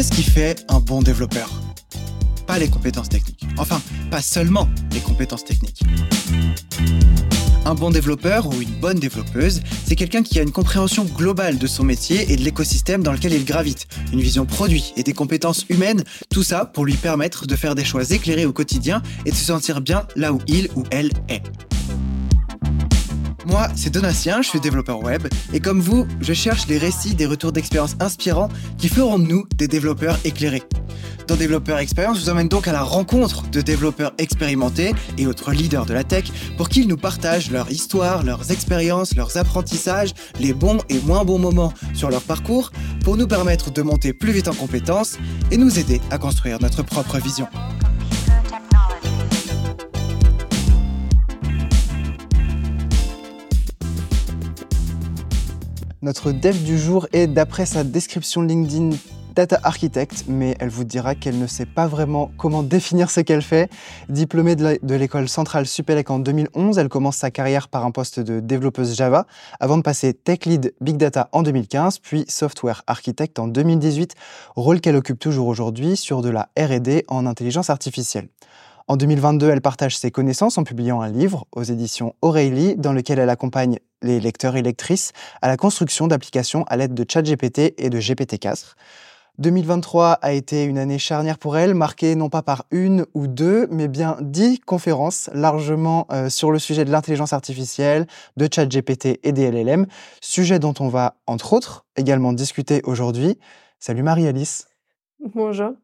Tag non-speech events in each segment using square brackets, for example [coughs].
qu'est-ce qui fait un bon développeur? Pas les compétences techniques. Enfin, pas seulement les compétences techniques. Un bon développeur ou une bonne développeuse, c'est quelqu'un qui a une compréhension globale de son métier et de l'écosystème dans lequel il gravite, une vision produit et des compétences humaines, tout ça pour lui permettre de faire des choix éclairés au quotidien et de se sentir bien là où il ou elle est. Moi, c'est Donatien, je suis développeur web, et comme vous, je cherche les récits des retours d'expérience inspirants qui feront de nous des développeurs éclairés. Dans Développeur Expérience, je vous emmène donc à la rencontre de développeurs expérimentés et autres leaders de la tech pour qu'ils nous partagent leur histoire, leurs expériences, leurs apprentissages, les bons et moins bons moments sur leur parcours pour nous permettre de monter plus vite en compétences et nous aider à construire notre propre vision. Notre dev du jour est, d'après sa description LinkedIn, data architect, mais elle vous dira qu'elle ne sait pas vraiment comment définir ce qu'elle fait. Diplômée de l'école centrale Supélec en 2011, elle commence sa carrière par un poste de développeuse Java, avant de passer tech lead Big Data en 2015, puis software architect en 2018, rôle qu'elle occupe toujours aujourd'hui sur de la R&D en intelligence artificielle. En 2022, elle partage ses connaissances en publiant un livre aux éditions O'Reilly dans lequel elle accompagne les lecteurs et lectrices à la construction d'applications à l'aide de ChatGPT et de GPT-4. 2023 a été une année charnière pour elle, marquée non pas par une ou deux, mais bien dix conférences largement euh, sur le sujet de l'intelligence artificielle, de ChatGPT et des LLM, sujet dont on va, entre autres, également discuter aujourd'hui. Salut Marie-Alice. Bonjour.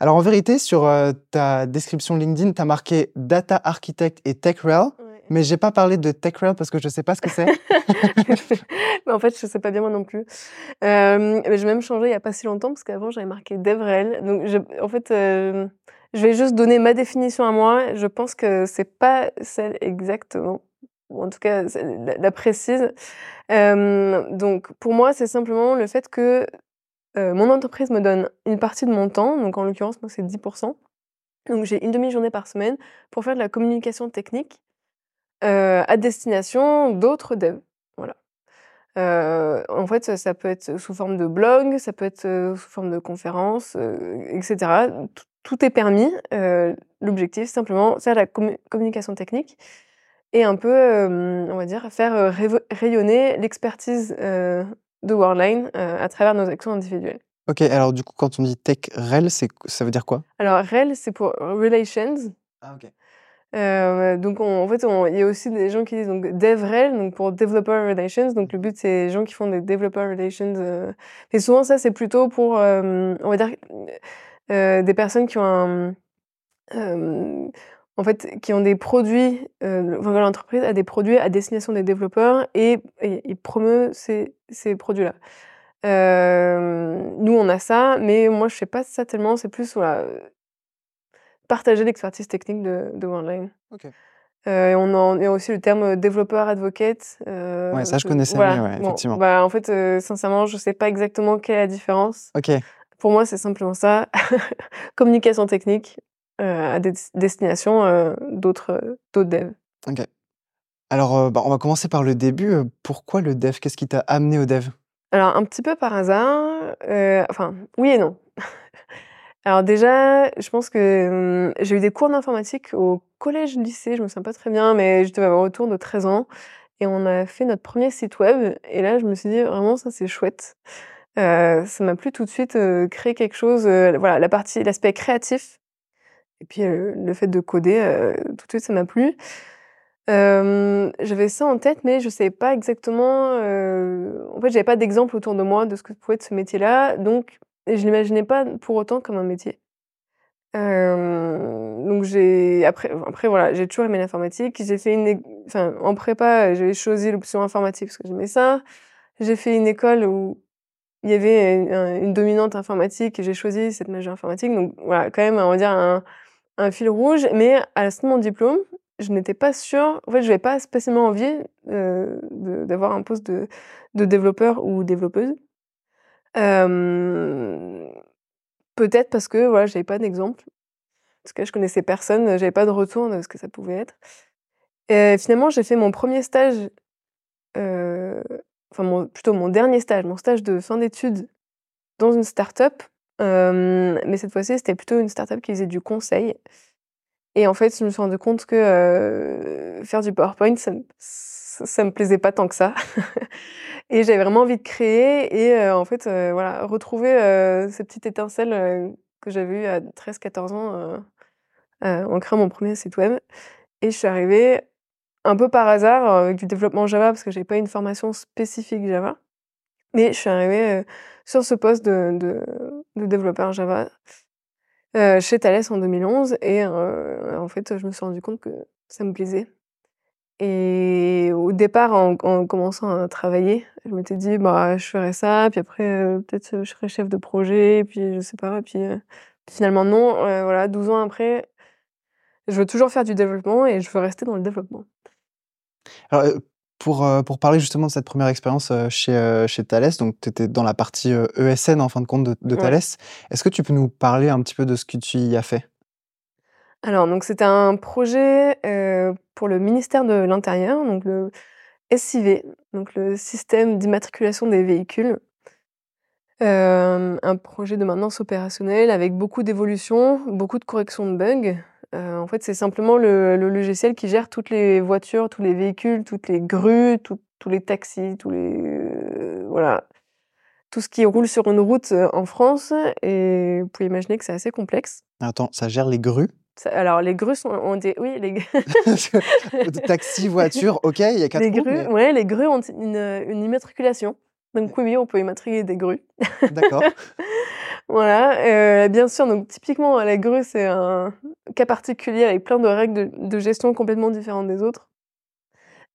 Alors en vérité, sur euh, ta description LinkedIn, tu as marqué Data Architect et TechRel, mais j'ai pas parlé de TechRel parce que je sais pas ce que c'est. [laughs] en fait, je sais pas bien moi non plus. Euh, j'ai même changé il y a pas si longtemps parce qu'avant j'avais marqué DevRel. Donc en fait, euh, je vais juste donner ma définition à moi. Je pense que c'est pas celle exactement. en tout cas, la, la précise. Euh, donc, pour moi, c'est simplement le fait que euh, mon entreprise me donne une partie de mon temps, donc en l'occurrence, moi, c'est 10% Donc j'ai une demi-journée par semaine pour faire de la communication technique euh, à destination d'autres devs. Voilà. Euh, en fait, ça, peut être sous forme de blog, ça peut être sous forme de conférence, etc. Tout, est permis. L'objectif, simplement, c'est la communication technique et un peu, on va dire, faire rayonner l'expertise de Worldline euh, à travers nos actions individuelles. Ok, alors du coup, quand on dit tech rel, ça veut dire quoi? Alors, rel, c'est pour relations. Ah, ok. Euh, donc, en fait, il y a aussi des gens qui disent donc DevRel, donc pour Developer Relations. Donc, le but, c'est les gens qui font des Developer Relations. Euh. Mais souvent, ça, c'est plutôt pour, on va dire, des personnes qui ont un en fait, qui ont des produits, euh, l'entreprise a des produits à destination des développeurs et, il promeut ces, ces produits-là. Euh, nous, on a ça, mais moi, je ne sais pas ça tellement. C'est plus voilà, partager l'expertise technique de, de OneLine. Euh, on a aussi le terme développeur advocate. Euh, ouais, ça, je connaissais bien, effectivement. Bah, en fait, sincèrement, je ne sais pas exactement quelle est la différence. Ok. Pour moi, c'est simplement ça. [laughs] Communication technique, à des destinations euh, d'autres d'autres devs. Ok. Alors, euh, bah, on va commencer par le début. Pourquoi le dev? Qu'est-ce qui t'a amené au dev? Alors, un petit peu par hasard. enfin, oui et non. [laughs] Alors déjà, je pense que hum, j'ai eu des cours d'informatique au collège-lycée, je me souviens pas très bien, mais j'étais avoir autour de 13 ans. Et on a fait notre premier site web. Et là, je me suis dit, vraiment, ça, c'est chouette. ça m'a plu tout de suite créer quelque chose. voilà, la partie, l'aspect créatif et puis le fait de coder, tout de suite, ça m'a plu. j'avais ça en tête, mais je ne savais pas exactement. En fait, j'avais pas d'exemple autour de moi de ce que pouvait être ce métier-là, donc je l'imaginais pas pour autant comme un métier. donc j'ai après voilà j'ai toujours aimé l'informatique j'ai fait en prépa j'ai choisi l'option informatique parce que j'aimais ça j'ai fait une école où il y avait une, une dominante informatique et j'ai choisi cette majeure informatique donc voilà quand même on va dire un, un fil rouge, mais à ce moment mon diplôme, je n'étais pas sûre, en fait, je n'avais pas spécialement envie euh, d'avoir un poste de, de, développeur ou développeuse. Peut-être parce que voilà, je n'avais pas d'exemple. Parce que je connaissais personne, j'avais pas de retour de ce que ça pouvait être. Et finalement, j'ai fait mon premier stage, euh, enfin plutôt mon dernier stage, mon stage de fin d'études dans une start-up mais cette fois-ci, c'était plutôt une startup qui faisait du conseil. Et en fait, je me suis rendu compte que faire du PowerPoint, ça, ça, me plaisait pas tant que ça. [laughs] et j'avais vraiment envie de créer et en fait, voilà, retrouver cette petite étincelle que j'avais eue à 13-14 ans en créant mon premier site web. Et je suis arrivée un peu par hasard avec du développement Java parce que j'avais pas une formation spécifique Java. Mais je suis arrivée sur ce poste de, développeur Java chez Thales en 2011 et en fait je me suis rendu compte que ça me plaisait. Et au départ, en, commençant à travailler, je m'étais dit bah je ferais ça, puis après peut-être je serais chef de projet, puis je sais pas, puis finalement non. voilà, 12 ans après, je veux toujours faire du développement et je veux rester dans le développement. Pour, pour parler justement de cette première expérience chez, chez Thales, donc tu étais dans la partie ESN en fin de compte de, Thales. Est-ce que tu peux nous parler un petit peu de ce que tu y as fait? Alors, donc c'était un projet pour le ministère de l'Intérieur, donc le SIV, donc le système d'immatriculation des véhicules. un projet de maintenance opérationnelle avec beaucoup d'évolutions, beaucoup de corrections de bugs. Euh, en fait, c'est simplement le, logiciel qui gère toutes les voitures, tous les véhicules, toutes les grues, tous les taxis, tous les euh, voilà, tout ce qui roule sur une route euh, en France. Et vous pouvez imaginer que c'est assez complexe. Attends, ça gère les grues? Alors, les grues sont, ont des, oui, les [laughs] taxi, voiture, ok, il y a quatre les grues, ouais, les grues ont une, une immatriculation. Donc oui, oui, on peut immatriculer des grues. [laughs] D'accord. Voilà, euh, bien sûr, donc typiquement, la grue, c'est un cas particulier avec plein de règles de, gestion complètement différentes des autres.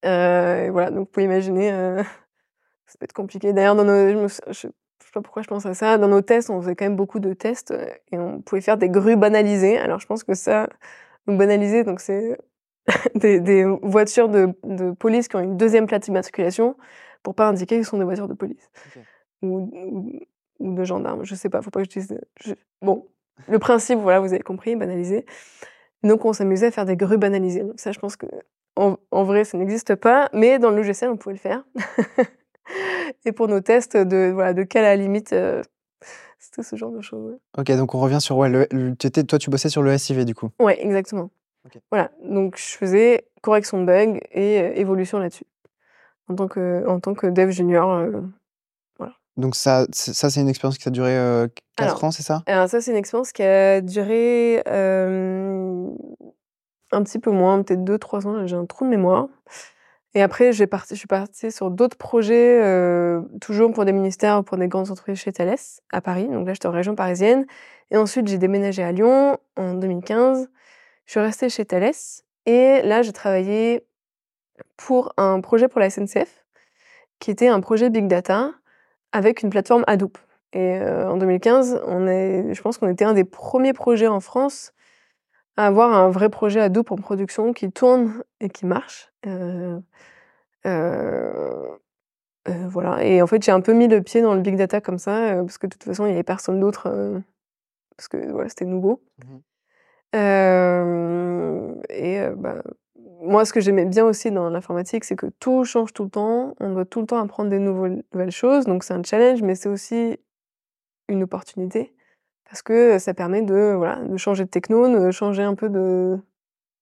Euh, voilà, donc vous pouvez imaginer, euh, [laughs] ça peut être compliqué. D'ailleurs, dans nos, je, ne sais pas pourquoi je pense à ça, dans nos tests, on faisait quand même beaucoup de tests et on pouvait faire des grues banalisées. Alors, je pense que ça, donc banalisées, donc c'est [laughs] des, voitures de, police qui ont une deuxième plaque d'immatriculation pour pas indiquer qu'ils sont des voitures de police ou de gendarmes, je sais pas, faut pas que je dise. Bon, le principe, voilà, vous avez compris, banalisé. Donc on s'amusait à faire des grues banalisées. Donc ça, je pense que en, vrai, ça n'existe pas, mais dans le logiciel, on pouvait le faire. [laughs] Et pour nos tests de voilà, de quelle à la limite, euh, c'était ce genre de choses. Ok, donc on revient sur ouais, le, étais, toi, tu bossais sur le SIV du coup. Ouais, exactement. Voilà, donc je faisais correction de bugs et euh, évolution là-dessus en tant que en tant que dev junior. Euh, donc ça, ça c'est une expérience qui a duré 4 ans, c'est ça? Alors ça, c'est une expérience qui a duré un petit peu moins, peut-être 2-3 ans, j'ai un trou de mémoire. Et après, je suis partie sur d'autres projets, toujours pour des ministères, pour des grandes entreprises chez Thales, à Paris. Donc là, j'étais en région parisienne. Et ensuite, j'ai déménagé à Lyon en 2015. Je suis restée chez Thales. Et là, j'ai travaillé pour un projet pour la SNCF, qui était un projet Big Data avec une plateforme Hadoop. Et en 2015, on est, je pense qu'on était un des premiers projets en France à avoir un vrai projet Hadoop en production qui tourne et qui marche. Euh, voilà. Et en fait, j'ai un peu mis le pied dans le big data comme ça, parce que de toute façon, il n'y avait personne d'autre, parce que voilà, c'était nouveau. Mmh et bah, moi, ce que j'aimais bien aussi dans l'informatique, c'est que tout change tout le temps. On doit tout le temps apprendre des nouvelles choses. Donc, c'est un challenge, mais c'est aussi une opportunité parce que ça permet de, voilà, de changer de techno, de changer un peu de,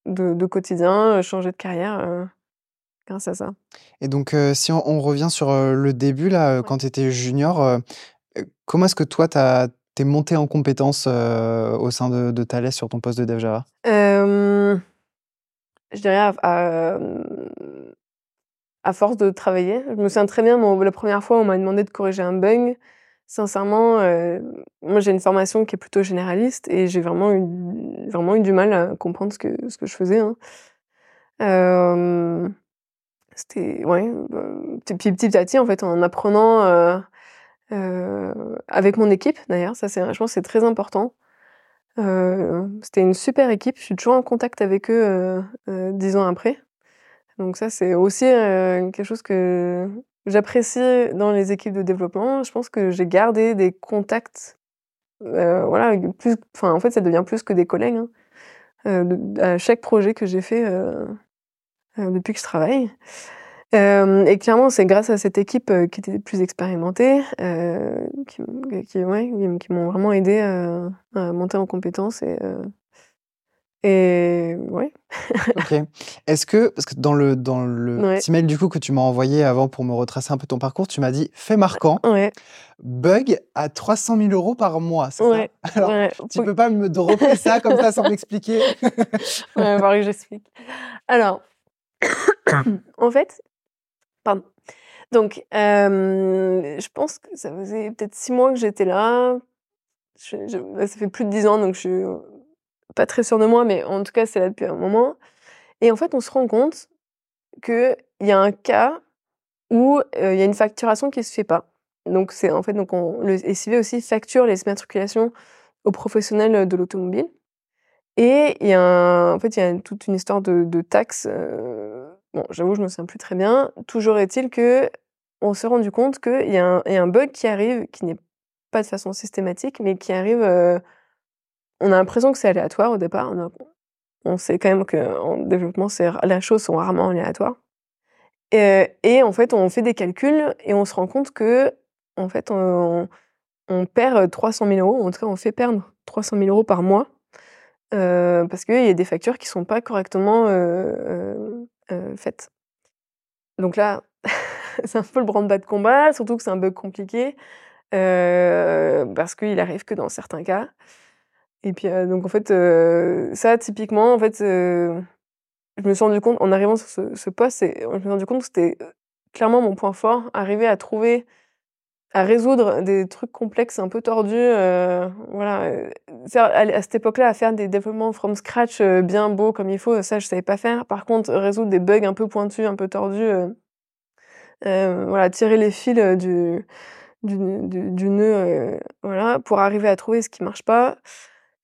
de, quotidien, changer de carrière euh, grâce à ça. Et donc, euh, si on, revient sur euh, le début, là, quand tu étais junior, comment est-ce que toi, tu es monté en compétences au sein de, de Thales sur ton poste de dev Java? Je dirais à, force de travailler. Je me souviens très bien, la première fois, on m'a demandé de corriger un bug. Sincèrement, euh, moi j'ai une formation qui est plutôt généraliste et j'ai vraiment eu, vraiment eu du mal à comprendre ce que, ce que je faisais. Hein. c'était, ouais, bah, petit, à petit, en fait, en apprenant euh, euh, avec mon équipe d'ailleurs, ça je pense c'est très important. Euh, c'était une super équipe. Je suis toujours en contact avec eux euh, euh, dix ans après. Donc ça, c'est aussi quelque chose que j'apprécie dans les équipes de développement. Je pense que j'ai gardé des contacts. voilà, plus. Enfin, en fait, ça devient plus que des collègues. Hein, à chaque projet que j'ai fait depuis que je travaille. Et clairement, c'est grâce à cette équipe qui était plus expérimentée, qui, qui, ouais, qui m'ont vraiment aidé à monter en compétences et et ouais. [laughs] OK. Est-ce que parce que dans le dans le petit mail du coup que tu m'as envoyé avant pour me retracer un peu ton parcours, tu m'as dit: «Fait marquant, Ouais. bug à 300 000 euros par mois», c'est Ouais, ça? [laughs] Alors, ouais. tu peux pas me dropper ça comme ça sans m'expliquer? [laughs] Ouais, que j'explique. Alors, [coughs] en fait Donc, je pense que ça faisait peut-être 6 mois que j'étais là. Bah, ça fait plus de 10 ans, donc je suis, pas très sûre de moi, mais en tout cas, c'est là depuis un moment. Et en fait, on se rend compte qu'il y a un cas où il y a une facturation qui se fait pas. Donc, c'est en fait, donc on, le SIV aussi facture les immatriculations aux professionnels de l'automobile. Et il y a en fait, il y a toute une histoire de taxes. Bon, j'avoue, je me souviens plus très bien. Toujours est-il que on s'est rendu compte qu'il y, a un bug qui arrive, qui n'est pas de façon systématique, mais qui arrive on a l'impression que c'est aléatoire au départ. On, sait quand même qu'en développement, les choses sont rarement aléatoires. Et, en fait, on fait des calculs et on se rend compte que, en fait, on, perd 300 000 euros. En tout cas, on fait perdre 300 000 euros par mois parce qu'il y a des factures qui sont pas correctement faites. Donc là, [laughs] c'est un peu le branle-bas de combat, surtout que c'est un bug compliqué parce qu'il arrive que dans certains cas. Et puis, donc en fait, ça typiquement, en fait, je me suis rendu compte en arrivant sur ce poste je me suis rendu compte que c'était, clairement mon point fort, arriver à trouver à résoudre des trucs complexes un peu tordus, voilà, à cette époque-là, à faire des développements from scratch, bien beaux comme il faut, ça je savais pas faire. Par contre, résoudre des bugs un peu pointus, un peu tordus, voilà, tirer les fils, du du nœud, voilà, pour arriver à trouver ce qui marche pas.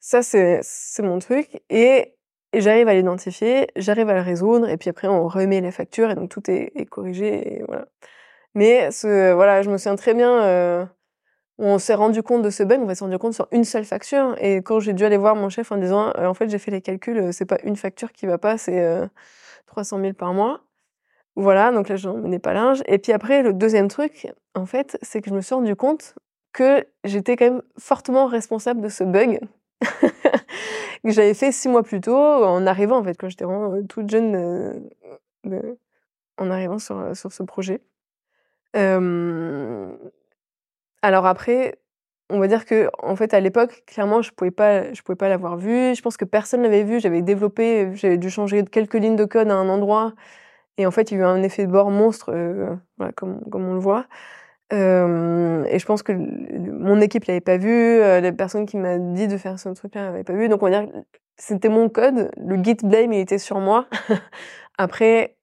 Ça, c'est mon truc et j'arrive à l'identifier, j'arrive à le résoudre et puis après on remet la facture et donc tout est corrigé et voilà. Mais voilà, je me souviens très bien, on s'est rendu compte de ce bug, on s'est rendu compte sur une seule facture et quand j'ai dû aller voir mon chef en disant: «En fait, j'ai fait les calculs, c'est pas une facture qui va pas, c'est, 300 000 par mois». Voilà, donc là, j'en menais pas linge et puis après le deuxième truc, en fait, c'est que je me suis rendu compte que j'étais quand même fortement responsable de ce bug. [laughs] que j'avais fait six mois plus tôt, en arrivant, en fait, quand j'étais vraiment euh, toute jeune, euh, en arrivant sur, euh, sur ce projet. Alors après, on va dire que, en fait, à l'époque, clairement, je pouvais pas, je pouvais pas l'avoir vu. Je pense que personne l'avait vu. J'avais développé, j'avais dû changer quelques lignes de code à un endroit. Et en fait, il y a eu un effet de bord monstre, voilà, comme, on le voit et je pense que mon équipe l'avait pas vu, la personne qui m'a dit de faire ce truc-là l'avait pas vu. Donc on va dire c'était mon code, le git blame il était sur moi. [laughs] Après,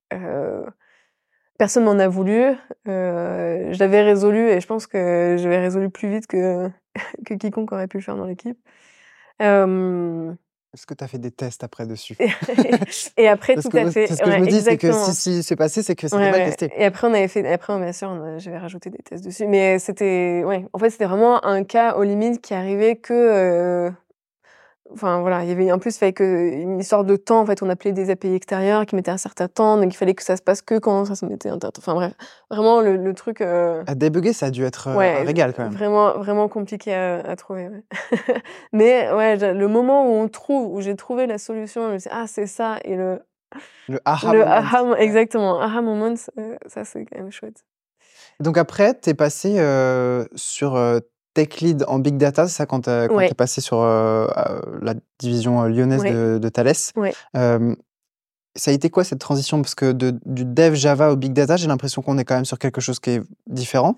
personne m'en a voulu. je l'avais résolu et je pense que je l'avais résolu plus vite que, [laughs] que quiconque aurait pu le faire dans l'équipe. Est-ce que tu as fait des tests après dessus? Et [laughs] après, tout à fait. Ce que je me dis, c'est que si, si c'est passé, c'est que c'était ouais, pas testé. Et après, on avait fait, après, bien sûr, j'avais rajouté des tests dessus. Mais c'était, ouais, en fait, c'était vraiment un cas aux limites qui arrivait que euh, Enfin voilà, il y avait en plus il fallait que une histoire de temps en fait, on appelait des API extérieurs qui mettaient un certain temps, donc il fallait que ça se passe que quand ça se mettait un Enfin bref, vraiment le, truc. Euh à débugger, ça a dû être euh, un régal quand même. Vraiment vraiment compliqué à, trouver. [laughs] Mais ouais, le moment où on trouve, où j'ai trouvé la solution, je me suis dit, ah c'est ça et le. Le aha le Aha, exactement, aha moment, euh, ça c'est quand même chouette. Donc après, tu es passé sur tech lead en big data, c'est ça quand tu es passé sur la division lyonnaise de, Thales. ça a été quoi cette transition? Parce que de, du dev Java au big data, j'ai l'impression qu'on est quand même sur quelque chose qui est différent.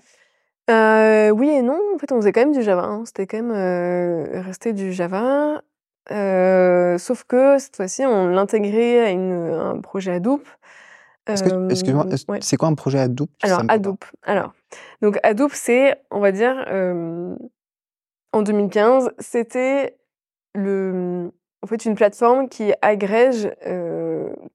oui et non, en fait on faisait quand même du Java, hein. c'était quand même resté du Java, sauf que cette fois-ci on l'intégrait à un projet Hadoop. Excuse-moi, c'est quoi un projet Hadoop Alors Hadoop, alors donc Hadoop, c'est, on va dire, en 2015, c'était le, en fait, une plateforme qui agrège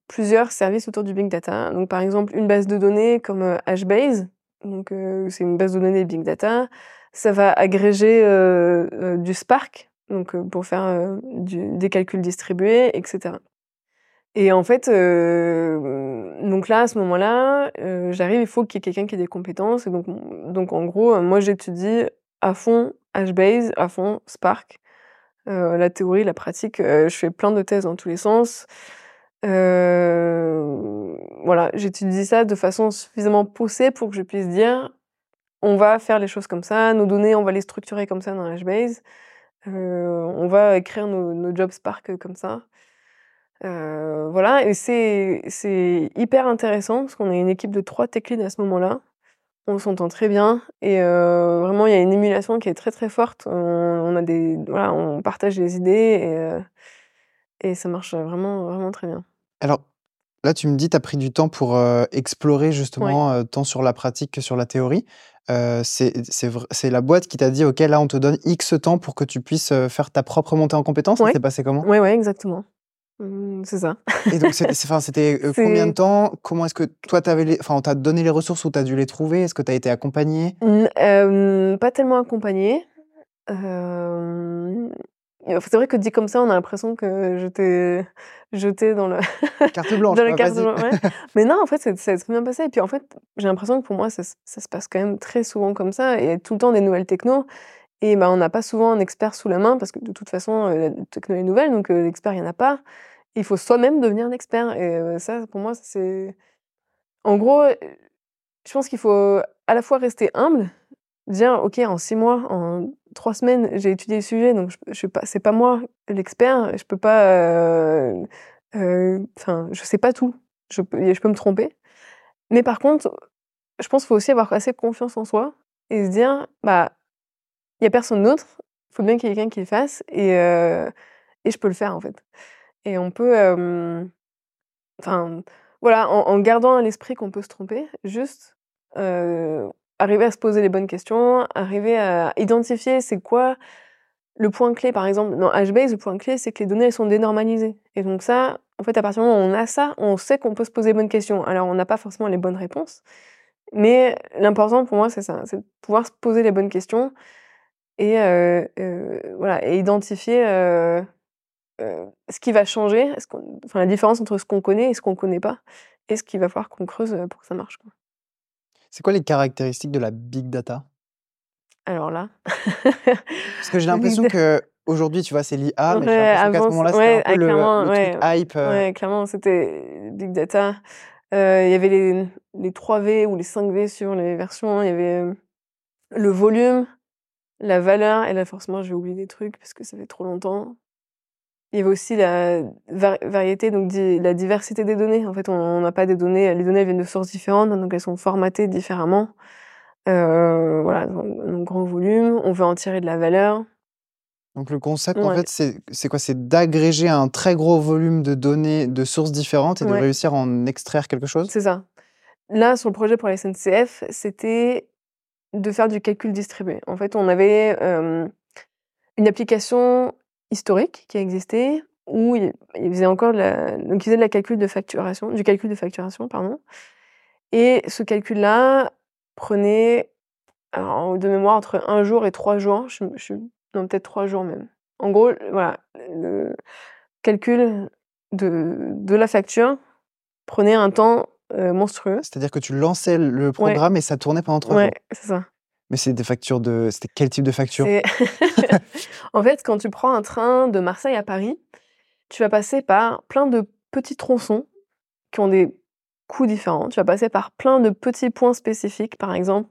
plusieurs services autour du big data. Donc, par exemple, une base de données comme HBase, donc c'est une base de données big data. Ça va agréger du Spark, donc pour faire des calculs distribués, etc. Et en fait, donc là, à ce moment-là, j'arrive, il faut qu'il y ait quelqu'un qui ait des compétences. Et donc, donc en gros, moi, j'étudie à fond HBase, à fond Spark. la théorie, la pratique, je fais plein de thèses dans tous les sens. voilà, j'étudie ça de façon suffisamment poussée pour que je puisse dire on va faire les choses comme ça, nos données, on va les structurer comme ça dans HBase, on va écrire nos jobs Spark comme ça. Euh, voilà, et c'est hyper intéressant parce qu'on est une équipe de trois tech leads à ce moment-là. On s'entend très bien et euh, vraiment il y a une émulation qui est très très forte. On, a des voilà, on partage des idées et, euh, et ça marche vraiment vraiment très bien. Alors là, tu me dis, tu as pris du temps pour explorer justement tant sur la pratique que sur la théorie. c'est la boîte qui t'a dit, OK, là, on te donne X temps pour que tu puisses faire ta propre montée en compétences. Ça s'est passé comment? Oui, ouais, exactement. Mmh, c'est ça. Et donc, c'était [laughs] euh, combien de temps? Comment est-ce que toi, avais enfin, on t'a donné les ressources ou tu as dû les trouver? Est-ce que tu as été accompagné Pas tellement accompagné. C'est vrai que dit comme ça, on a l'impression que j'étais jetée dans le. Carte blanche. [laughs] dans carte blanche. [laughs] Mais non, en fait, ça s'est très bien passé. Et puis, en fait, j'ai l'impression que pour moi, ça, ça, se passe quand même très souvent comme ça. Et tout le temps des nouvelles techno. Et bah, on n'a pas souvent un expert sous la main parce que de toute façon, la technologie est nouvelle, donc l'expert, il n'y en a pas. Il faut soi-même devenir un expert. Et ça, pour moi, c'est. En gros, je pense qu'il faut à la fois rester humble, dire OK, en six mois, en trois semaines, j'ai étudié le sujet, donc je, je pas, c'est pas moi l'expert, je peux pas. Enfin, je sais pas tout, je je peux me tromper. Mais par contre, je pense qu'il faut aussi avoir assez confiance en soi et se dire, bah, il y a personne d'autre, il faut bien qu'il y ait quelqu'un qui le fasse et, et je peux le faire en fait. Et on peut, enfin, voilà, en, gardant à l'esprit qu'on peut se tromper, juste arriver à se poser les bonnes questions, arriver à identifier c'est quoi le point clé. Par exemple, dans HBase, le point clé, c'est que les données elles sont dénormalisées. Et donc ça, en fait, à partir du moment où on a ça, on sait qu'on peut se poser les bonnes questions. Alors, on n'a pas forcément les bonnes réponses, mais l'important pour moi, c'est ça, c'est de pouvoir se poser les bonnes questions et voilà et identifier ce qui va changer, enfin la différence entre ce qu'on connaît et ce qu'on connaît pas, et ce qu'il va falloir qu'on creuse pour que ça marche. C'est quoi les caractéristiques de la big data? Alors là, parce que j'ai [laughs] l'impression que aujourd'hui, tu vois, c'est l'IA, mais j'ai l'impression qu'à ce moment-là, c'était un peu le, truc hype. Ouais, clairement, c'était big data. Il y avait les, les 3V ou les 5V sur les versions. Il y avait le volume, la valeur, et là forcément je vais oublier des trucs parce que ça fait trop longtemps. Il y avait aussi la variété, donc la diversité des données. En fait, on n'a pas des données, les données viennent de sources différentes, donc elles sont formatées différemment. Euh, voilà, un grand volume, on veut en tirer de la valeur. Donc le concept, en fait, c'est quoi? C'est d'agréger un très gros volume de données de sources différentes et de réussir à en extraire quelque chose? C'est ça. Là, sur le projet pour la SNCF, c'était de faire du calcul distribué. En fait, on avait une application historique qui existait où il, faisait encore donc il de la calcul de facturation, du calcul de facturation, pardon. Et ce calcul-là prenait, alors, de mémoire, entre un jour et trois jours. Non, peut-être trois jours même. En gros, voilà, le calcul de, de la facture prenait un temps euh, monstrueux. C'est-à-dire que tu lançais le programme et ça tournait pendant trois ouais, c'est ça. Mais c'est des factures de. C'était quel type de facture? [laughs] En fait, quand tu prends un train de Marseille à Paris, tu vas passer par plein de petits tronçons qui ont des coûts différents. Tu vas passer par plein de petits points spécifiques, par exemple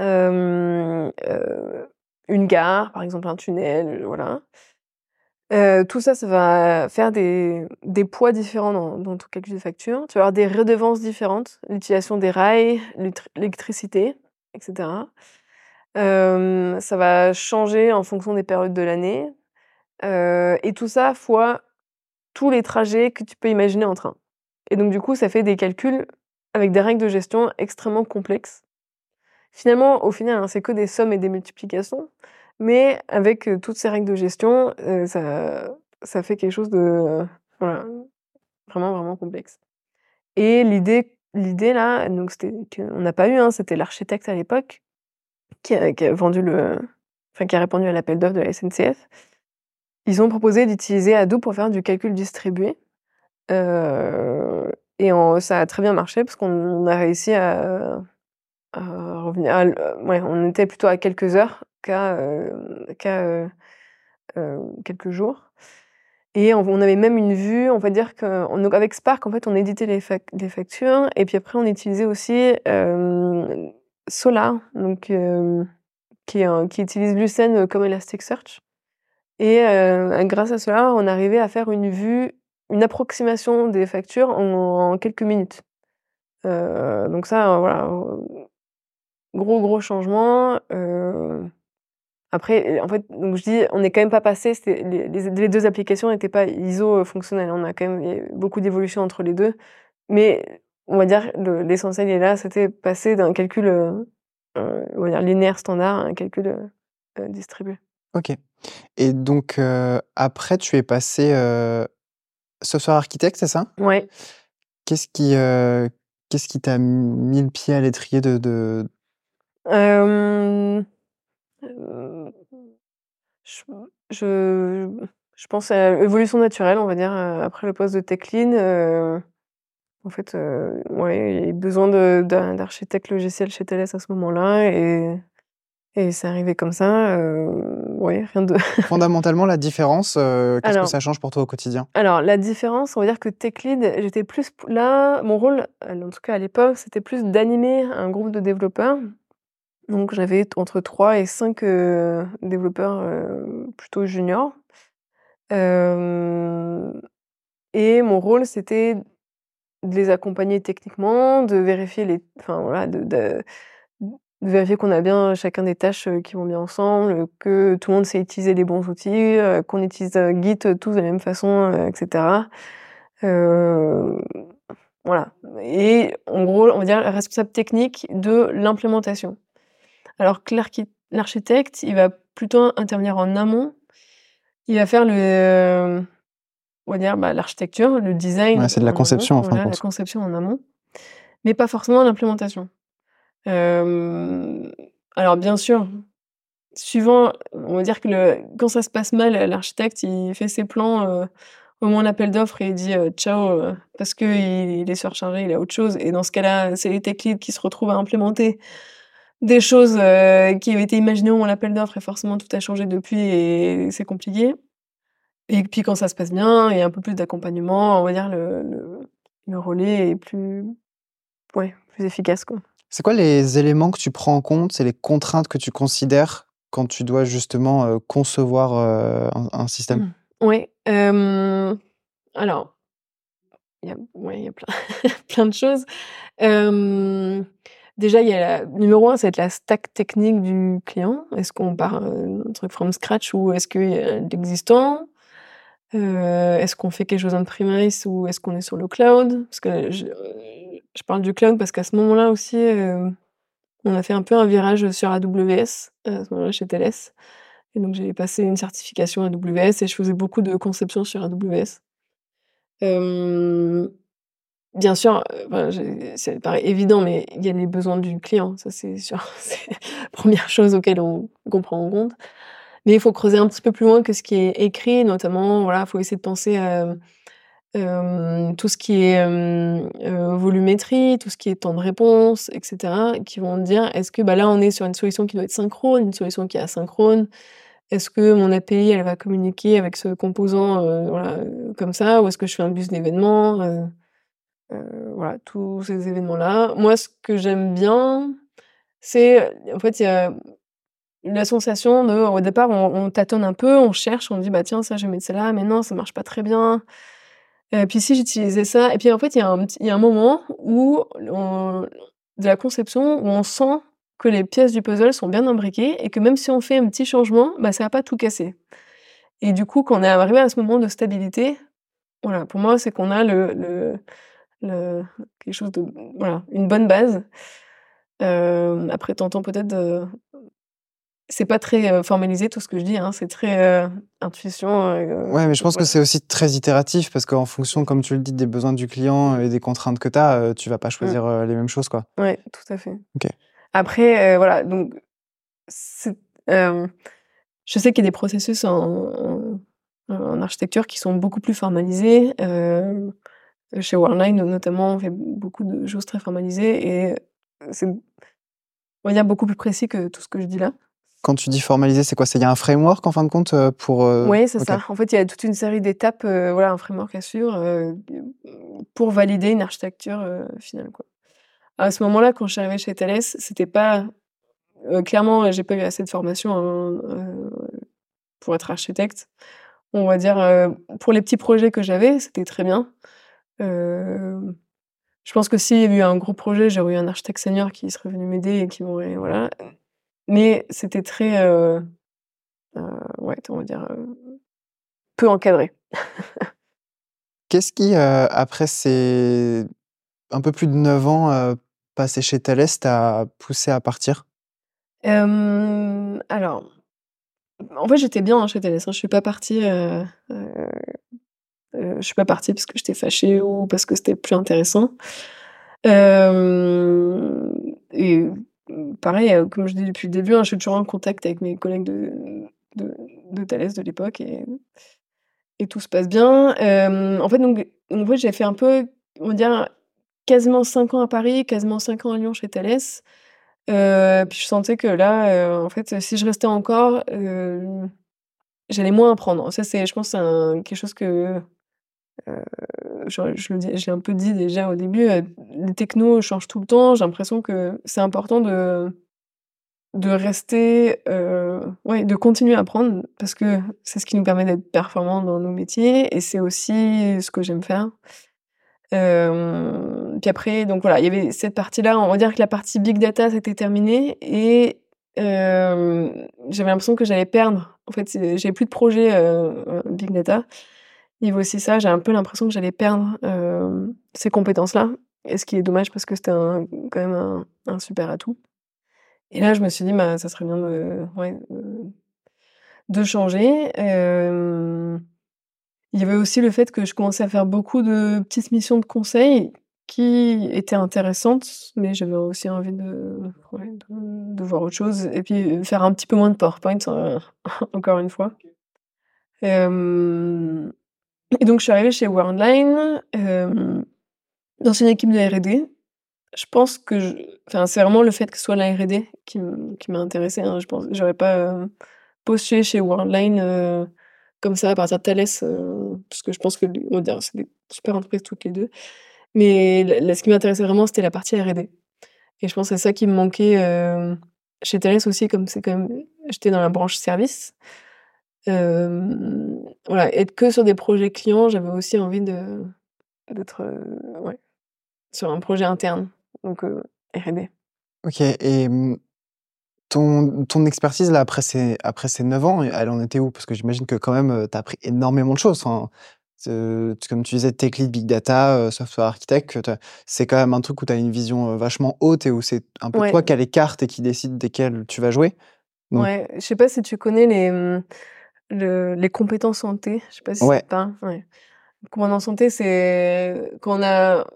euh, euh, une gare, par exemple un tunnel, voilà. Euh, tout ça, ça va faire des, poids différents dans, dans, ton calcul de facture. Tu vas avoir des redevances différentes, l'utilisation des rails, l'électricité, etc. Euh, ça va changer en fonction des périodes de l'année. Euh, et tout ça fois tous les trajets que tu peux imaginer en train. Et donc, du coup, ça fait des calculs avec des règles de gestion extrêmement complexes. Finalement, au final, hein, c'est que des sommes et des multiplications. Mais avec toutes ces règles de gestion, ça, ça fait quelque chose de vraiment, vraiment complexe. Et l'idée, là, donc c'était qu'on n'a pas eu, hein, c'était l'architecte à l'époque qui a, qui a, vendu le, enfin qui a répondu à l'appel d'offres de la SNCF. Ils ont proposé d'utiliser Hadoop pour faire du calcul distribué. et ça a très bien marché parce qu'on a réussi à, revenir. ouais, on était plutôt à quelques heures qu'à quelques jours. Et on, avait même une vue, on va dire qu'avec Spark, en fait, on éditait les, factures et puis après, on utilisait aussi Solar, donc, qui, utilise Lucene comme Elasticsearch. Et grâce à cela, on arrivait à faire une vue, une approximation des factures en, quelques minutes. donc ça, voilà, gros gros changement. Après, en fait, donc je dis, on n'est quand même pas passé. Les, les, deux applications n'étaient pas ISO fonctionnelles. On a quand même beaucoup d'évolution entre les deux, mais on va dire l'essentiel est là. C'était passer d'un calcul, euh, on va dire linéaire standard à un calcul euh, distribué. Ok. Et donc après, tu es passé software architecte, c'est ça? Ouais. Qu'est-ce qui, qu'est-ce qui t'a mis le pied à l'étrier de, de... Je, je, pense à l'évolution naturelle, on va dire, après le poste de tech lead. en fait, ouais, il y a eu besoin d'architecte logiciel chez Thales à ce moment-là et, et c'est arrivé comme ça. ouais, rien de. [laughs] Fondamentalement, la différence, qu'est-ce que ça change pour toi au quotidien? Alors, la différence, on va dire que tech lead, j'étais plus là, mon rôle, en tout cas à l'époque, c'était plus d'animer un groupe de développeurs donc j'avais entre 3 et 5 développeurs plutôt juniors. et mon rôle, c'était de les accompagner techniquement, de vérifier les, enfin de, vérifier qu'on a bien chacun des tâches qui vont bien ensemble, que tout le monde sait utiliser les bons outils, qu'on utilise Git tous de la même façon, etc. voilà. Et en gros, on va dire responsable technique de l'implémentation. Alors que l'architecte, il va plutôt intervenir en amont. Il va faire le, on va dire, bah, l'architecture, le design. c'est de la conception, en La conception en amont, mais pas forcément l'implémentation. alors, bien sûr, suivant, on va dire que le, quand ça se passe mal, l'architecte, il fait ses plans euh, au moment de l'appel d'offres et il dit euh, ciao euh, parce qu'il il est surchargé, il a autre chose. Et dans ce cas-là, c'est les tech leads qui se retrouvent à implémenter des choses euh, qui avaient été imaginées au moment l'appel d'offres et forcément tout a changé depuis et c'est compliqué. Et puis quand ça se passe bien, il y a un peu plus d'accompagnement, on va dire le, le, relais est plus, ouais, plus efficace. Quoi. C'est quoi les éléments que tu prends en compte, c'est les contraintes que tu considères quand tu dois justement euh, concevoir euh, un, système? Mmh. Oui. alors, il y a, ouais, y a plein, [laughs] plein de choses. Déjà, il y a la, numéro un, c'est la stack technique du client. Est-ce qu'on part euh, un truc from scratch ou est-ce qu'il y a l'existant? Euh, Est-ce qu'on fait quelque chose en premise ou est-ce qu'on est sur le cloud? Parce que je, euh, parle du cloud parce qu'à ce moment-là aussi, on a fait un peu un virage sur AWS à ce moment-là chez TLS. Et donc j'ai passé une certification AWS et je faisais beaucoup de conception sur AWS. Euh, Bien sûr, euh, ça paraît évident, mais il y a les besoins du client, ça c'est sûr. [laughs] La première chose auquel on, prend en compte. Mais il faut creuser un petit peu plus loin que ce qui est écrit, notamment, voilà, il faut essayer de penser à tout ce qui est euh, volumétrie, tout ce qui est temps de réponse, etc., qui vont dire, est-ce que bah, là, on est sur une solution qui doit être synchrone, une solution qui est asynchrone? Est-ce que mon API, elle va communiquer avec ce composant voilà, comme ça Ou est-ce que je fais un bus d'événements euh, voilà, tous ces événements-là. Moi, ce que j'aime bien, c'est, en fait, il y a la sensation de, au départ, on, tâtonne un peu, on cherche, on dit, bah tiens, ça, je vais mettre ça là, mais non, ça marche pas très bien. Et puis si j'utilisais ça, et puis en fait, il y, y a un moment où, de la conception, où on sent que les pièces du puzzle sont bien imbriquées et que même si on fait un petit changement, bah, ça va pas tout casser. Et du coup, quand on est arrivé à ce moment de stabilité, voilà, pour moi, c'est qu'on a le quelque chose de voilà une bonne base. Euh, après, t'entends peut-être c'est pas très formalisé tout ce que je dis, hein, c'est très intuition. ouais, mais je pense que c'est aussi très itératif parce qu'en fonction, comme tu le dis, des besoins du client et des contraintes que tu as, tu vas pas mmh. choisir les mêmes choses, quoi. Ouais, tout à fait. Après, voilà, donc je sais qu'il y a des processus en, en, architecture qui sont beaucoup plus formalisés. Chez Worldline, notamment, on fait beaucoup de choses très formalisées et c'est, on va dire, beaucoup plus précis que tout ce que je dis là. Quand tu dis formalisé, c'est quoi? C'est il y a un framework en fin de compte pour. Oui, c'est ça. En fait, il y a toute une série d'étapes, voilà, un framework à suivre pour valider une architecture finale, quoi. À ce moment-là, quand je suis arrivée chez Thales, c'était pas clairement, j'ai pas eu assez de formation hein, pour être architecte. On va dire, pour les petits projets que j'avais, c'était très bien. Je pense que s'il y avait eu un gros projet, j'aurais eu un architecte senior qui serait venu m'aider et qui m'aurait, voilà. Mais c'était très, ouais, on va dire, peu encadré. [laughs] Qu'est-ce qui, après ces un peu plus de 9 ans passés chez Thales, t'a poussé à partir? Alors, en fait, j'étais bien, hein, chez Thales, hein. Je suis pas partie, je suis pas partie parce que j'étais fâchée ou parce que c'était plus intéressant. et pareil, comme je dis depuis le début, hein, je suis toujours en contact avec mes collègues de de de Thales de l'époque et et tout se passe bien. en fait, donc en fait, j'ai fait un peu, on va dire, quasiment 5 ans à Paris, quasiment 5 ans à Lyon chez Thales. Euh, puis je sentais que là, euh, en fait, si je restais encore, euh, j'allais moins apprendre. Ça, c'est, je pense, c'est quelque chose que je, je, j'ai un peu dit déjà au début. les technos changent tout le temps. J'ai l'impression que c'est important de de rester, ouais, de continuer à apprendre parce que c'est ce qui nous permet d'être performants dans nos métiers et c'est aussi ce que j'aime faire. Euh, puis après, donc voilà, il y avait cette partie-là. On va dire que la partie big data, c'était terminé et euh, j'avais l'impression que j'allais perdre. En fait, j'avais plus de projet euh, big data. Il y avait aussi ça, j'ai un peu l'impression que j'allais perdre euh, ces compétences-là. Et ce qui est dommage parce que c'était quand même un, un, super atout. Et là, je me suis dit, bah, ça serait bien de, ouais, de changer. Euh, il y avait aussi le fait que je commençais à faire beaucoup de petites missions de conseil qui étaient intéressantes, mais j'avais aussi envie de, de, voir autre chose et puis faire un petit peu moins de PowerPoint, euh, [laughs] encore une fois. Et donc, je suis arrivée chez Worldline dans une équipe de R&D. Je pense que, enfin, c'est vraiment le fait que ce soit la R&D qui m'a intéressée. Hein. Je pense, j'aurais pas euh, postulé chez Worldline euh, comme ça à partir de Thales, euh, parce que je pense que c'est des super entreprises toutes les deux. Mais ce qui m'intéressait vraiment, c'était la partie R&D. Et je pense que c'est ça qui me manquait euh, chez Thales aussi, comme c'est quand même, j'étais dans la branche service. Euh, voilà, être que sur des projets clients, j'avais aussi envie de d'être ouais, sur un projet interne, donc R&D. Ok, et mmh, ton, ton expertise, là, après ces, après ces 9 ans, elle en était où? Parce que j'imagine que quand même, tu as appris énormément de choses. comme tu disais, tech lead, big data, software architect, c'est quand même un truc où tu as une vision vachement haute et où c'est un peu toi qui as les cartes et qui décide desquelles tu vas jouer. Ouais, je sais pas si tu connais les, les compétences santé. Je sais pas si ouais. c'est Ouais. Compétences santé, c'est quand on a,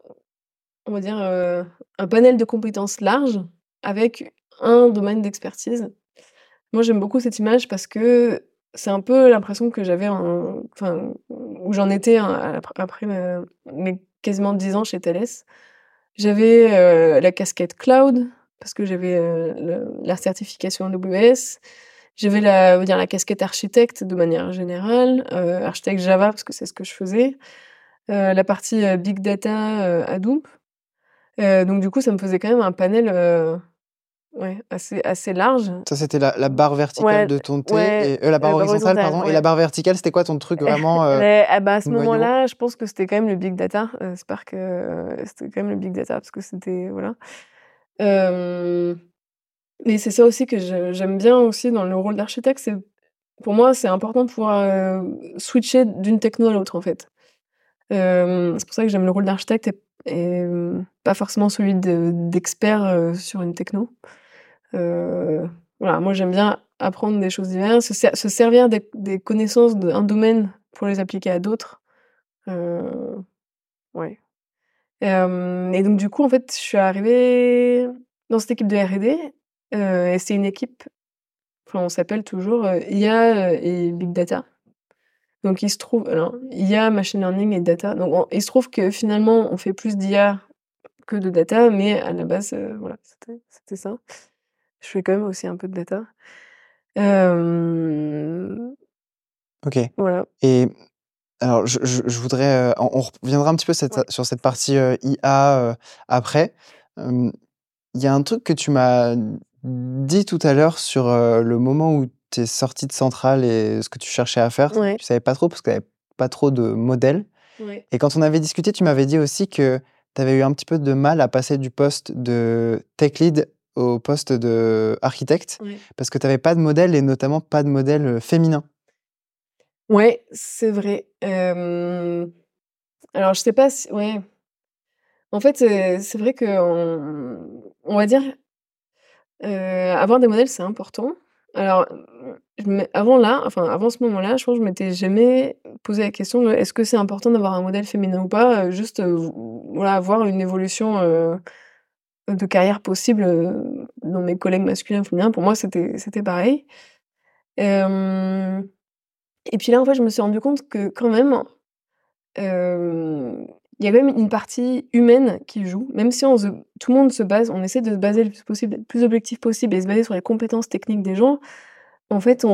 on va dire, un panel de compétences large avec un domaine d'expertise. Moi, j'aime beaucoup cette image parce que c'est un peu l'impression que j'avais, enfin, où j'en étais après mes quasiment 10 ans chez Thales. J'avais euh, la casquette cloud parce que j'avais euh, la certification AWS. J'avais la, dire la casquette architecte de manière générale, euh, architecte Java parce que c'est ce que je faisais. la partie big data Hadoop. donc du coup, ça me faisait quand même un panel Ouais, assez, assez large. Ça, c'était la, la, barre verticale de ton T, et, euh, la barre horizontale, pardon. Et la barre verticale, c'était quoi ton truc vraiment euh, [laughs] bah, À ce moment-là, je pense que c'était quand même le big data. Euh, Spark, euh, c'était quand même le big data, parce que c'était. Voilà. Mais c'est ça aussi que j'aime bien aussi dans le rôle d'architecte. Pour moi, c'est important de pouvoir switcher d'une techno à l'autre, en fait. c'est pour ça que j'aime le rôle d'architecte et, et pas forcément celui d'expert sur une techno. Voilà, moi j'aime bien apprendre des choses diverses, se, servir des, connaissances d'un domaine pour les appliquer à d'autres. Ouais. Et donc du coup, en fait, je suis arrivée dans cette équipe de R&D, et c'est une équipe, enfin on s'appelle toujours IA et Big Data. Donc il se trouve, alors IA, machine learning et data. Donc il se trouve que finalement on fait plus d'IA que de data, mais à la base, euh, voilà, c'était ça. Je fais quand même aussi un peu de data. Ok. Voilà. Et alors, je, je, voudrais, euh, on, reviendra un petit peu sur cette partie euh, IA après. Il y a un truc que tu m'as dit tout à l'heure sur le moment où tu es sorti de Centrale et ce que tu cherchais à faire. Ouais. Tu savais pas trop parce qu'il n'y avait pas trop de modèles. Et quand on avait discuté, tu m'avais dit aussi que tu avais eu un petit peu de mal à passer du poste de tech lead au poste de architecte parce que tu n'avais pas de modèle et notamment pas de modèle euh, féminin. Ouais, c'est vrai. alors, je sais pas si. Ouais. En fait, c'est vrai que, on, va dire, avoir des modèles, c'est important. Alors, avant là, enfin, avant ce moment-là, je pense que je m'étais jamais posé la question est-ce que c'est important d'avoir un modèle féminin ou pas Juste, voilà, avoir une évolution de carrière possible dans mes collègues masculins et féminins. Pour moi, c'était c'était pareil. et puis là, en fait, je me suis rendu compte que quand même, il y a quand même une partie humaine qui joue. Même si tout le monde se base, on essaie de se baser le plus possible, le plus objectif possible et se baser sur les compétences techniques des gens. En fait, à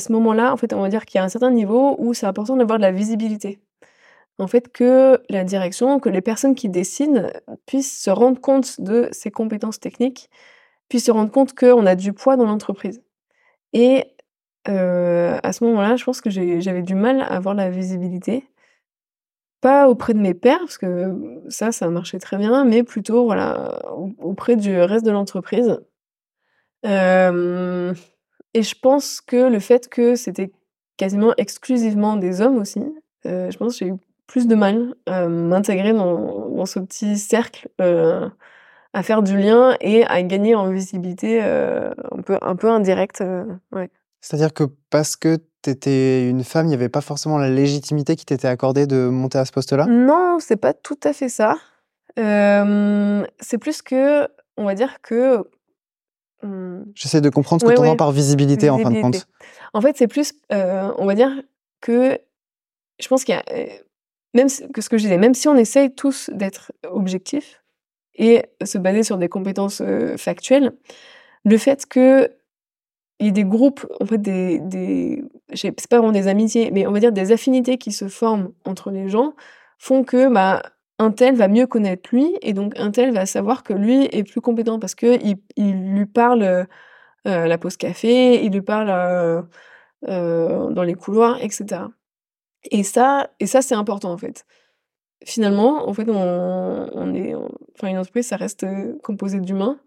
ce moment-là, en fait, on va dire qu'il y a un certain niveau où c'est important d'avoir de la visibilité. En fait, que la direction, que les personnes qui décident puissent se rendre compte de ces compétences techniques, puissent se rendre compte qu'on a du poids dans l'entreprise. Et euh, à ce moment-là, je pense que j'avais du mal à avoir la visibilité. Pas auprès de mes pairs, parce que ça, ça marchait très bien, mais plutôt voilà, auprès du reste de l'entreprise. Euh, et je pense que le fait que c'était quasiment exclusivement des hommes aussi, euh, je pense que j'ai eu plus de mal à m'intégrer dans, dans, ce petit cercle, euh, à faire du lien et à gagner en visibilité un, peu, un peu indirecte. Ouais. C'est-à-dire que parce que tu étais une femme, il n'y avait pas forcément la légitimité qui t'était accordée de monter à ce poste-là? Non, c'est pas tout à fait ça. c'est plus que, on va dire que Mmh. J'essaie de comprendre ce que tu entends par visibilité, en fin de compte. En fait, c'est plus, euh, on va dire que je pense qu'il y a, euh, même que ce que je disais, même si on essaye tous d'être objectifs et se baser sur des compétences factuelles, le fait que il y ait des groupes, en fait, des, des c'est pas vraiment des amitiés, mais on va dire des affinités qui se forment entre les gens, font que, bah, un tel va mieux connaître lui et donc un tel va savoir que lui est plus compétent parce que il, lui parle euh, la pause café, il lui parle euh, euh, dans les couloirs, etc. Et ça, et ça c'est important en fait. Finalement, en fait, on, est, enfin une entreprise, ça reste composé d'humains.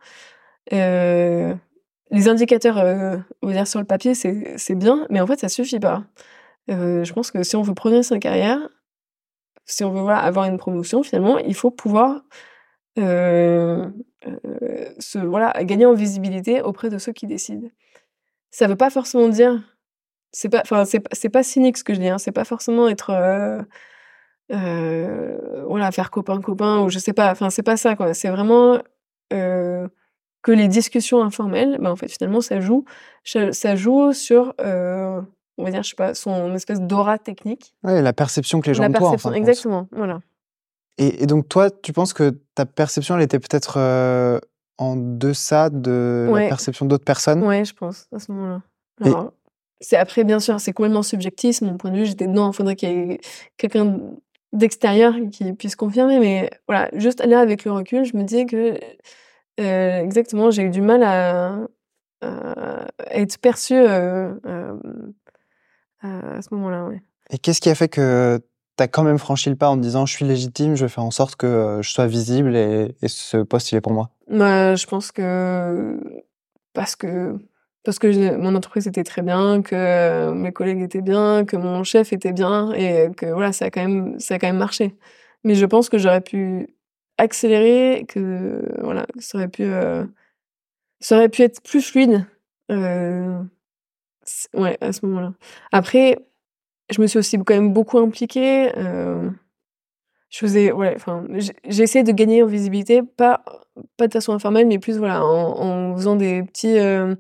Les indicateurs, on va dire sur le papier, c'est bien, mais en fait, ça suffit pas. je pense que si on veut progresser sa carrière, si on veut avoir une promotion, finalement, il faut pouvoir euh, euh, se, voilà, gagner en visibilité auprès de ceux qui décident. Ça ne veut pas forcément dire, c'est pas, pas cynique ce que je dis, hein, c'est pas forcément être, euh, voilà, faire copain copain ou je sais pas, enfin, c'est pas ça quoi. C'est vraiment que les discussions informelles, bah, en fait, finalement, ça joue, ça joue sur on va dire, je sais pas, son espèce d'aura technique. Oui, la perception que les gens la ont perception, exactement, voilà. Et, donc toi, tu penses que ta perception, elle était peut-être euh, en deçà de la perception d'autres personnes? Oui, je pense, à ce moment-là. C'est après, bien sûr, c'est complètement subjectif. Mon point de vue, j'étais non, il faudrait qu'il y ait quelqu'un d'extérieur qui puisse confirmer. Mais voilà, juste là, avec le recul, je me disais que euh, exactement, j'ai eu du mal à, être perçue euh, à ce moment-là. Et qu'est-ce qui a fait que tu as quand même franchi le pas en te disant je suis légitime, je vais faire en sorte que euh, je sois visible et, ce poste il est pour moi? Bah, Je pense que parce que parce que mon entreprise était très bien, que mes collègues étaient bien, que mon chef était bien et que voilà ça a quand même ça a quand même marché. Mais je pense que j'aurais pu accélérer, que voilà ça aurait pu euh, ça aurait pu être plus fluide. Euh, Ouais, à ce moment-là. Après, je me suis aussi quand même beaucoup impliquée. Euh, je faisais, ouais, enfin, de gagner en visibilité, pas, pas de façon informelle, mais plus voilà, en, faisant des petits, euh,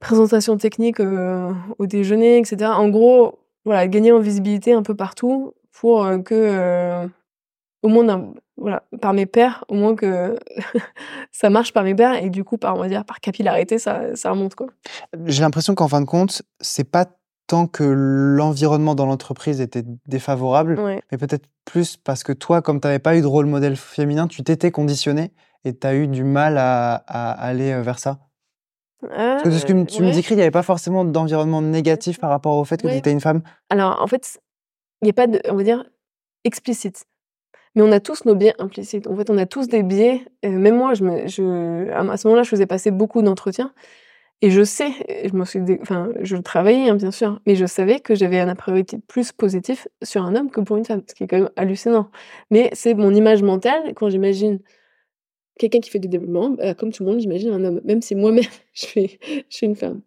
présentation technique au déjeuner, etc. En gros, voilà, gagner en visibilité un peu partout pour que, au moins, voilà, par mes pairs, au moins que [laughs] ça marche par mes pairs et du coup, par, on va dire, par capillarité, ça, ça remonte. Quoi. J'ai l'impression qu'en fin de compte, c'est pas tant que l'environnement dans l'entreprise était défavorable, mais peut-être plus parce que toi, comme tu n'avais pas eu de rôle modèle féminin, tu t'étais conditionné et tu as eu du mal à, aller euh, vers ça. parce que de ce que tu me décris, il n'y avait pas forcément d'environnement négatif par rapport au fait que tu étais une femme. Alors, en fait, il n'y a pas de, on va dire, explicite. Mais on a tous nos biais implicites. En fait, on a tous des biais. Euh, même moi, à ce moment-là, je faisais passer beaucoup d'entretiens. Et je sais, je me travaillais hein, bien sûr, mais je savais que j'avais un a priori plus positif sur un homme que pour une femme, ce qui est quand même hallucinant. Mais c'est mon image mentale quand j'imagine quelqu'un qui fait du développement, bah, comme tout le monde, j'imagine un homme, même si moi-même [laughs] je suis, je suis une femme.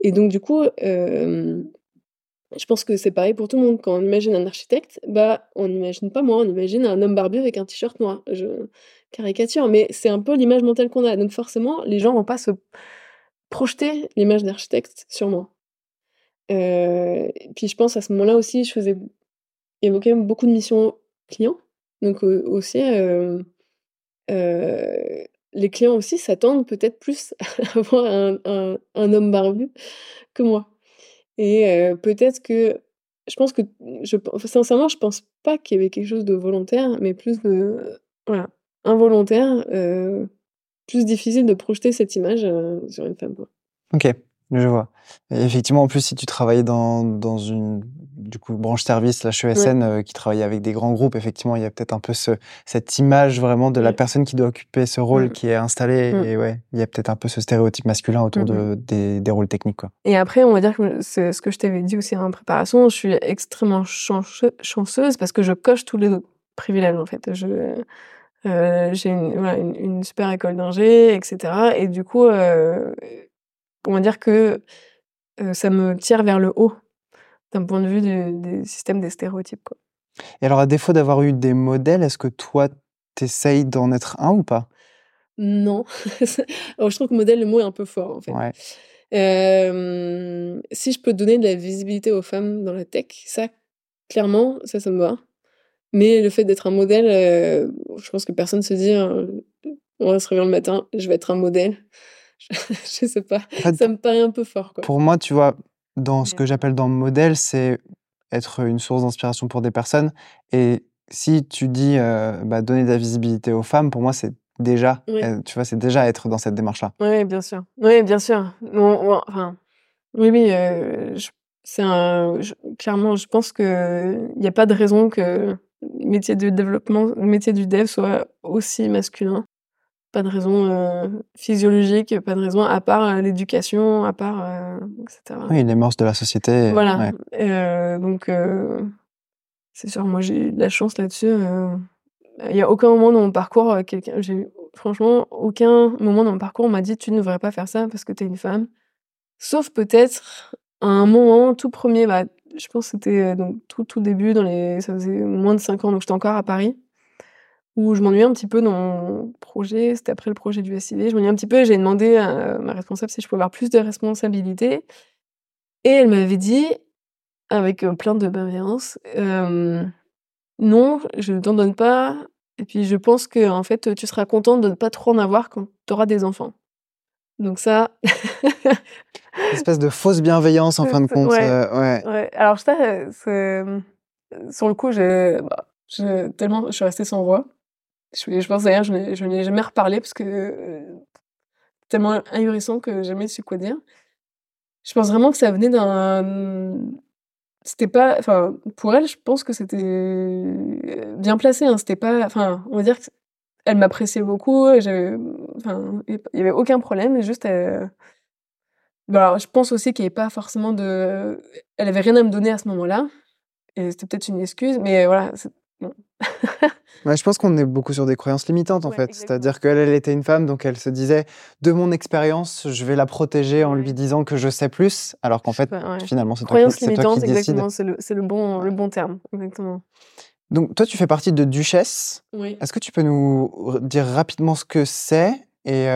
Et donc du coup, je pense que c'est pareil pour tout le monde. Quand on imagine un architecte, bah on n'imagine pas moi, on imagine un homme barbu avec un t-shirt noir. Je caricature, mais c'est un peu l'image mentale qu'on a. Donc forcément, les gens vont pas se projeter l'image d'architecte sur moi. Euh, puis je pense à ce moment-là aussi, je faisais, même beaucoup de missions clients. Donc aussi, euh, euh, les clients aussi s'attendent peut-être plus [laughs] à avoir un, homme barbu que moi. Et peut-être que, je pense que, je, sincèrement, je pense pas qu'il y avait quelque chose de volontaire, mais plus de, voilà, involontaire plus difficile de projeter cette image sur une femme. Ok, je vois. effectivement, en plus, si tu travaillais dans, dans une du coup, branche service, la HESN, euh, qui travaillait avec des grands groupes, effectivement, il y a peut-être un peu ce, cette image vraiment de la personne qui doit occuper ce rôle mm. qui est installé. Mm. Et ouais, il y a peut-être un peu ce stéréotype masculin autour de, des, des, rôles techniques. Quoi. Et après, on va dire que c'est ce que je t'avais dit aussi en préparation, je suis extrêmement chanceuse parce que je coche tous les privilèges, en fait. Je, euh, j'ai une, une, super école d'ingé, etc. Et du coup, euh, on va dire que euh, ça me tire vers le haut d'un point de vue des systèmes des stéréotypes. Quoi. Et alors, à défaut d'avoir eu des modèles, est-ce que toi, t'essayes d'en être un ou pas? Non. [laughs] alors, je trouve que modèle, le mot est un peu fort, en fait. si je peux donner de la visibilité aux femmes dans la tech, ça, clairement, ça, ça me va. Mais le fait d'être un modèle, euh, je pense que personne se dit, hein, on va se réveiller le matin, je vais être un modèle. [laughs] je, sais pas. ça me paraît un peu fort. Quoi. Pour moi, tu vois, dans ce que j'appelle dans modèle, c'est être une source d'inspiration pour des personnes. Et si tu dis euh, bah, donner de la visibilité aux femmes, pour moi, c'est déjà, euh, tu vois, c'est déjà être dans cette démarche-là. Oui, bien sûr. Oui, bien sûr. enfin, oui, oui, c'est un. clairement, je pense qu'il n'y a pas de raison que métier de développement, le métier du dev soit aussi masculin. Pas de raison euh, physiologique, pas de raison à part euh, l'éducation, à part euh, etc. Oui, les mœurs de la société. Voilà. donc c'est sûr, moi j'ai eu de la chance là-dessus. Il n'y a aucun moment dans mon parcours, quelqu'un, j'ai franchement aucun moment dans mon parcours on m'a dit tu ne devrais pas faire ça parce que tu es une femme. Sauf peut-être à un moment tout premier, bah, je pense que c'était donc tout, tout début, dans les, ça faisait moins de 5 ans, donc j'étais encore à Paris, où je m'ennuyais un petit peu dans mon projet, c'était après le projet du SIV, je m'ennuyais un petit peu et j'ai demandé à ma responsable si je pouvais avoir plus de responsabilités. Et elle m'avait dit, avec euh, plein de bienveillance, non, je ne t'en donne pas, et puis je pense que en fait, tu seras contente de ne pas trop en avoir quand tu auras des enfants. Donc ça, Une [laughs] espèce de fausse bienveillance en fin de compte. Ouais. Euh, ouais. Alors, ça, euh, sur le coup, j'ai, bah, tellement, je suis restée sans voix. Je, je pense d'ailleurs, je n'ai jamais reparlé parce que euh, tellement ahurissant que jamais su quoi dire. Je pense vraiment que ça venait d'un. C'était pas. Enfin, pour elle, je pense que c'était bien placé. Hein. C'était pas. Enfin, on va dire qu'elle m'appréciait beaucoup. Enfin, il n'y avait aucun problème. Juste, bah, je pense aussi qu'il n'y avait pas forcément de. Elle avait rien à me donner à ce moment-là. Et c'était peut-être une excuse, mais voilà. Bon. [laughs] je pense qu'on est beaucoup sur des croyances limitantes en fait. C'est-à-dire qu'elle, elle était une femme, donc elle se disait de mon expérience, je vais la protéger en lui disant que je sais plus, alors qu'en fait, finalement, c'est toi, qui, toi qui exactement, c'est le, le, bon, le bon terme. Exactement. Donc, toi, tu fais partie de Duchesse. Oui. Est-ce que tu peux nous dire rapidement ce que c'est et,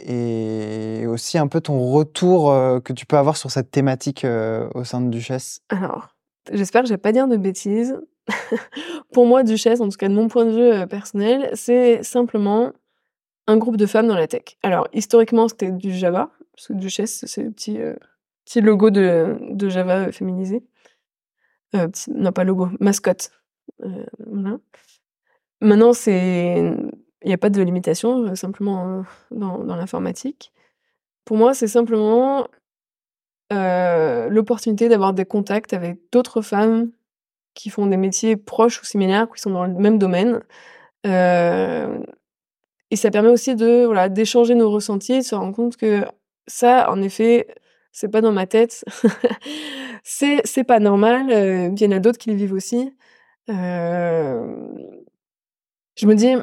et aussi un peu ton retour que tu peux avoir sur cette thématique au sein de Duchesse? Alors, j'espère que je vais pas dire de bêtises. [laughs] Pour moi, Duchesse, en tout cas de mon point de vue personnel, c'est simplement un groupe de femmes dans la tech. Alors, historiquement, c'était du Java, parce que Duchesse, c'est le petit, petit logo de, Java féminisé. non, pas logo, mascotte. Maintenant, c'est il n'y a pas de limitation, euh, simplement, euh, dans l'informatique. Pour moi, c'est simplement, euh, l'opportunité d'avoir des contacts avec d'autres femmes qui font des métiers proches ou similaires, qui sont dans le même domaine. et ça permet aussi de, voilà, d'échanger nos ressentis, de se rendre compte que ça, en effet, c'est pas dans ma tête. [laughs] C'est c'est pas normal, il y en a d'autres qui le vivent aussi. je me dis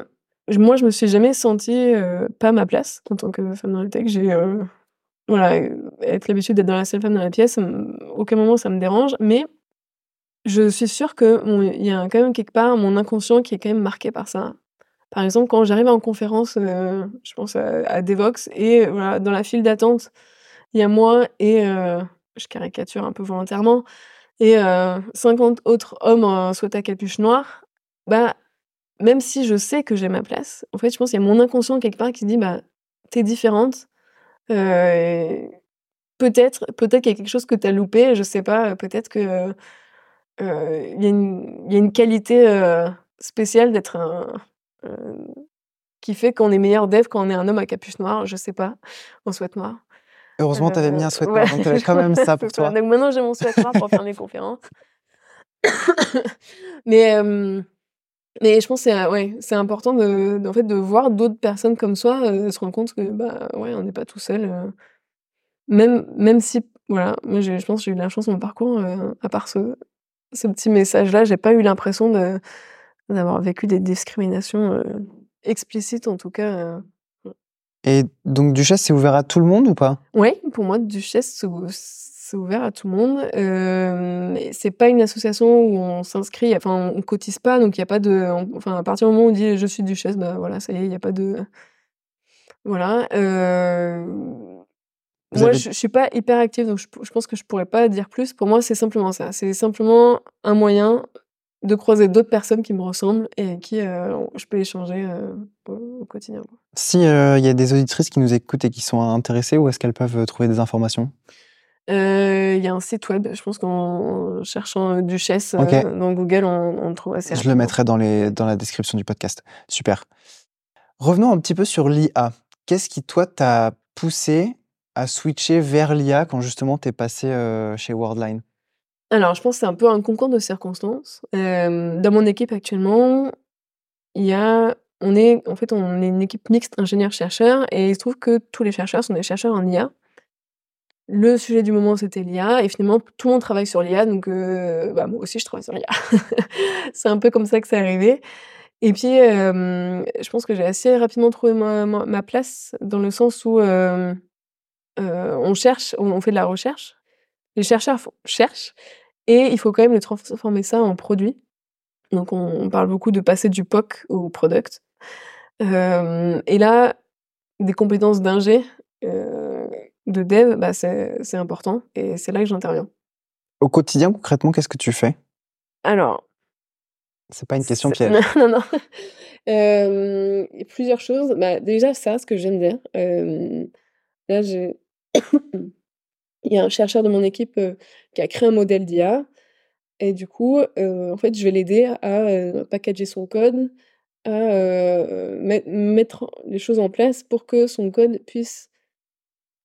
moi, je me suis jamais sentie pas ma place en tant que femme dans la tech. J'ai voilà, être l'habitude d'être dans la seule femme dans la pièce, aucun moment ça me dérange, mais je suis sûre que il y a quand même quelque part mon inconscient qui est quand même marqué par ça. Par exemple, quand j'arrive en conférence, je pense à, Devox et voilà, dans la file d'attente, il y a moi et je caricature un peu volontairement et 50 autres hommes en à capuche noire, bah même si je sais que j'ai ma place, en fait, je pense qu'il y a mon inconscient quelque part qui se dit, bah, t'es différente. Euh, peut-être, peut-être qu'il y a quelque chose que t'as loupé, je sais pas, peut-être que euh, il y, y, a une qualité euh, spéciale d'être un. qui fait qu'on est meilleur dev quand on est un homme à capuche noire, je sais pas, en sweat noir. Heureusement, t'avais mis un sweat noir, donc t'avais quand même ça [laughs] pour toi. Donc maintenant, j'ai mon sweat noir pour faire mes [laughs] conférences. [coughs] Mais mais je pense que c'est ouais, important de, en fait, de voir d'autres personnes comme soi, euh, se rendre compte que bah ouais, on n'est pas tout seul. Euh. même, même si, voilà, moi je pense que j'ai eu la chance dans mon parcours, euh, à part ce, ce petit message-là, j'ai pas eu l'impression d'avoir vécu des discriminations explicites en tout cas. Et donc Duchesse, c'est ouvert à tout le monde ou pas? Oui, pour moi, Duchesse, c'est ouvert à tout le monde. Euh, c'est pas une association où on s'inscrit, enfin on cotise pas, donc il y a pas de, enfin à partir du moment où on dit je suis duchesse, bah voilà, ça y est, il y a pas de, voilà. Euh, moi, je, suis pas hyper active, donc je, pense que je pourrais pas dire plus. Pour moi, c'est simplement ça. C'est simplement un moyen de croiser d'autres personnes qui me ressemblent et avec qui euh, je peux échanger euh, au, quotidien. Si il y a des auditrices qui nous écoutent et qui sont intéressées, où est-ce qu'elles peuvent trouver des informations? Il y a un site web, je pense qu'en cherchant Duchesse dans Google, on, le trouve assez Je le mettrai dans, les, dans la description du podcast. Super. Revenons un petit peu sur l'IA. Qu'est-ce qui, toi, t'a poussé à switcher vers l'IA quand justement tu es passé chez Worldline? Alors, je pense que c'est un peu un concours de circonstances. dans mon équipe actuellement, il y a, on est, en fait, on est une équipe mixte ingénieur-chercheur et il se trouve que tous les chercheurs sont des chercheurs en IA. Le sujet du moment, c'était l'IA et finalement tout le monde travaille sur l'IA donc bah, moi aussi je travaille sur l'IA. [laughs] C'est un peu comme ça que c'est arrivé et puis, je pense que j'ai assez rapidement trouvé ma place dans le sens où, on cherche, on fait de la recherche. Les chercheurs cherchent et il faut quand même le transformer ça en produit. Donc on parle beaucoup de passer du POC au product. et là, des compétences d'ingé, de dev, bah, c'est important et c'est là que j'interviens. Au quotidien, concrètement, qu'est-ce que tu fais? Alors. C'est pas une question piège. [laughs] Non, non, non. Euh, plusieurs choses. Bah, déjà, ça, ce que j'aime dire. Euh, là, j'ai. Il y a un chercheur de mon équipe euh, qui a créé un modèle d'IA. Et du coup, en fait, je vais l'aider à packager son code, à mettre les choses en place pour que son code puisse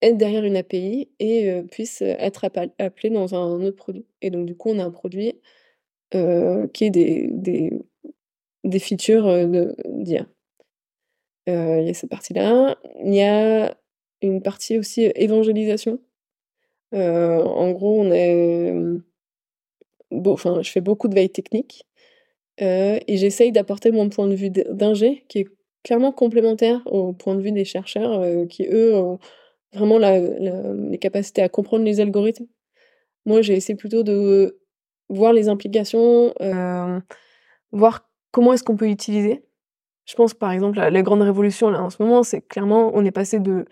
être derrière une API et puisse être appelé dans un autre produit. Et donc du coup, on a un produit qui est des, des, des features d'IA. Il y a cette partie-là. Il y a une partie aussi évangélisation. en gros, on est... Bon, enfin, je fais beaucoup de veille technique et j'essaye d'apporter mon point de vue d'ingé qui est clairement complémentaire au point de vue des chercheurs qui, eux, vraiment la, les capacités à comprendre les algorithmes. Moi, j'ai essayé plutôt de voir les implications, euh, voir comment est-ce qu'on peut utiliser. je pense par exemple la, la grande révolution là en ce moment, c'est clairement on est passé de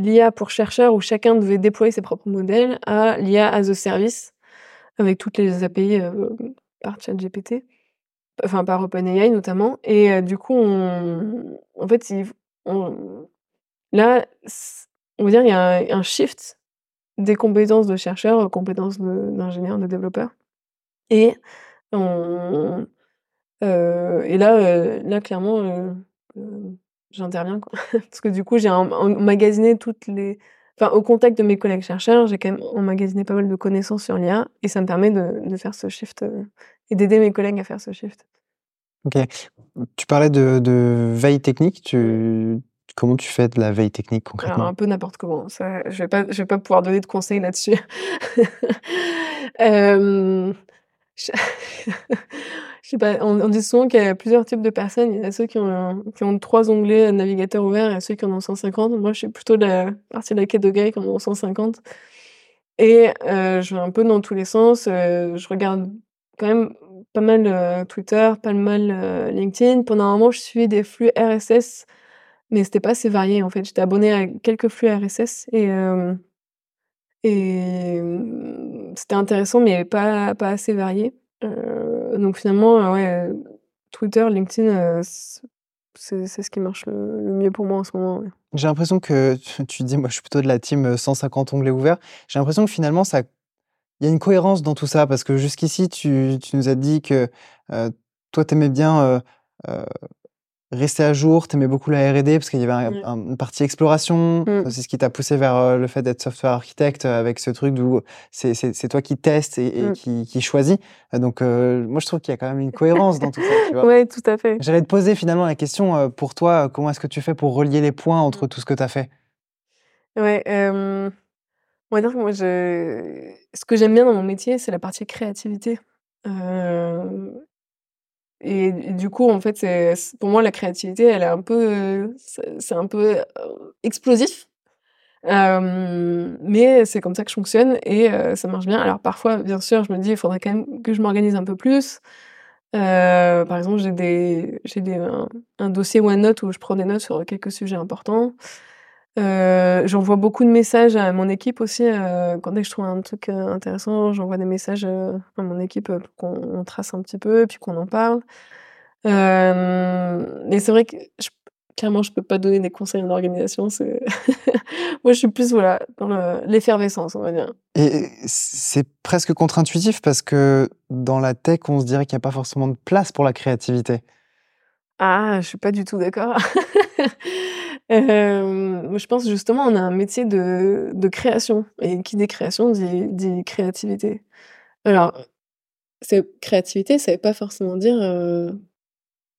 l'IA pour chercheurs où chacun devait déployer ses propres modèles à l'IA as a service avec toutes les API euh, par ChatGPT, enfin par OpenAI notamment. Et euh, du coup, on, en fait, là, on va dire il y a un, shift des compétences de chercheurs compétences d'ingénieurs, de, développeurs. Et euh, et là, là clairement, j'interviens [laughs] parce que du coup, j'ai emmagasiné toutes les enfin, au contact de mes collègues chercheurs, j'ai quand même emmagasiné pas mal de connaissances sur l'IA et ça me permet de, faire ce shift euh, et d'aider mes collègues à faire ce shift. Ok. Tu parlais de, veille technique. Tu, comment tu fais de la veille technique concrètement? Alors, Un peu n'importe comment. Ça, je vais pas, je vais pas pouvoir donner de conseils là-dessus. [laughs] euh, [laughs] sais pas, on, dit souvent qu'il y a plusieurs types de personnes. Il y a ceux qui ont, qui ont trois onglets navigateur ouverts et ceux qui en ont 150. Moi, je suis plutôt de la partie de la catégorie qui en ont 150. Et euh, je vais un peu dans tous les sens. Euh, je regarde quand même pas mal euh, Twitter, pas mal LinkedIn. Pendant un moment, je suivais des flux RSS, mais c'était pas assez varié en fait. J'étais abonné à quelques flux RSS et c'était intéressant, mais pas, pas assez varié. Donc finalement, euh, ouais, Twitter, LinkedIn, euh, c'est ce qui marche le, mieux pour moi en ce moment. J'ai l'impression que [laughs] tu, dis, moi je suis plutôt de la team 150 onglets ouverts. J'ai l'impression que finalement, ça, il y a une cohérence dans tout ça parce que jusqu'ici, tu, tu, nous as dit que euh, toi, tu aimais bien rester à jour, t'aimais beaucoup la R&D parce qu'il y avait une partie exploration. Mmh. C'est ce qui t'a poussé vers euh, le fait d'être software architecte euh, avec ce truc où c'est, toi qui testes et, mmh. qui, qui choisis. Donc euh, moi je trouve qu'il y a quand même une cohérence dans tout ça. [laughs] Oui, tout à fait. J'allais te poser finalement la question pour toi, comment est-ce que tu fais pour relier les points entre tout ce que tu as fait? Ouais, on va dire que moi je... ce que j'aime bien dans mon métier, c'est la partie créativité. Euh, et du coup, en fait, c'est pour moi, la créativité, elle est un peu, c'est un peu explosif. mais c'est comme ça que je fonctionne et ça marche bien. Alors parfois, bien sûr, je me dis, il faudrait quand même que je m'organise un peu plus. par exemple, j'ai des, j'ai des, un, dossier OneNote où je prends des notes sur quelques sujets importants. Euh, j'envoie beaucoup de messages à mon équipe aussi. Euh, quand dès que je trouve un truc euh, intéressant, j'envoie des messages à mon équipe pour qu'on trace un petit peu, puis qu'on en parle. mais c'est vrai que je, clairement, je peux pas donner des conseils en organisation. [laughs] Moi, je suis plus voilà dans l'effervescence, on va dire. Et c'est presque contre-intuitif parce que dans la tech, on se dirait qu'il n'y a pas forcément de place pour la créativité. Ah, je suis pas du tout d'accord. [laughs] Euh, je pense justement, on a un métier de, de création. Et qui dit création dit, dit créativité. Alors, créativité, ça veut pas forcément dire euh,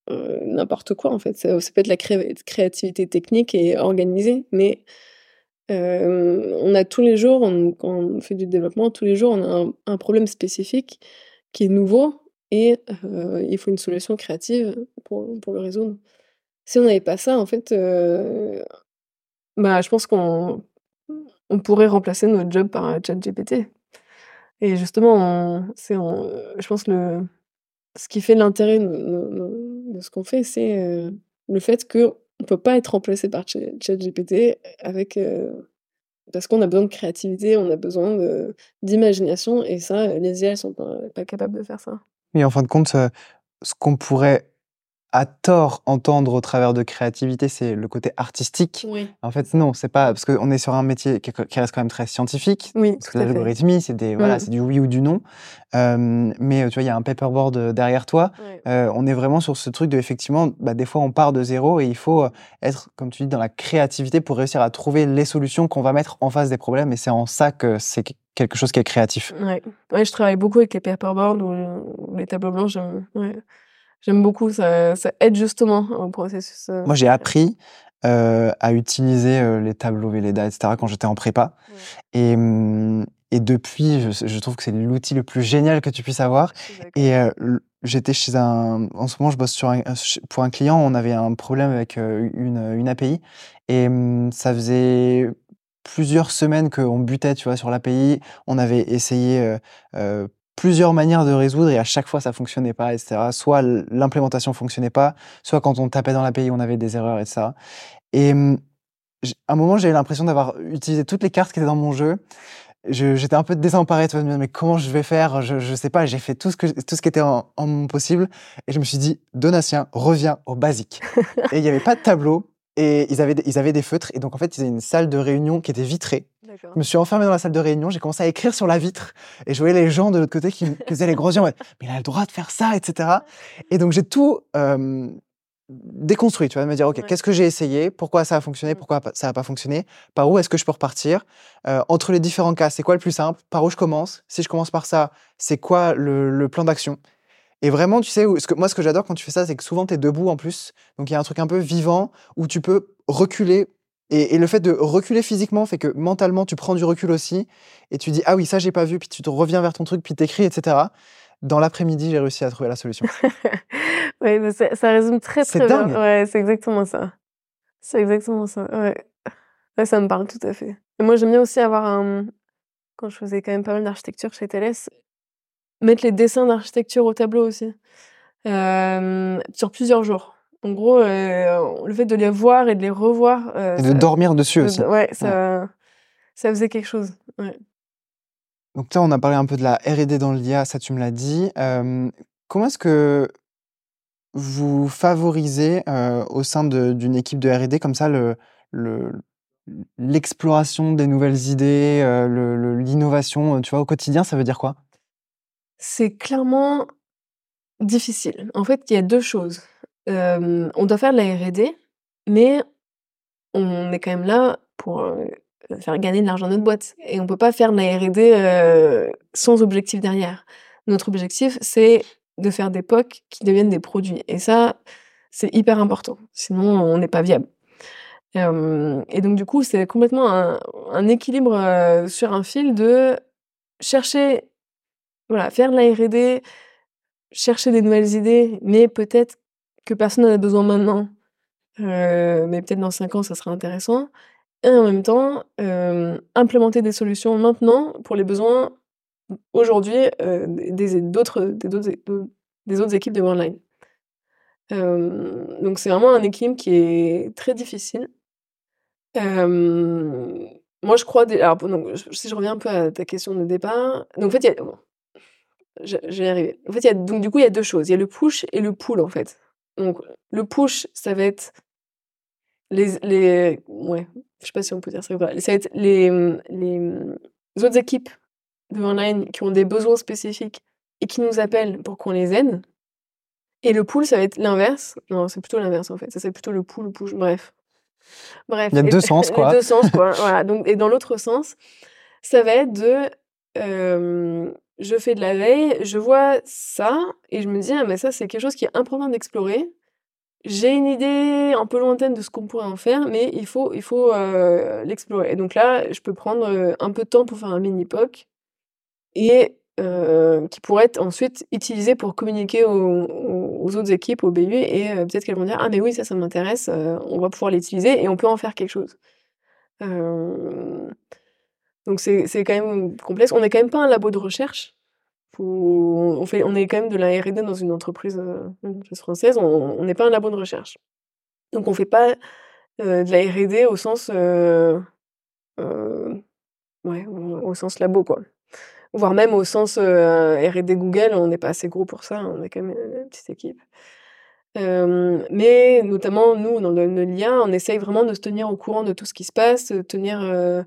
euh, n'importe quoi, en fait. Ça, peut être la créativité technique et organisée, mais on a tous les jours, quand on fait du développement, tous les jours, on a un, problème spécifique qui est nouveau et il faut une solution créative pour le résoudre. Si on n'avait pas ça, en fait, euh, bah, je pense qu'on on pourrait remplacer notre job par un chat GPT. Et justement, c'est, je pense le, ce qui fait l'intérêt de, ce qu'on fait, c'est euh, le fait qu'on ne peut pas être remplacé par ChatGPT avec, euh, parce qu'on a besoin de créativité, on a besoin d'imagination, et ça, les IA ne sont pas, pas, capables de faire ça. Mais en fin de compte, ce qu'on pourrait à tort entendre au travers de créativité, c'est le côté artistique. En fait, non, c'est pas parce qu'on est sur un métier qui, reste quand même très scientifique. Oui, parce que l'algorithmie, c'est des voilà, mm. c'est du oui ou du non. Euh, mais tu vois, il y a un paperboard euh, derrière toi. Euh, on est vraiment sur ce truc de effectivement, bah, des fois, on part de zéro et il faut être, comme tu dis, dans la créativité pour réussir à trouver les solutions qu'on va mettre en face des problèmes. Et c'est en ça que c'est quelque chose qui est créatif. Ouais. ouais, je travaille beaucoup avec les paperboards ou les tableaux blancs. Ouais. J'aime beaucoup, ça, ça, aide justement au processus. Euh, Moi, j'ai appris euh, à utiliser euh, les tableaux Velleda, etc. quand j'étais en prépa. Et, mmh, et depuis, je, je trouve que c'est l'outil le plus génial que tu puisses avoir. Et euh, j'étais chez un... En ce moment, je bosse sur un, pour un client, on avait un problème avec une, une API. Et mmh, ça faisait plusieurs semaines qu'on butait, tu vois, sur l'API. On avait essayé plusieurs manières de résoudre et à chaque fois ça fonctionnait pas, etc. Soit l'implémentation fonctionnait pas, soit quand on tapait dans l'API on avait des erreurs, etc. Et hum, à un moment j'ai eu l'impression d'avoir utilisé toutes les cartes qui étaient dans mon jeu. J'étais un peu désemparé, tu vois, mais comment je vais faire? Je ne sais pas, j'ai fait tout ce, que, tout ce qui était en, en mon possible. Et je me suis dit, Donatien, reviens au basique. [laughs] et il n'y avait pas de tableau, et ils avaient, ils avaient des feutres. Et donc, en fait, ils avaient une salle de réunion qui était vitrée. Je me suis enfermé dans la salle de réunion, j'ai commencé à écrire sur la vitre et je voyais les gens de l'autre côté qui, faisaient les gros yeux. Mais il a le droit de faire ça, etc. Et donc j'ai tout euh, déconstruit. Tu vas me dire, OK, qu'est-ce que j'ai essayé? Pourquoi ça a fonctionné? Mmh. Pourquoi ça n'a pas fonctionné? Par où est-ce que je peux repartir? Euh, Entre les différents cas, c'est quoi le plus simple? Par où je commence? Si je commence par ça, c'est quoi le, plan d'action? Et vraiment, tu sais, ce que, moi, ce que j'adore quand tu fais ça, c'est que souvent, tu es debout en plus. Donc, il y a un truc un peu vivant où tu peux reculer et, le fait de reculer physiquement fait que mentalement, tu prends du recul aussi et tu dis Ah oui, ça, j'ai pas vu, puis tu te reviens vers ton truc, puis t'écris, etc. Dans l'après-midi, j'ai réussi à trouver la solution. [laughs] oui, ça, résume très, très bien. Ouais, c'est exactement ça. C'est exactement ça. Ouais. ça me parle tout à fait. Et moi, j'aime bien aussi avoir un. Quand je faisais quand même pas mal d'architecture chez Thales, mettre les dessins d'architecture au tableau aussi. Euh, sur plusieurs jours. En gros, euh, le fait de les voir et de les revoir. Euh, et de dormir dessus aussi. Ouais, ça, ça faisait quelque chose. Donc là, on a parlé un peu de la R&D dans l'IA, ça tu me l'as dit. comment est-ce que vous favorisez au sein d'une équipe de R&D comme ça le, l'exploration des nouvelles idées, l'innovation, tu vois, au quotidien, ça veut dire quoi? C'est clairement difficile. En fait, il y a deux choses on doit faire de la R&D, mais on est quand même là pour, faire gagner de l'argent à notre boîte et on peut pas faire de la R&D, sans objectif derrière. Notre objectif, c'est de faire des POC qui deviennent des produits et ça, c'est hyper important, sinon on n'est pas viable. et donc du coup, c'est complètement un équilibre, sur un fil de chercher voilà, faire de la R&D, chercher des nouvelles idées, mais peut-être que personne n'en a besoin maintenant, euh, mais peut-être dans 5 ans, ça sera intéressant. Et en même temps, euh, implémenter des solutions maintenant pour les besoins aujourd'hui euh, des, d'autres, des, autres, équipes de Worldline. donc c'est vraiment un équilibre qui est très difficile. moi, je crois. alors, donc, si je reviens un peu à ta question de départ, donc en fait, il y a, vais y arriver. En fait, y a, donc du coup, il y a deux choses. Il y a le push et le pull en fait. Donc, le push, ça va être les, les ouais, je sais pas si on peut dire ça Ça va être les, les autres équipes de online qui ont des besoins spécifiques et qui nous appellent pour qu'on les aide. Et le pull, ça va être l'inverse. Non, c'est plutôt l'inverse en fait. Ça, c'est plutôt le pull, le push. Bref. Bref. Il y a deux sens, [laughs] quoi. deux sens, quoi. voilà. Donc, et dans l'autre sens, ça va être de euh, je fais de la veille, je vois ça et je me dis, ah, mais ça, c'est quelque chose qui est important d'explorer. J'ai une idée un peu lointaine de ce qu'on pourrait en faire, mais il faut, il faut euh, l'explorer. Donc là, je peux prendre euh, un peu de temps pour faire un mini-POC et euh, qui pourrait être ensuite utilisé pour communiquer aux, autres équipes, au BU, et peut-être qu'elles vont dire Ah, mais oui, ça, ça m'intéresse, on va pouvoir l'utiliser et on peut en faire quelque chose. Donc c'est quand même complexe. On n'est quand même pas un labo de recherche. on, fait, on est quand même de la R&D dans une entreprise, euh, française. On n'est pas un labo de recherche. Donc on fait pas euh, de la R&D au sens, euh, ouais, au, sens labo quoi. Voire même au sens R&D Google, on n'est pas assez gros pour ça. On est quand même une petite équipe. mais notamment nous dans le, le, lien, on essaye vraiment de se tenir au courant de tout ce qui se passe, tenir euh,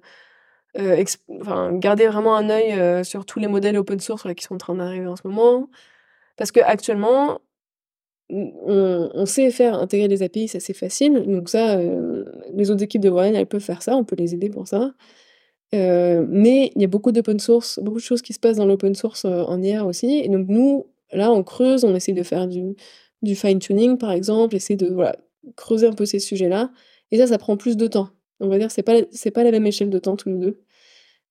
enfin, garder vraiment un œil euh, sur tous les modèles open source qui sont en train d'arriver en ce moment. Parce qu'actuellement, on, on, sait faire intégrer les API, ça c'est facile. Donc ça, euh, les autres équipes de Warren, elles peuvent faire ça, on peut les aider pour ça. mais il y a beaucoup d'open source, beaucoup de choses qui se passent dans l'open source en IA aussi. Et donc nous, là, on creuse, on essaie de faire du, fine-tuning par exemple, essayer de creuser un peu ces sujets-là. Et ça, ça prend plus de temps. On va dire c'est pas c'est pas la même échelle de temps tous les deux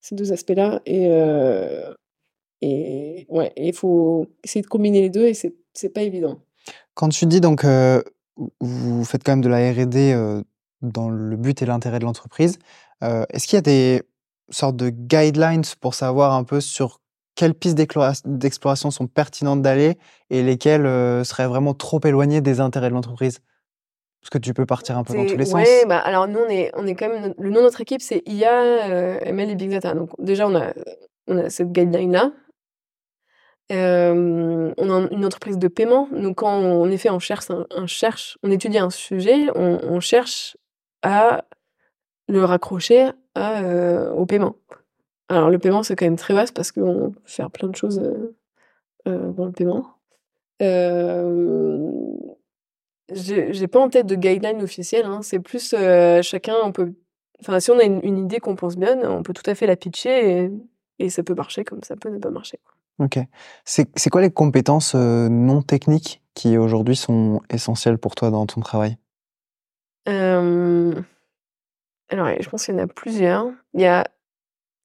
ces deux aspects-là et euh, et ouais il faut essayer de combiner les deux et c'est c'est pas évident. Quand tu dis donc euh, vous faites quand même de la R&D euh, dans le but et l'intérêt de l'entreprise, est-ce qu'il y a des sortes de guidelines pour savoir un peu sur quelles pistes d'exploration sont pertinentes d'aller et lesquelles seraient vraiment trop éloignées des intérêts de l'entreprise? Parce que tu peux partir un peu dans tous les sens. Bah, alors nous, on est, on est quand même. Le nom de notre équipe, c'est IA, ML et Big Data. Donc déjà, on a, on a cette guideline-là. on a une entreprise de paiement. Donc, quand on, en effet, on cherche, un, cherche, on étudie un sujet, on, cherche à le raccrocher à, au paiement. Alors, le paiement, c'est quand même très vaste parce qu'on peut faire plein de choses dans le paiement. J'ai pas en tête de guideline officielle. Hein. C'est plus chacun, on peut. Enfin, si on a une, idée qu'on pense bien, on peut tout à fait la pitcher et, ça peut marcher comme ça peut ne pas marcher. Ok. C'est quoi les compétences non techniques qui aujourd'hui sont essentielles pour toi dans ton travail? Alors, je pense qu'il y en a plusieurs. Il y a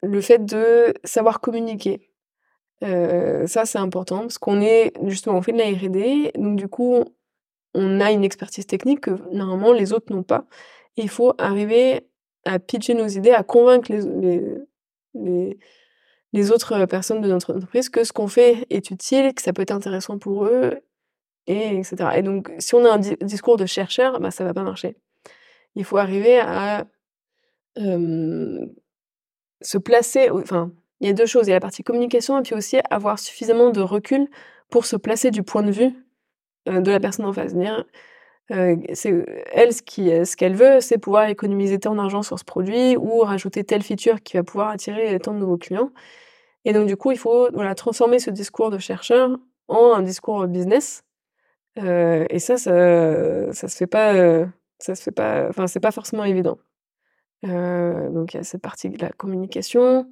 le fait de savoir communiquer. ça, c'est important parce qu'on est justement, on fait de la R&D, donc du coup, on a une expertise technique que normalement les autres n'ont pas. il faut arriver à pitcher nos idées, à convaincre les, les, les, autres personnes de notre entreprise que ce qu'on fait est utile, que ça peut être intéressant pour eux, et etc. Et donc, si on a un discours de chercheur, bah, ça va pas marcher. Il faut arriver à se placer, enfin, il y a deux choses, il y a la partie communication et puis aussi avoir suffisamment de recul pour se placer du point de vue de la personne en face. Dire, c'est elle ce qui, ce qu'elle veut, c'est pouvoir économiser tant d'argent sur ce produit ou rajouter telle feature qui va pouvoir attirer tant de nouveaux clients. Et donc du coup, il faut voilà transformer ce discours de chercheur en un discours business. et ça, ça, ça se fait pas, ça se fait pas, enfin c'est pas forcément évident. donc il y a cette partie de la communication.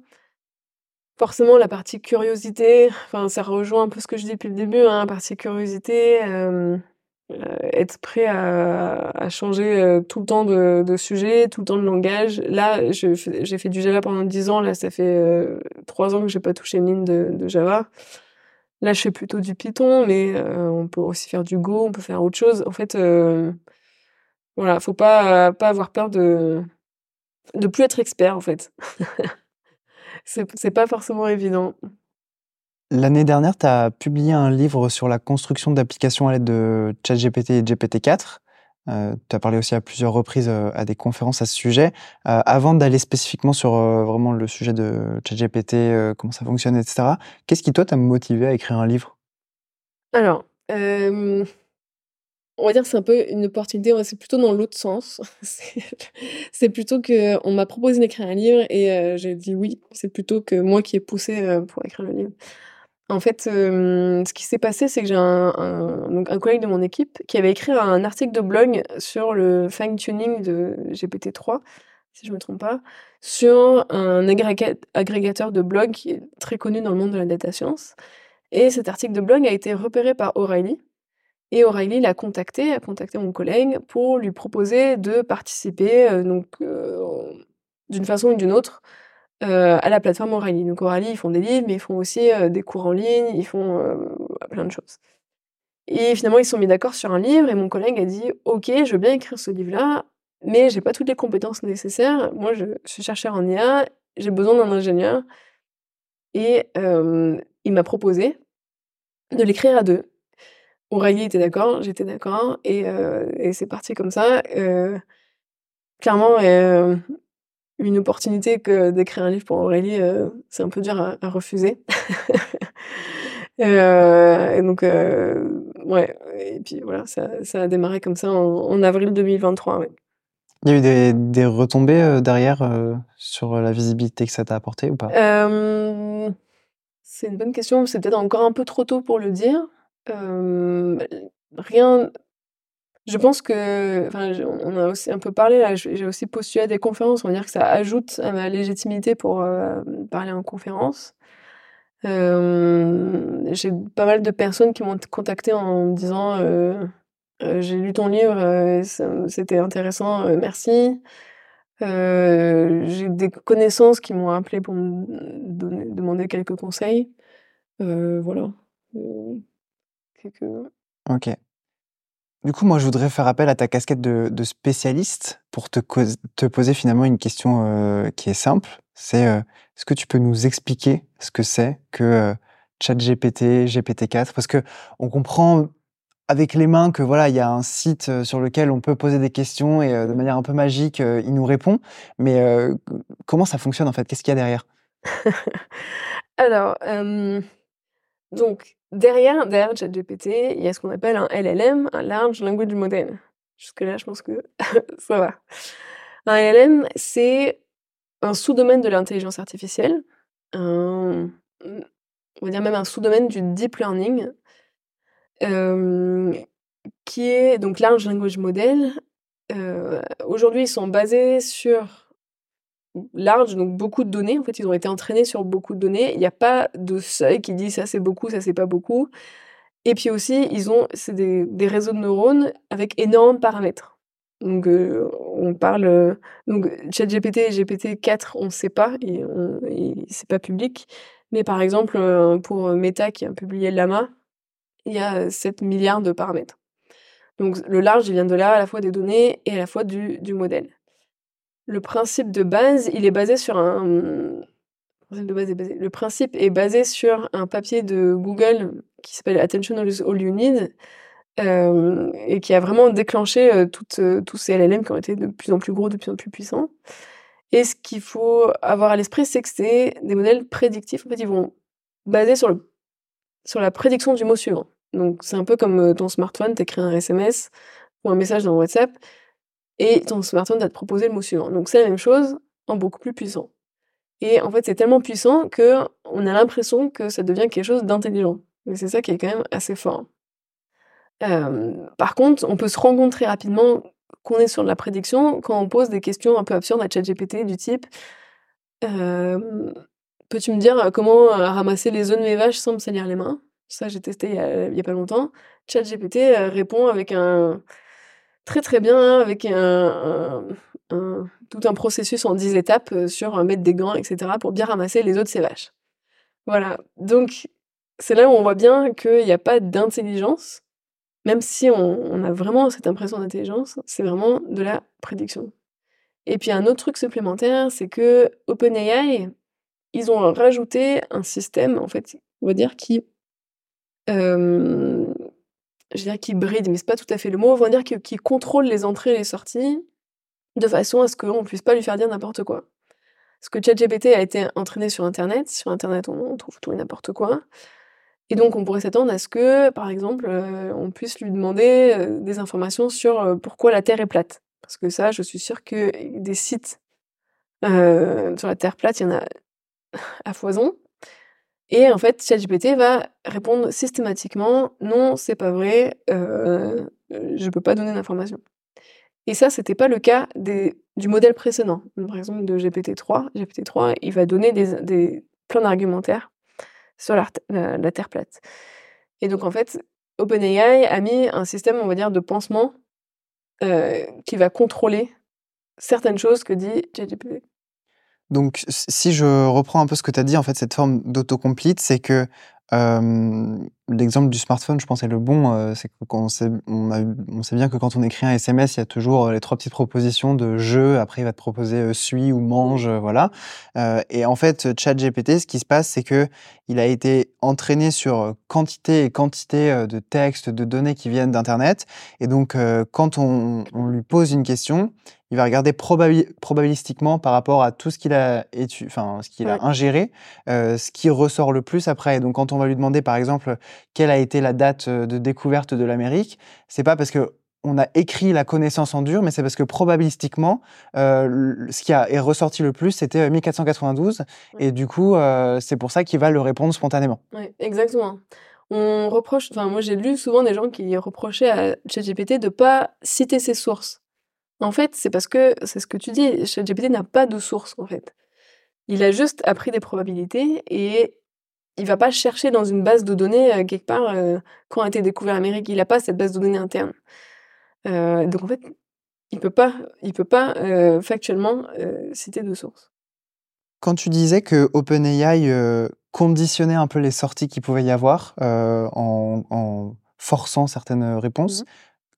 Forcément, la partie curiosité, enfin, ça rejoint un peu ce que je dis depuis le début, hein, la partie curiosité, être prêt à, changer tout le temps de, sujet, tout le temps de langage. Là, j'ai fait du Java pendant 10 ans, là, ça fait 3 ans que j'ai pas touché une ligne de, Java. Là, je fais plutôt du Python, mais on peut aussi faire du Go, on peut faire autre chose. En fait, voilà, faut pas, pas avoir peur de de plus être expert, en fait. [laughs] c'est pas forcément évident. L'année dernière, tu as publié un livre sur la construction d'applications à l'aide de ChatGPT et GPT-4. Euh, tu as parlé aussi à plusieurs reprises euh, à des conférences à ce sujet. Euh, avant d'aller spécifiquement sur vraiment le sujet de ChatGPT, comment ça fonctionne, etc., qu'est-ce qui, toi, t'a motivé à écrire un livre? Alors, on va dire que c'est un peu une opportunité, c'est plutôt dans l'autre sens. [laughs] c'est plutôt que on m'a proposé d'écrire un livre et euh, j'ai dit oui. C'est plutôt que moi qui ai poussé euh, pour écrire le livre. En fait, ce qui s'est passé, c'est que j'ai un, un, collègue de mon équipe qui avait écrit un article de blog sur le fine-tuning de GPT-3, si je ne me trompe pas, sur un agrégateur de blog qui est très connu dans le monde de la data science. Et cet article de blog a été repéré par O'Reilly, et O'Reilly l'a contacté, a contacté mon collègue pour lui proposer de participer, euh, donc euh, d'une façon ou d'une autre, euh, à la plateforme O'Reilly. Donc O'Reilly, ils font des livres, mais ils font aussi des cours en ligne, ils font plein de choses. Et finalement, ils se sont mis d'accord sur un livre, et mon collègue a dit Ok, je veux bien écrire ce livre-là, mais j'ai pas toutes les compétences nécessaires. Moi, je suis chercheur en IA, j'ai besoin d'un ingénieur. Et il m'a proposé de l'écrire à deux. Aurélie était d'accord, j'étais d'accord, et, euh, et c'est parti comme ça. Euh, clairement, euh, une opportunité que d'écrire un livre pour Aurélie, c'est un peu dur à, refuser. [laughs] et donc, ouais, et puis voilà, ça, ça, a démarré comme ça en, avril 2023. Il y a eu des, des retombées derrière sur la visibilité que ça t'a apporté ou pas? C'est une bonne question, c'est peut-être encore un peu trop tôt pour le dire rien je pense que enfin, on a aussi un peu parlé là, j'ai aussi postulé à des conférences, on va dire que ça ajoute à ma légitimité pour, parler en conférence. j'ai pas mal de personnes qui m'ont contacté en me disant, «J'ai lu ton livre, c'était intéressant, merci». j'ai des connaissances qui m'ont appelé pour me demander quelques conseils. voilà, Ok. Du coup, moi, je voudrais faire appel à ta casquette de, spécialiste pour te, te, poser finalement une question euh, qui est simple. C'est est-ce que tu peux nous expliquer ce que c'est que ChatGPT, GPT-4 Parce que on comprend avec les mains que voilà, il y a un site sur lequel on peut poser des questions et de manière un peu magique, il nous répond. Mais comment ça fonctionne en fait? Qu'est-ce qu'il y a derrière? [laughs] Alors, donc derrière, derrière ChatGPT, il y a ce qu'on appelle un LLM, un Large Language Model. Jusque-là, je pense que [laughs] ça va. Un LLM, c'est un sous-domaine de l'intelligence artificielle, on va dire même un sous-domaine du deep learning, qui est donc Large Language Model. Aujourd'hui, ils sont basés sur large, donc beaucoup de données. En fait, ils ont été entraînés sur beaucoup de données. Il n'y a pas de seuil qui dit ça c'est beaucoup, ça c'est pas beaucoup. Et puis aussi, ils ont c'est des, des, réseaux de neurones avec énormément de paramètres. Donc, on parle. donc, ChatGPT et GPT-4, on ne sait pas, et, c'est pas public. Mais par exemple, pour Meta qui a publié Lama, il y a 7 milliards de paramètres. Donc, le large, il vient de là, à la fois des données et à la fois du, du modèle. Le principe de base, il est basé sur un. Le principe est basé sur un papier de Google qui s'appelle Attention All You Need, et qui a vraiment déclenché toutes, tous ces LLM qui ont été de plus en plus gros, de plus en plus puissants. Et ce qu'il faut avoir à l'esprit, c'est que c'est des modèles prédictifs. En fait, ils vont baser sur, le, sur la prédiction du mot suivant. Donc, c'est un peu comme ton smartphone, tu écris un SMS ou un message dans WhatsApp, et ton smartphone va te proposer le mot suivant. Donc, c'est la même chose en beaucoup plus puissant. Et en fait, c'est tellement puissant que on a l'impression que ça devient quelque chose d'intelligent. Mais c'est ça qui est quand même assez fort par contre, on peut se très rapidement qu'on est sur de la prédiction quand on pose des questions un peu absurdes à ChatGPT du type Peux-tu me dire comment ramasser les œufs de mes vaches sans me salir les mains? Ça, j'ai testé il y, a, pas longtemps. ChatGPT répond avec un. Très très bien, avec tout un processus en 10 étapes sur mettre des gants, etc., pour bien ramasser les œufs de ses vaches. Voilà. Donc, c'est là où on voit bien qu'il n'y a pas d'intelligence, même si on, a vraiment cette impression d'intelligence, c'est vraiment de la prédiction. Et puis un autre truc supplémentaire, c'est que OpenAI, ils ont rajouté un système, en fait, on va dire, qui. Euh, je veux dire qui bride, mais c'est pas tout à fait le mot, on va dire qui, contrôle les entrées et les sorties de façon à ce qu'on puisse pas lui faire dire n'importe quoi. Parce que ChatGPT a été entraîné sur Internet. Sur Internet, on trouve tout et n'importe quoi. Et donc, on pourrait s'attendre à ce que, par exemple, euh, on puisse lui demander euh, des informations sur euh, pourquoi la Terre est plate. Parce que ça, je suis sûre que des sites sur la Terre plate, il y en a [laughs] à foison. Et en fait, ChatGPT va répondre systématiquement non, c'est pas vrai, je ne peux pas donner d'informations. Et ça, c'était pas le cas du modèle précédent. Par exemple, de GPT-3. GPT-3, il va donner plein d'argumentaires sur la, Terre plate. Et donc, en fait, OpenAI a mis un système, on va dire, de pansement euh, qui va contrôler certaines choses que dit ChatGPT. Donc, si je reprends un peu ce que tu as dit, en fait, cette forme d'autocomplete, c'est que L'exemple du smartphone, je pense, est le bon. c'est qu'on sait, on, on, sait bien que quand on écrit un SMS, il y a toujours les trois petites propositions de jeu. Après, il va te proposer suis ou mange, voilà. et en fait, ChatGPT, ce qui se passe, c'est que il a été entraîné sur quantité et quantité de textes, de données qui viennent d'Internet. Et donc, quand on, on, lui pose une question, il va regarder probabilistiquement par rapport à tout ce qu'il a, enfin, ce qu'il a ingéré, euh, ce qui ressort le plus après. donc, quand on va lui demander, par exemple, quelle a été la date euh, de découverte de l'Amérique, c'est pas parce que on a écrit la connaissance en dur, mais c'est parce que probabilistiquement, euh, ce qui a, est ressorti le plus, c'était 1492. Et du coup, c'est pour ça qu'il va le répondre spontanément. Oui, exactement. On reproche, enfin, moi j'ai lu souvent des gens qui reprochaient à ChatGPT de pas citer ses sources. En fait, c'est parce que, c'est ce que tu dis, ChatGPT n'a pas de source, en fait. Il a juste appris des probabilités et il va pas chercher dans une base de données euh, quelque part euh, quand a été découvert l'Amérique. Il n'a pas cette base de données interne. Euh, donc en fait, il peut pas, il peut pas factuellement citer de source. Quand tu disais que OpenAI conditionnait un peu les sorties qu'il pouvait y avoir en, forçant certaines réponses, mmh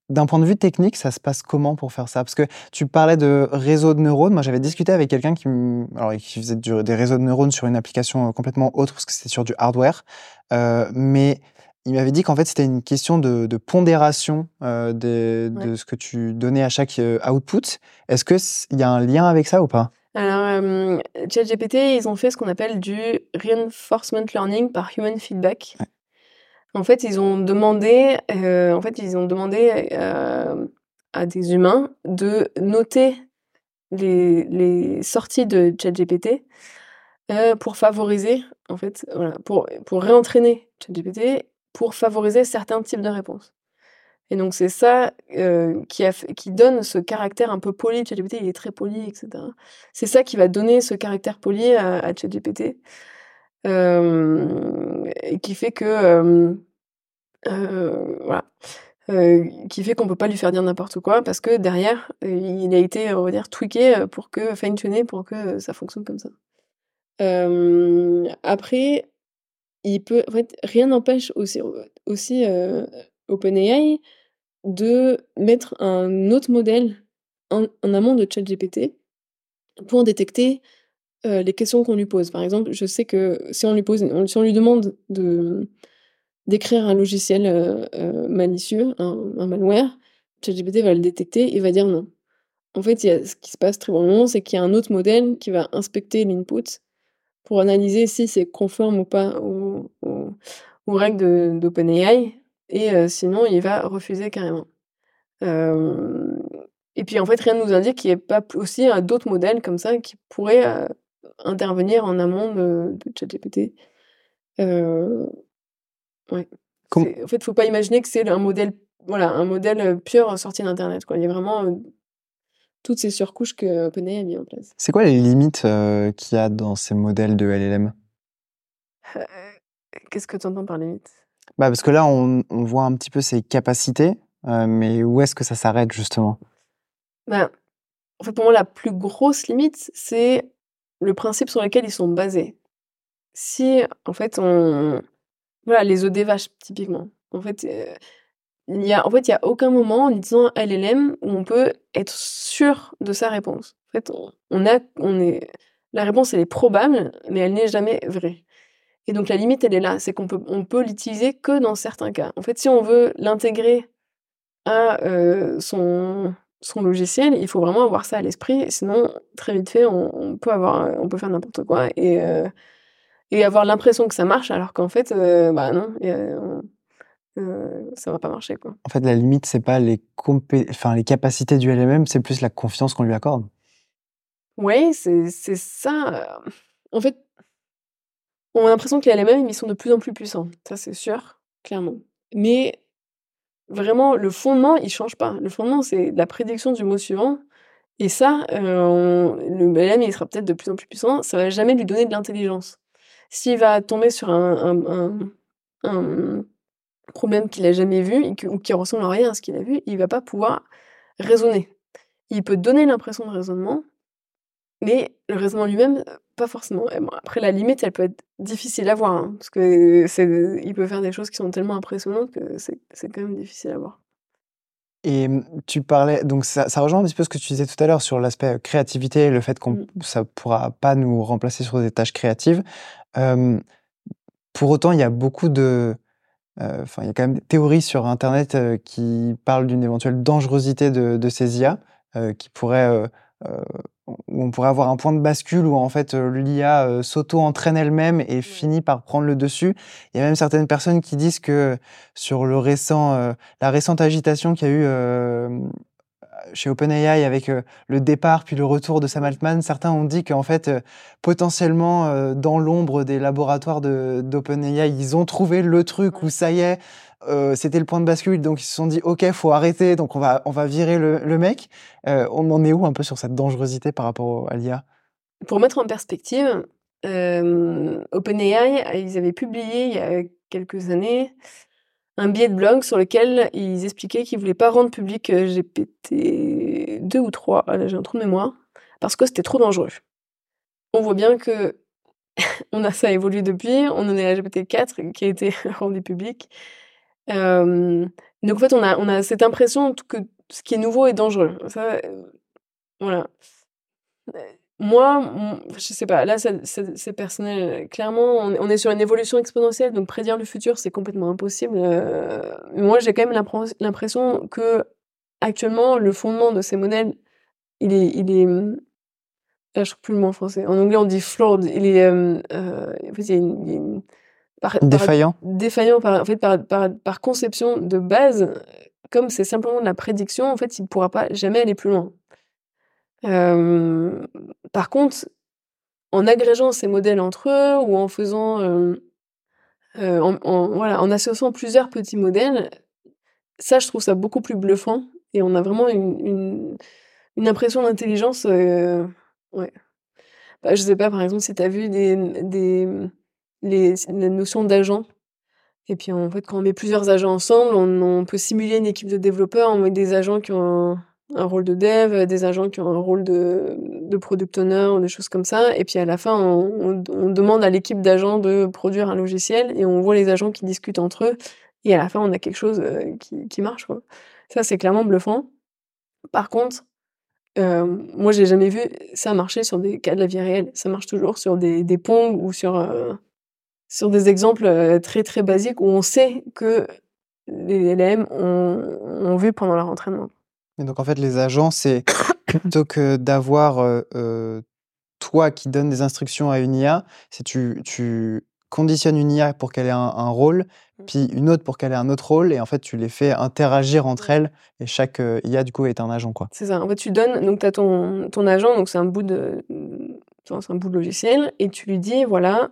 d'un point de vue technique, ça se passe comment pour faire ça? Parce que tu parlais de réseau de neurones. Moi, j'avais discuté avec quelqu'un qui, alors, qui faisait des réseaux de neurones sur une application complètement autre, parce que c'était sur du hardware. mais il m'avait dit qu'en fait, c'était une question de, pondération de, ce que tu donnais à chaque output. Est-ce qu'il y a un lien avec ça ou pas? Alors, ChatGPT, ils ont fait ce qu'on appelle du reinforcement learning par human feedback. En fait, ils ont demandé, en fait, ils ont demandé à des humains de noter les, sorties de ChatGPT pour favoriser, en fait, pour, pour réentraîner ChatGPT pour favoriser certains types de réponses. Et donc c'est ça qui, qui donne ce caractère un peu poli. ChatGPT, il est très poli, etc. C'est ça qui va donner ce caractère poli à ChatGPT. Qui fait que... voilà. qui fait qu'on peut pas lui faire dire n'importe quoi parce que derrière, il a été, on va dire, tweaké pour que, fine-tuné pour que ça fonctionne comme ça. après, il peut, en fait, rien n'empêche aussi, aussi OpenAI de mettre un autre modèle en, amont de ChatGPT pour détecter les questions qu'on lui pose. Par exemple, je sais que si on lui pose, si on lui demande de d'écrire un logiciel malicieux, un, malware, ChatGPT va le détecter et va dire non. En fait, il y a, ce qui se passe très probablement, c'est qu'il y a un autre modèle qui va inspecter l'input pour analyser si c'est conforme ou pas aux, règles d'OpenAI. Et sinon, il va refuser carrément. et puis en fait, rien ne nous indique qu'il n'y ait pas aussi d'autres modèles comme ça qui pourraient intervenir en amont de, de ChatGPT. ouais. En fait, il ne faut pas imaginer que c'est un modèle, voilà, un modèle pur sorti d'Internet. Il y a vraiment toutes ces surcouches que OpenAI a mis en place. C'est quoi les limites euh, qu'il y a dans ces modèles de LLM euh, Qu'est-ce que tu entends par limite bah Parce que là, on, voit un petit peu ses capacités, euh, mais où est-ce que ça s'arrête justement? Bah, En fait, pour moi, la plus grosse limite, c'est le principe sur lequel ils sont basés. Si, en fait, on... Voilà, les œufs des vaches, typiquement. En fait, il y a, en fait, il y a aucun moment en utilisant LLM où on peut être sûr de sa réponse. En fait, on a, on est, la réponse elle est probable, mais elle n'est jamais vraie. Et donc la limite elle est là, c'est qu'on peut, on peut l'utiliser que dans certains cas. En fait, si on veut l'intégrer à euh, son, son logiciel, il faut vraiment avoir ça à l'esprit. Sinon, très vite fait, on, peut avoir, on peut faire n'importe quoi et euh, et avoir l'impression que ça marche, alors qu'en fait, euh, bah non. Euh, ça va pas marcher. Quoi. En fait, la limite, c'est pas les, enfin, les capacités du LMM, c'est plus la confiance qu'on lui accorde. Oui, c'est ça. En fait, on a l'impression que les LMM, ils sont de plus en plus puissants. Ça, c'est sûr, clairement. Mais vraiment, le fondement, il change pas. Le fondement, c'est la prédiction du mot suivant. Et ça, euh, le LM, il sera peut-être de plus en plus puissant. Ça va jamais lui donner de l'intelligence. S'il va tomber sur un, un problème qu'il a jamais vu ou qui ressemble à rien à ce qu'il a vu, il va pas pouvoir raisonner. Il peut donner l'impression de raisonnement, mais le raisonnement lui-même, pas forcément. après, la limite, elle peut être difficile à voir, hein, parce que c'est, il peut faire des choses qui sont tellement impressionnantes que c'est, quand même difficile à voir. Et mmh, tu parlais, donc ça, rejoint un petit peu ce que tu disais tout à l'heure sur l'aspect créativité, le fait qu'on mmh. ça pourra pas nous remplacer sur des tâches créatives. pour autant, il y a beaucoup de, euh, enfin, il y a quand même des théories sur Internet euh, qui parlent d'une éventuelle dangerosité de, ces IA, euh, qui pourrait, où on pourrait avoir un point de bascule où en fait l'IA s'auto-entraîne elle-même et finit par prendre le dessus. Il y a même certaines personnes qui disent que sur le récent, la récente agitation qu'il y a eu chez OpenAI avec euh, le départ puis le retour de Sam Altman, certains ont dit qu'en fait, euh, potentiellement, euh, dans l'ombre des laboratoires d'OpenAI, ils ont trouvé le truc où ça y est, c'était le point de bascule, donc ils se sont dit, OK, faut arrêter, donc on va, on va virer le, mec. on en est où un peu sur cette dangerosité par rapport à l'IA Pour mettre en perspective, OpenAI, ils avaient publié il y a quelques années un billet de blog sur lequel ils expliquaient qu'ils voulaient pas rendre public euh, GPT 2 ou 3, ah, j'ai un trou de mémoire, parce que c'était trop dangereux. On voit bien que [laughs] on a ça évolué depuis, on en est à GPT 4 qui a été [laughs] rendu public. Donc en fait, on a, on a cette impression que ce qui est nouveau est dangereux. Euh, voilà. Moi, je sais pas, là c'est personnel. Clairement, on, est sur une évolution exponentielle, donc prédire le futur, c'est complètement impossible. Euh, moi, j'ai quand même l'impression que actuellement, le fondement de ces modèles, il est, il est, ah, je trouve plus le mot en français. En anglais, on dit flawed. Il est, euh, euh il y défaillant. défaillant par, en fait, par, par, par conception de base. Comme c'est simplement de la prédiction, en fait, il ne pourra pas jamais aller plus loin. Euh, par contre, en agrégeant ces modèles entre eux ou en faisant, euh, euh, en, voilà, en associant plusieurs petits modèles, ça, je trouve ça beaucoup plus bluffant et on a vraiment une, une, impression d'intelligence. ouais. Bah, je sais pas, par exemple, si tu as vu des, des, les, notions d'agent. Et puis, en fait, quand on met plusieurs agents ensemble, on, peut simuler une équipe de développeurs, on met des agents qui ont un rôle de dev, des agents qui ont un rôle de, de product owner, des choses comme ça. Et puis à la fin, on, demande à l'équipe d'agents de produire un logiciel et on voit les agents qui discutent entre eux. Et à la fin, on a quelque chose euh, qui, qui marche. Ça, c'est clairement bluffant. Par contre, euh, moi, j'ai jamais vu ça marcher sur des cas de la vie réelle. Ça marche toujours sur des, des ponts ou sur, euh, sur des exemples euh, très très basiques où on sait que les LM ont, ont vu pendant leur entraînement donc en fait, les agents, c'est [coughs] plutôt que d'avoir euh, euh, toi qui donne des instructions à une IA, c'est tu, tu conditionnes une IA pour qu'elle ait un, rôle, mmh. puis une autre pour qu'elle ait un autre rôle, et en fait, tu les fais interagir entre elles, et chaque euh, IA, du coup, est un agent. quoi. C'est ça. En fait, tu donnes, donc tu as ton, ton agent, donc c'est un, bout de, un bout de logiciel, et tu lui dis, voilà,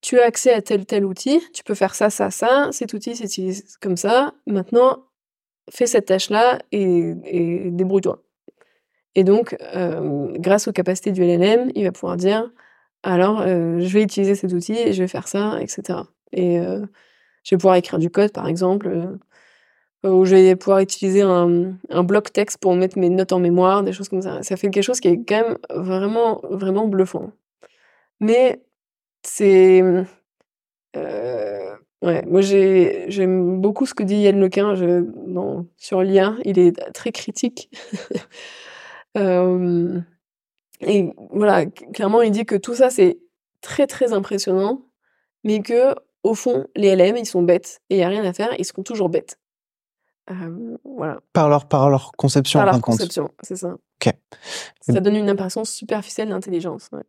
tu as accès à tel tel outil, tu peux faire ça, ça, ça, cet outil s'utilise comme ça, maintenant, fais cette tâche-là et, débrouille-toi. Et donc, euh, grâce aux capacités du LLM, il va pouvoir dire, alors, euh, je vais utiliser cet outil et je vais faire ça, etc. Et euh, je vais pouvoir écrire du code, par exemple, ou je vais pouvoir utiliser un, un, bloc texte pour mettre mes notes en mémoire, des choses comme ça. Ça fait quelque chose qui est quand même vraiment, vraiment bluffant. Mais c'est... Ouais, moi j'aime beaucoup ce que dit Yann Lequin je, sur l'IA. Il est très critique. [laughs] euh, et voilà, clairement, il dit que tout ça c'est très très impressionnant, mais que au fond, les LM ils sont bêtes et il n'y a rien à faire, ils seront toujours bêtes. Euh, voilà. Par leur, par leur conception, par leur conception, c'est ça. Ok. Ça donne une impression superficielle d'intelligence. Ouais.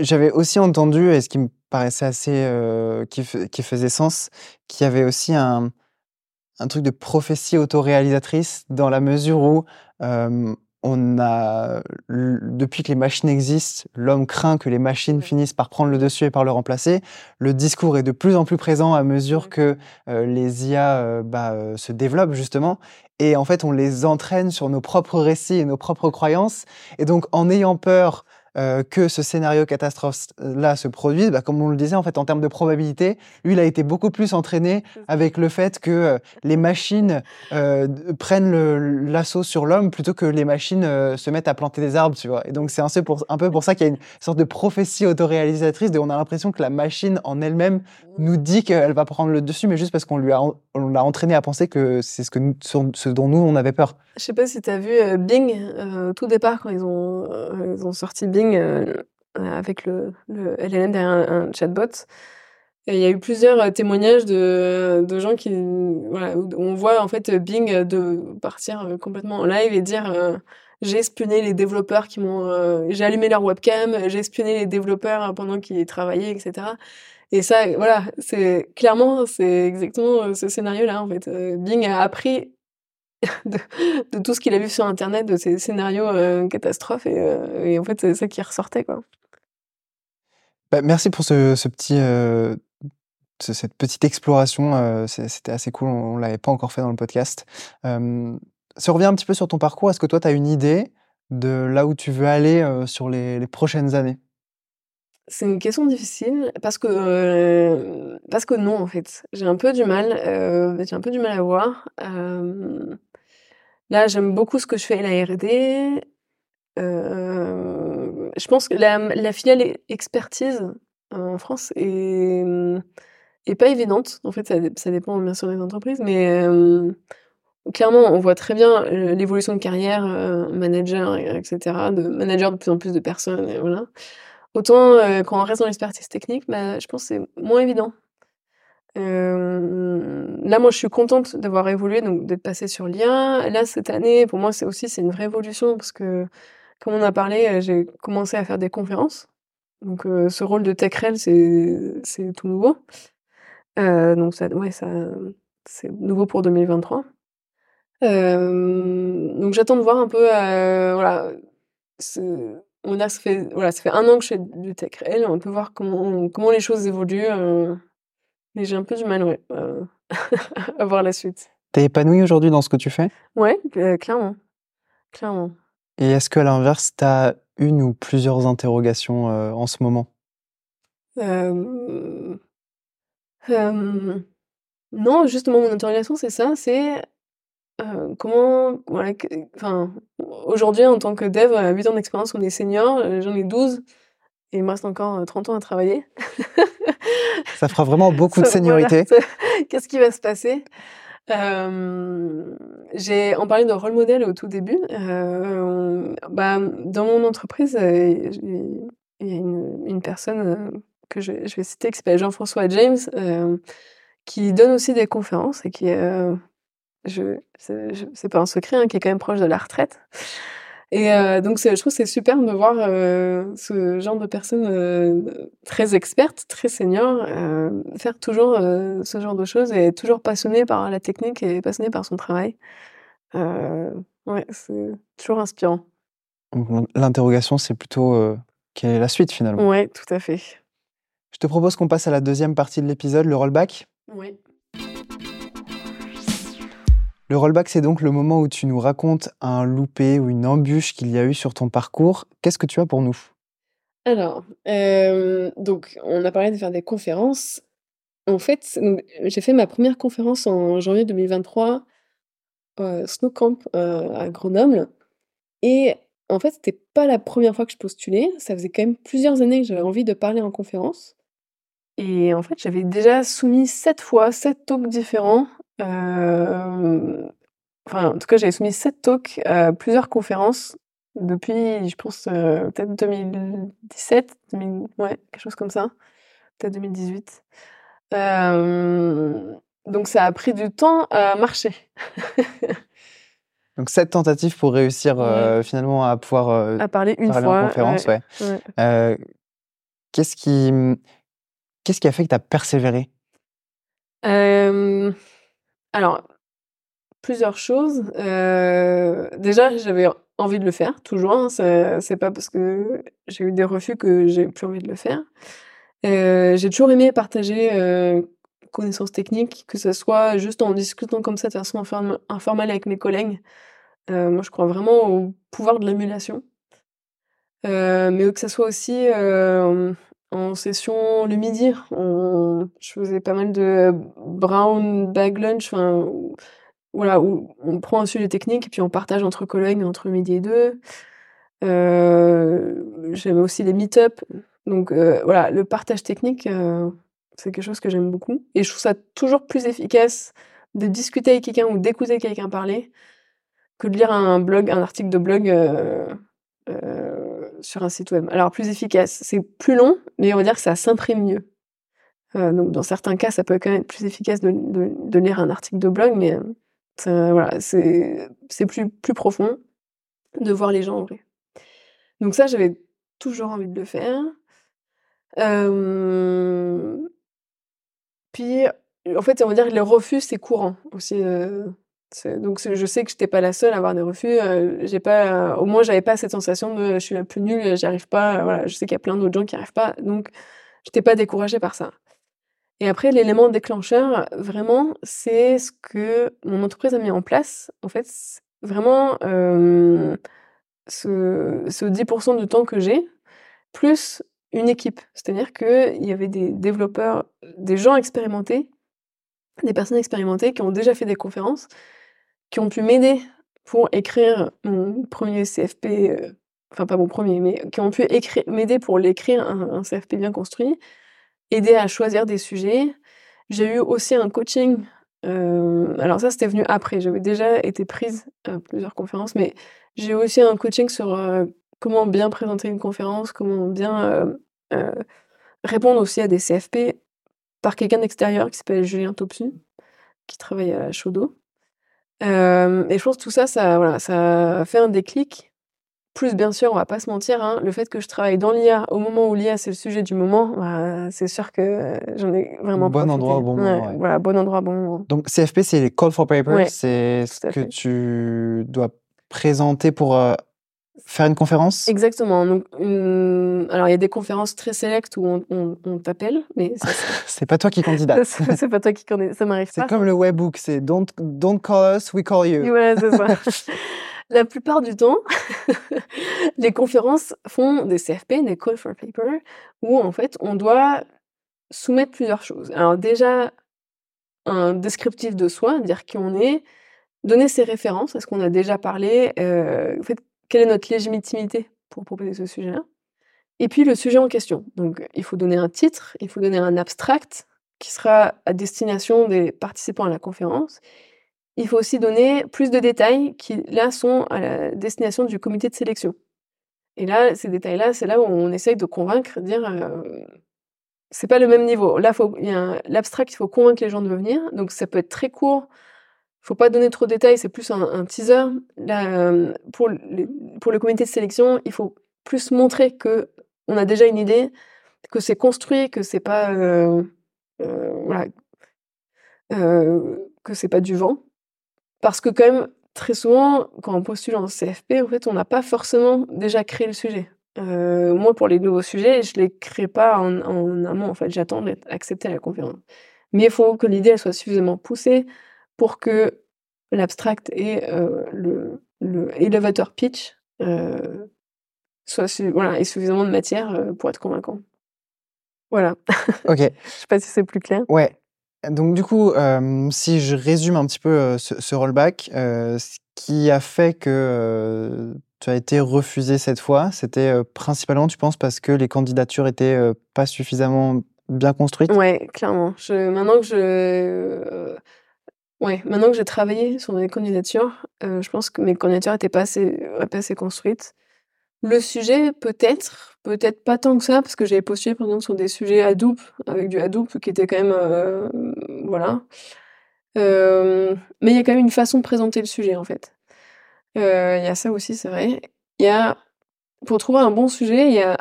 J'avais aussi entendu, et ce qui me paraissait assez. Euh, qui, qui, faisait sens, qu'il y avait aussi un, un, truc de prophétie autoréalisatrice, dans la mesure où euh, on a. Depuis que les machines existent, l'homme craint que les machines finissent par prendre le dessus et par le remplacer. Le discours est de plus en plus présent à mesure que euh, les IA bah, se développent, justement. Et en fait, on les entraîne sur nos propres récits et nos propres croyances. Et donc, en ayant peur euh, que ce scénario catastrophe-là se produise, bah, comme on le disait, en fait, en termes de probabilité, lui, il a été beaucoup plus entraîné avec le fait que euh, les machines euh, prennent l'assaut sur l'homme plutôt que les machines euh, se mettent à planter des arbres, tu vois. Et donc, c'est un, un peu pour ça qu'il y a une sorte de prophétie autoréalisatrice, de on a l'impression que la machine en elle-même nous dit qu'elle va prendre le dessus, mais juste parce qu'on lui a, on l'a entraîné à penser que c'est ce, ce dont nous, on avait peur. Je sais pas si tu as vu Bing, tout départ, quand ils ont, ils ont sorti Bing, euh, avec le, le, LLM derrière un, chatbot. Il y a eu plusieurs euh, témoignages de, de gens qui, où on voit en fait Bing de partir complètement en live et dire euh, j'ai espionné les développeurs qui m'ont, j'ai allumé leur webcam, j'ai espionné les développeurs pendant qu'ils travaillaient, etc. Et ça, voilà, c'est clairement, c'est exactement ce scénario-là en fait. Bing a appris [laughs] de, tout ce qu'il a vu sur Internet, de ces scénarios euh, catastrophes. Euh, et, en fait, c'est ça qui ressortait. Quoi. Bah, merci pour ce, petit, euh, cette petite exploration. C'était assez cool. On ne l'avait pas encore fait dans le podcast. on revient un petit peu sur ton parcours, est-ce que toi, tu as une idée de là où tu veux aller sur les, prochaines années? C'est une question difficile parce que parce que non en fait j'ai un peu du mal j'ai un peu du mal à voir Là, j'aime beaucoup ce que je fais à la R&D. Euh, je pense que la, filiale expertise en France est, est pas évidente. En fait, ça, ça dépend bien sûr des entreprises, mais clairement, on voit très bien l'évolution de carrière, manager, etc., de manager de plus en plus de personnes, voilà. Autant quand on reste dans l'expertise technique, bah, je pense que c'est moins évident. là, moi, je suis contente d'avoir évolué, donc d'être passée sur l'IA. Là, cette année, pour moi, c'est aussi c'est une vraie évolution parce que, comme on a parlé, j'ai commencé à faire des conférences. Donc, ce rôle de TechRel, c'est c'est tout nouveau. donc ça, ouais, ça, c'est nouveau pour 2023. donc j'attends de voir un peu, voilà, on a, ça fait, voilà, ça fait un an que je fais du TechRel, on peut voir comment, comment les choses évoluent. mais j'ai un peu du mal, ouais, [laughs] à voir la suite. T'es épanouie aujourd'hui dans ce que tu fais? Ouais, clairement, clairement. Et est-ce qu'à l'inverse, t'as une ou plusieurs interrogations en ce moment? Non, justement, mon interrogation, c'est ça, c'est comment, voilà, enfin, aujourd'hui, en tant que dev, à 8 ans d'expérience, on est senior, j'en ai 12, et il me reste encore 30 ans à travailler. [laughs] ça fera vraiment beaucoup de seniorité. [laughs] Qu'est-ce qui va se passer? J'ai en parlant de rôle modèle au tout début. bah, dans mon entreprise, il y a une, personne que je, vais citer qui s'appelle Jean-François James, qui donne aussi des conférences et qui, je, c'est pas un secret, hein, qui est quand même proche de la retraite. Et euh, donc, je trouve que c'est super de voir euh, ce genre de personnes euh, très expertes, très seniors, faire toujours ce genre de choses et être toujours passionné par la technique et passionné par son travail. ouais, c'est toujours inspirant. L'interrogation, c'est plutôt quelle est la suite finalement? Ouais, tout à fait. Je te propose qu'on passe à la deuxième partie de l'épisode, le rollback. Oui. Le rollback, c'est donc le moment où tu nous racontes un loupé ou une embûche qu'il y a eu sur ton parcours. Qu'est-ce que tu as pour nous? Alors, euh, donc, on a parlé de faire des conférences. En fait, j'ai fait ma première conférence en janvier 2023, euh, Snowcamp euh, à Grenoble. Et en fait, c'était pas la première fois que je postulais. Ça faisait quand même plusieurs années que j'avais envie de parler en conférence. Et en fait, j'avais déjà soumis sept fois, sept talks différents enfin, en tout cas, j'avais soumis sept talks à plusieurs conférences depuis, je pense, peut-être 2017, ouais, quelque chose comme ça, peut-être 2018. donc ça a pris du temps à marcher. [laughs] donc sept tentatives pour réussir finalement à pouvoir à parler une fois en conférence, ouais. qu'est-ce qui qu'est-ce qui a fait que tu as persévéré alors, plusieurs choses. Euh, déjà, j'avais envie de le faire, toujours. Hein, c'est pas parce que j'ai eu des refus que j'ai plus envie de le faire. Euh, j'ai toujours aimé partager euh, connaissances techniques, que ce soit juste en discutant comme ça de façon informelle avec mes collègues. moi, je crois vraiment au pouvoir de l'émulation. mais que ce soit aussi en session le midi, on, je faisais pas mal de brown bag lunch, enfin, voilà, où on prend un sujet technique et puis on partage entre collègues entre midi et deux. Euh, j'aime aussi les meet-up. Donc euh, voilà, le partage technique, euh, c'est quelque chose que j'aime beaucoup. Et je trouve ça toujours plus efficace de discuter avec quelqu'un ou d'écouter quelqu'un parler que de lire un blog, un article de blog sur un site web. Alors plus efficace, c'est plus long, mais on va dire que ça s'imprime mieux. Euh, donc dans certains cas, ça peut quand même être plus efficace de, lire un article de blog, mais euh, c'est plus, profond de voir les gens en vrai. Donc ça, j'avais toujours envie de le faire. Euh, puis, en fait, on va dire que les refus, c'est courant aussi donc je sais que je n'étais pas la seule à avoir des refus. j'ai pas, au moins j'avais pas cette sensation de je suis la plus nulle, j'y arrive pas. Voilà, je sais qu'il y a plein d'autres gens qui arrivent pas, donc je n'étais pas découragée par ça. Et après l'élément déclencheur, vraiment, c'est ce que mon entreprise a mis en place. En fait, vraiment ce, ce 10% de temps que j'ai, plus une équipe. C'est-à-dire qu'il y avait des développeurs, des gens expérimentés, des personnes expérimentées qui ont déjà fait des conférences qui ont pu m'aider pour écrire mon premier CFP, euh, enfin pas mon premier, mais qui ont pu m'aider pour l'écrire un, CFP bien construit, aider à choisir des sujets, J'ai eu aussi un coaching. euh, alors ça, c'était venu après. J'avais déjà été prise à plusieurs conférences, mais j'ai eu aussi un coaching sur euh, comment bien présenter une conférence, comment bien répondre aussi à des CFP par quelqu'un d'extérieur qui s'appelle Julien Topsu, qui travaille à Chaudot. Euh, et je pense que tout ça, ça, voilà, ça a fait un déclic. Plus, bien sûr, on va pas se mentir, hein, le fait que je travaille dans l'IA au moment où l'IA c'est le sujet du moment, bah, c'est sûr que j'en ai vraiment Bon profité. endroit au bon moment, Ouais, ouais. Voilà, bon endroit, bon moment. Donc CFP, c'est les call for papers, Ouais, c'est ce que tu dois présenter pour euh, faire une conférence? Exactement. Donc, une- alors il y a des conférences très sélectes où on, on- on t'appelle, mais [laughs] c'est- C'est pas toi qui candidate. [laughs] c'est pas toi qui connais, ça m'arrive C'est pas. comme le webbook, c'est don't, don't call us, we call you. Ouais, c'est ça. [laughs] La plupart du temps, les conférences font des CFP, des call for paper, où en fait on doit soumettre plusieurs choses. Alors déjà, un descriptif de soi, dire qui on est, donner ses références, est-ce qu'on a déjà parlé, euh, en fait, quelle est notre légitimité pour proposer ce sujet-là. Et puis le sujet en question. Donc il faut donner un titre, il faut donner un abstract qui sera à destination des participants à la conférence. Il faut aussi donner plus de détails qui, là, sont à la destination du comité de sélection. Et là, ces détails-là, c'est là où on essaye de convaincre, dire, euh, c'est pas le même niveau. Là, il y a l'abstract, il faut convaincre les gens de venir. Donc, ça peut être très court. Faut pas donner trop de détails, c'est plus un, teaser. Euh, pour, les- pour le comité de sélection, il faut plus montrer que on a déjà une idée, que c'est construit, que c'est pas, euh, euh, que c'est pas du vent. Parce que quand même, très souvent, quand on postule en CFP, en fait, on n'a pas forcément déjà créé le sujet. Moi, pour les nouveaux sujets, je les crée pas en, en amont. En fait, j'attends d'être accepté à la conférence. Mais il faut que l'idée soit suffisamment poussée pour que l'abstract et euh, le, le elevator pitch euh, soient voilà, aient suffisamment de matière euh, pour être convaincant. Voilà. [laughs] Ok, Je sais pas si c'est plus clair. ouais. Donc du coup, euh, si je résume un petit peu euh, ce, ce rollback, ce qui a fait que tu as été refusé cette fois, c'était principalement, tu penses, parce que les candidatures étaient pas suffisamment bien construites? Ouais, clairement. Je, maintenant que je, euh, ouais, maintenant que j'ai travaillé sur mes candidatures, euh, je pense que mes candidatures étaient pas assez, ouais, pas assez construites. Le sujet, peut-être, peut-être pas tant que ça, parce que j'avais postulé par exemple sur des sujets Hadoop, avec du Hadoop qui était quand même, euh, voilà. Euh, mais il y a quand même une façon de présenter le sujet en fait. Euh, Il y a ça aussi, c'est vrai. Il y a, pour trouver un bon sujet, il y a,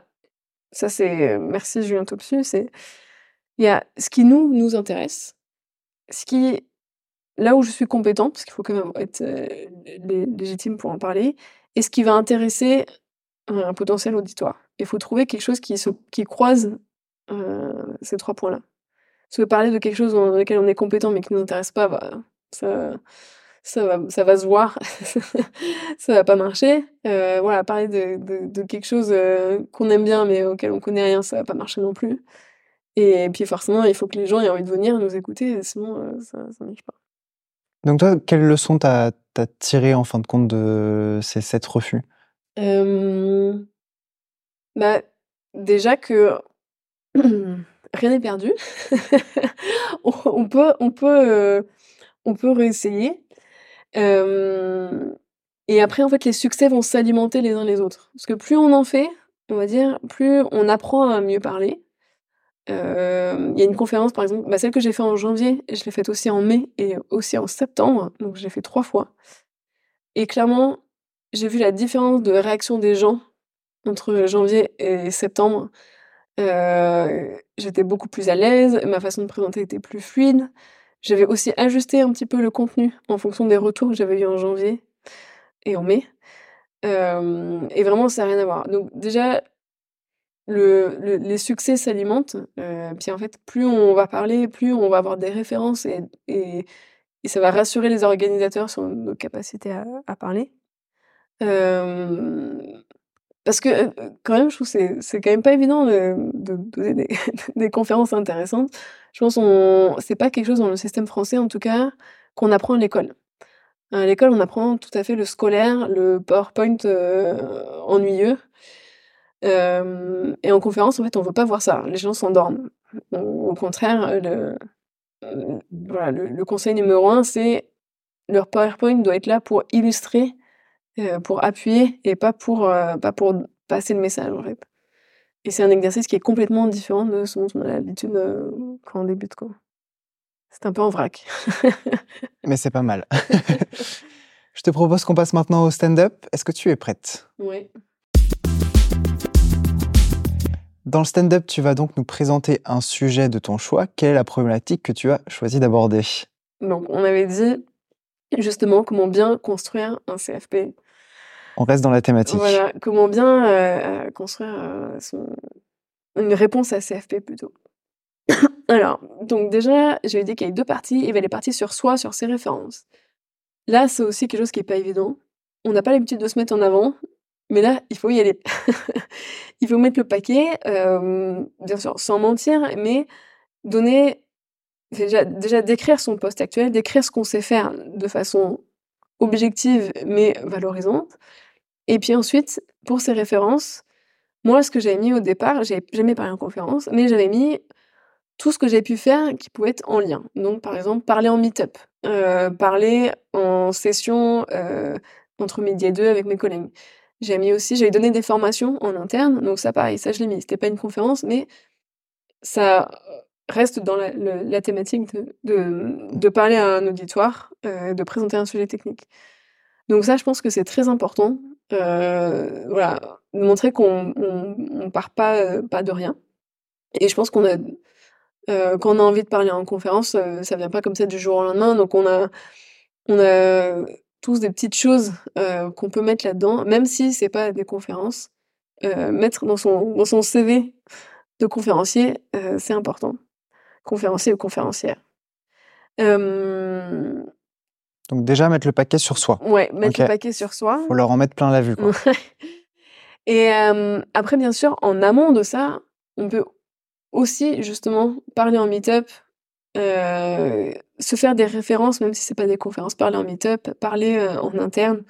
ça c'est, merci Julien Topsu, c'est, il y a ce qui nous, nous intéresse, ce qui, là où je suis compétente, parce qu'il faut quand même être euh, lé- légitime pour en parler, et ce qui va intéresser un potentiel auditoire. Il faut trouver quelque chose qui, se, qui croise euh, ces trois points-là. Parce que parler de quelque chose dans lequel on est compétent mais qui ne nous intéresse pas, bah, ça, va, ça va se voir, [laughs] ça va pas marcher. Euh, voilà, parler de, de, quelque chose euh, qu'on aime bien mais auquel on connaît rien, ça va pas marcher non plus. Et puis forcément, il faut que les gens aient envie de venir nous écouter, sinon euh, ça ne marche pas. Donc toi, quelle leçon t'as as tiré en fin de compte de ces sept refus? Bah, déjà que [clears throat] rien n'est perdu. [laughs] on, peut, on euh, réessayer. Et après, en fait, les succès vont s'alimenter les uns les autres. Parce que plus on en fait, on va dire, plus on apprend à mieux parler. Euh, Il y a une conférence, par exemple, bah, celle que j'ai faite en janvier, je l'ai faite aussi en mai et aussi en septembre. Donc, je l'ai fait trois fois. Et clairement, j'ai vu la différence de réaction des gens entre janvier et septembre. Euh, j'étais beaucoup plus à l'aise, ma façon de présenter était plus fluide. J'avais aussi ajusté un petit peu le contenu en fonction des retours que j'avais eu en janvier et en mai. Euh, et vraiment, ça n'a rien à voir. Donc déjà, le, le- les succès s'alimentent. euh, puis en fait, plus on va parler, plus on va avoir des références et, ça va rassurer les organisateurs sur nos capacités à, parler. Euh, parce que euh, quand même, je trouve que c'est quand même pas évident de, donner [laughs] des, conférences intéressantes. Je pense qu'on c'est pas quelque chose dans le système français en tout cas qu'on apprend à l'école. À l'école, on apprend tout à fait le scolaire, le PowerPoint ennuyeux. Euh, et en conférence, en fait, on veut pas voir ça. Les gens s'endorment. Au contraire, le, voilà, le conseil numéro un, c'est leur PowerPoint doit être là pour illustrer, pour appuyer et pas pour, pas pour passer le message, en fait. Et c'est un exercice qui est complètement différent de ce dont on a l'habitude, quand on débute, quoi. C'est un peu en vrac. [laughs] Mais c'est pas mal. [laughs] Je te propose qu'on passe maintenant au stand-up. Est-ce que tu es prête? Oui. Dans le stand-up, tu vas donc nous présenter un sujet de ton choix. Quelle est la problématique que tu as choisi d'aborder? Donc, on avait dit justement comment bien construire un CFP. On reste dans la thématique. Voilà, comment bien euh, construire euh, une réponse à CFP plutôt. [coughs] Alors, donc déjà, j'avais dit qu'il y avait deux parties. Il y avait les parties sur soi, sur ses références. Là, c'est aussi quelque chose qui n'est pas évident. On n'a pas l'habitude de se mettre en avant, mais là, il faut y aller. [laughs] il faut mettre le paquet, euh, bien sûr, sans mentir, mais donner déjà, décrire son poste actuel, décrire ce qu'on sait faire de façon objective mais valorisante. Et puis ensuite, pour ses références, moi, ce que j'avais mis au départ, j'ai jamais parlé en conférence, mais j'avais mis tout ce que j'ai pu faire qui pouvait être en lien. Donc, par exemple, parler en meet-up, euh, parler en session euh, entre midi et deux avec mes collègues. J'ai mis aussi, j'avais donné des formations en interne, donc ça, pareil, ça je l'ai mis. C'était pas une conférence, mais ça reste dans la, thématique de, parler à un auditoire, euh, de présenter un sujet technique. Donc ça, je pense que c'est très important. Euh, voilà, de montrer qu'on on, part pas, euh, pas de rien. Et je pense qu'on a, quand on a envie de parler en conférence, ça vient pas comme ça du jour au lendemain. Donc on a, on a tous des petites choses qu'on peut mettre là-dedans, même si c'est pas des conférences. mettre dans son, dans son CV de conférencier, c'est important conférencier ou conférencière. Donc déjà mettre le paquet sur soi. Ouais, mettre le paquet sur soi. Faut leur en mettre plein la vue. Quoi. Et après, bien sûr, en amont de ça, on peut aussi justement parler en meet-up, se faire des références, même si c'est pas des conférences, parler en meet-up, parler en interne.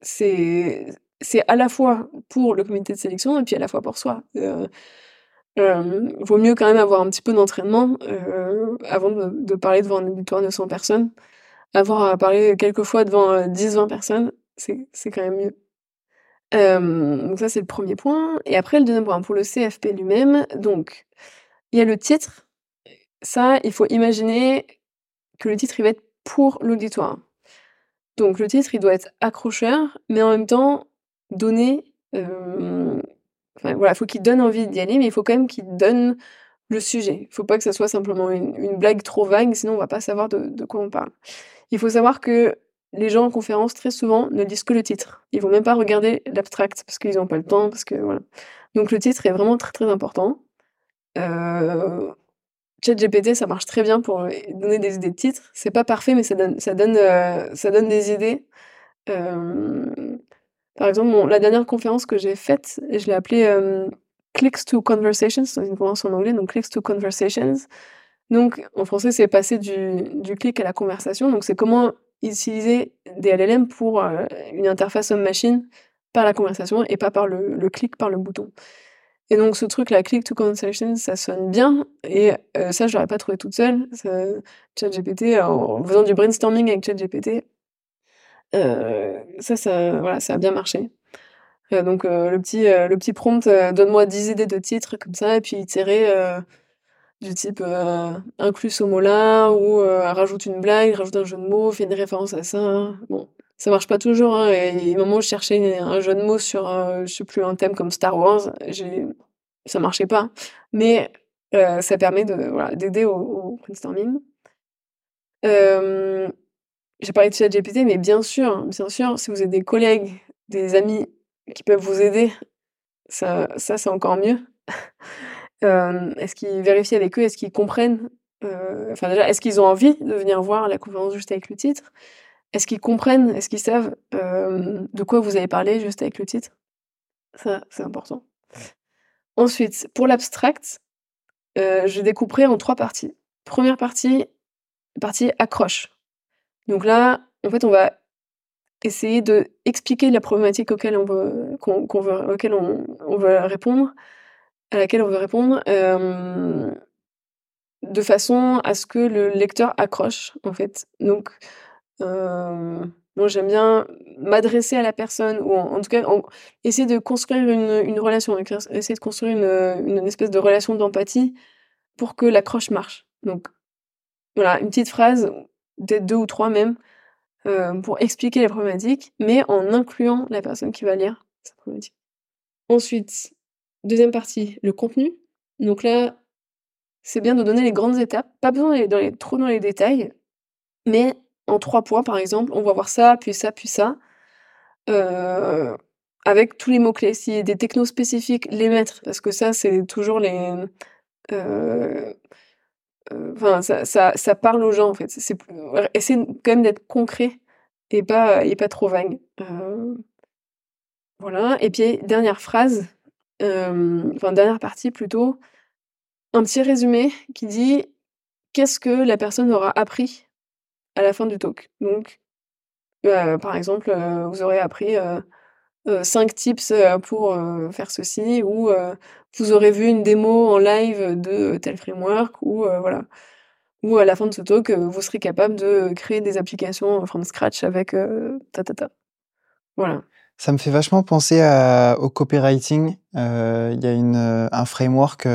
C'est c'est à la fois pour le comité de sélection et puis à la fois pour soi. Euh, vaut mieux quand même avoir un petit peu d'entraînement euh, avant de, parler devant un auditoire de 100 personnes. Avoir à parler quelques fois devant 10-20 euh, personnes, c'est, c'est quand même mieux. donc ça, c'est le premier point. Et après, le deuxième point, pour le CFP lui-même, donc, il y a le titre. Ça, il faut imaginer que le titre, il va être pour l'auditoire. Donc le titre, il doit être accrocheur, mais en même temps donner voilà, faut qu'il donne envie d'y aller, mais il faut quand même qu'il donne le sujet. Il faut pas que ça soit simplement une, blague trop vague, sinon on va pas savoir de, quoi on parle. Il faut savoir que les gens en conférence, très souvent, ne lisent que le titre. Ils vont même pas regarder l'abstract, parce qu'ils n'ont pas le temps, parce que voilà. Donc le titre est vraiment très très important. Euh, ChatGPT, ça marche très bien pour donner des idées de titres. C'est pas parfait, mais ça donne, euh, des idées. Euh, par exemple, la dernière conférence que j'ai faite, je l'ai appelée euh, Clicks to Conversations, c'est une conférence en anglais, donc Clicks to Conversations. Donc, en français, c'est passer du, clic à la conversation. Donc, c'est comment utiliser des LLM pour euh, une interface homme-machine par la conversation et pas par le, clic, par le bouton. Et donc, ce truc, la click to conversations, ça sonne bien. Et euh, ça, je l'aurais pas trouvé toute seule. ChatGPT, en faisant du brainstorming avec ChatGPT, euh, ça, ça, voilà, ça a bien marché. Euh, donc le petit le petit prompt donne-moi 10 idées de titres comme ça et puis itérer du type inclus ce mot-là ou rajoute une blague, rajoute un jeu de mots, fait une référence à ça. Bon, ça marche pas toujours. Hein, et, il y a moment où je cherchais un jeu de mots sur je sais plus un thème comme Star Wars, ça marchait pas. Mais ça permet voilà, d'aider au, au brainstorming. Euh, j'ai parlé de ChatGPT, mais bien sûr, bien sûr, si vous avez des collègues, des amis qui peuvent vous aider, ça, ça c'est encore mieux. [laughs] Euh, est-ce qu'ils vérifient avec eux, est-ce qu'ils comprennent? Euh, Enfin déjà, est-ce qu'ils ont envie de venir voir la conférence juste avec le titre? Est-ce qu'ils comprennent Est-ce qu'ils savent euh, de quoi vous avez parlé juste avec le titre? Ça, c'est important. Ensuite, pour l'abstract, je découperai en trois parties. Première partie, partie accroche. Donc là, en fait, on va essayer de expliquer la problématique auquel on veut, qu'on, veut, auquel on, veut répondre, à laquelle on veut répondre, euh, de façon à ce que le lecteur accroche, en fait. Donc, moi, j'aime bien m'adresser à la personne ou en, tout cas essayer de construire une, relation, essayer de construire une, espèce de relation d'empathie pour que l'accroche marche. Donc voilà, une petite phrase, peut-être deux ou trois même, euh, pour expliquer les problématiques, mais en incluant la personne qui va lire sa problématique. Ensuite, deuxième partie, le contenu. Donc là, c'est bien de donner les grandes étapes, pas besoin d'aller trop dans les détails, mais en trois points, par exemple, on va voir ça, puis ça, puis ça, euh, avec tous les mots-clés. S'il y a des technos spécifiques, les mettre, parce que ça, c'est toujours les... Euh, euh, enfin, ça, ça, ça, parle aux gens, en fait. C'est, essayer quand même d'être concret et pas, et pas trop vague. voilà. Et puis, dernière phrase, enfin, dernière partie plutôt, un petit résumé qui dit qu'est-ce que la personne aura appris à la fin du talk. Donc, euh, par exemple, euh, vous aurez appris euh, 5 tips pour faire ceci, ou vous aurez vu une démo en live de tel framework, ou voilà. Ou à la fin de ce talk, vous serez capable de créer des applications from scratch avec ta ta ta. Voilà. Ça me fait vachement penser au copywriting. Il y a un framework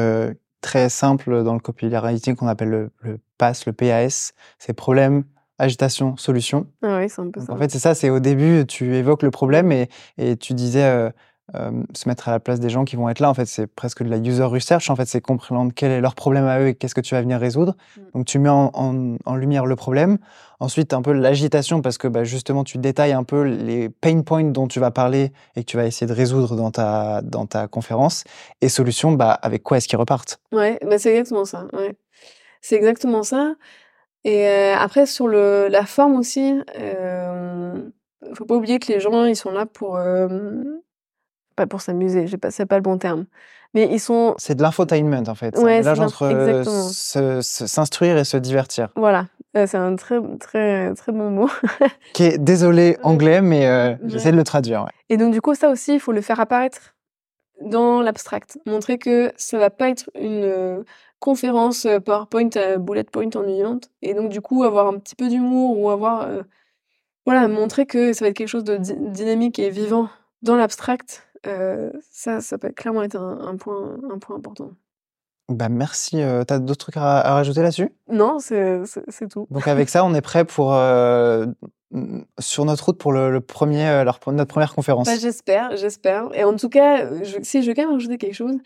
très simple dans le copywriting qu'on appelle le, le PAS, le PAS. C'est problème, agitation, solution. Ah oui, c'est un peu ça. En fait, c'est ça, c'est au début, tu évoques le problème et, et tu disais euh, euh, se mettre à la place des gens qui vont être là. En fait, c'est presque de la user research. En fait, c'est comprendre quel est leur problème à eux et qu'est-ce que tu vas venir résoudre. Mm. Donc, tu mets en, en, lumière le problème. Ensuite, un peu l'agitation parce que bah, justement, tu détailles un peu les pain points dont tu vas parler et que tu vas essayer de résoudre dans ta, dans ta conférence. Et solution, bah, avec quoi est-ce qu'ils repartent? Ouais, bah, c'est exactement ça. Ouais. C'est exactement ça. Et après sur le la forme aussi, euh, faut pas oublier que les gens, ils sont là pour, pas pour s'amuser, c'est pas le bon terme. Mais ils sont C'est de l'infotainment en fait. Ouais, c'est entre s'instruire et se divertir. Voilà, c'est un très très très bon mot. Qui est désolé anglais, mais j'essaie de le traduire, ouais. Et donc du coup, ça aussi, il faut le faire apparaître dans l'abstract. Montrer que ça va pas être une, conférence euh, PowerPoint à bullet point ennuyante. Et donc, du coup, avoir un petit peu d'humour ou avoir. Euh, voilà, montrer que ça va être quelque chose de dynamique et vivant dans l'abstract, euh, ça, ça peut clairement être un, point, un point important. Bah merci. T'as d'autres trucs à, rajouter là-dessus? Non, c'est tout. Donc avec ça, on est prêt pour sur notre route pour le, premier, notre première conférence. Bah, j'espère, j'espère. Et en tout cas, si je veux quand même rajouter quelque chose,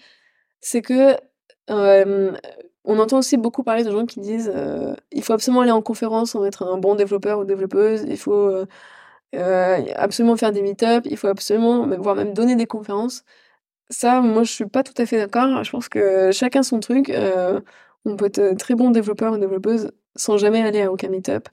c'est que on entend aussi beaucoup parler de gens qui disent il faut absolument aller en conférence, en être un bon développeur ou développeuse, il faut absolument faire des meet-up, il faut absolument, voire même donner des conférences. Ça, moi, je suis pas tout à fait d'accord. Je pense que chacun son truc. on peut être très bon développeur ou développeuse sans jamais aller à aucun meet-up.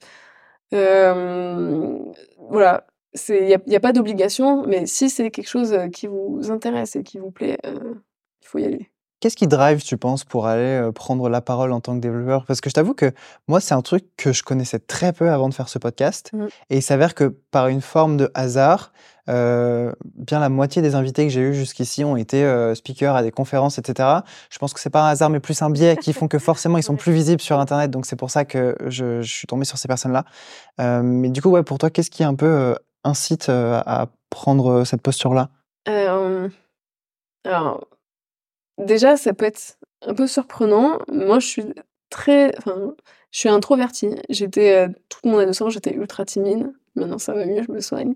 voilà, il n'y a, y a, pas d'obligation, mais si c'est quelque chose qui vous intéresse et qui vous plaît, il faut y aller. Qu'est-ce qui drive, tu penses, pour aller prendre la parole en tant que développeur? Parce que je t'avoue que moi, c'est un truc que je connaissais très peu avant de faire ce podcast. Mmh. Et il s'avère que par une forme de hasard, bien la moitié des invités que j'ai eus jusqu'ici ont été speakers à des conférences, etc. Je pense que c'est pas un hasard, mais plus un biais qui font que forcément ils sont [laughs] plus visibles sur Internet. Donc c'est pour ça que je, suis tombé sur ces personnes-là. mais du coup, ouais, pour toi, qu'est-ce qui un peu incite à prendre cette posture-là? Alors, Déjà, ça peut être un peu surprenant. Moi, je suis très, enfin, je suis introvertie. J'étais euh, toute mon adolescence, j'étais ultra timide. Maintenant, ça va mieux, je me soigne.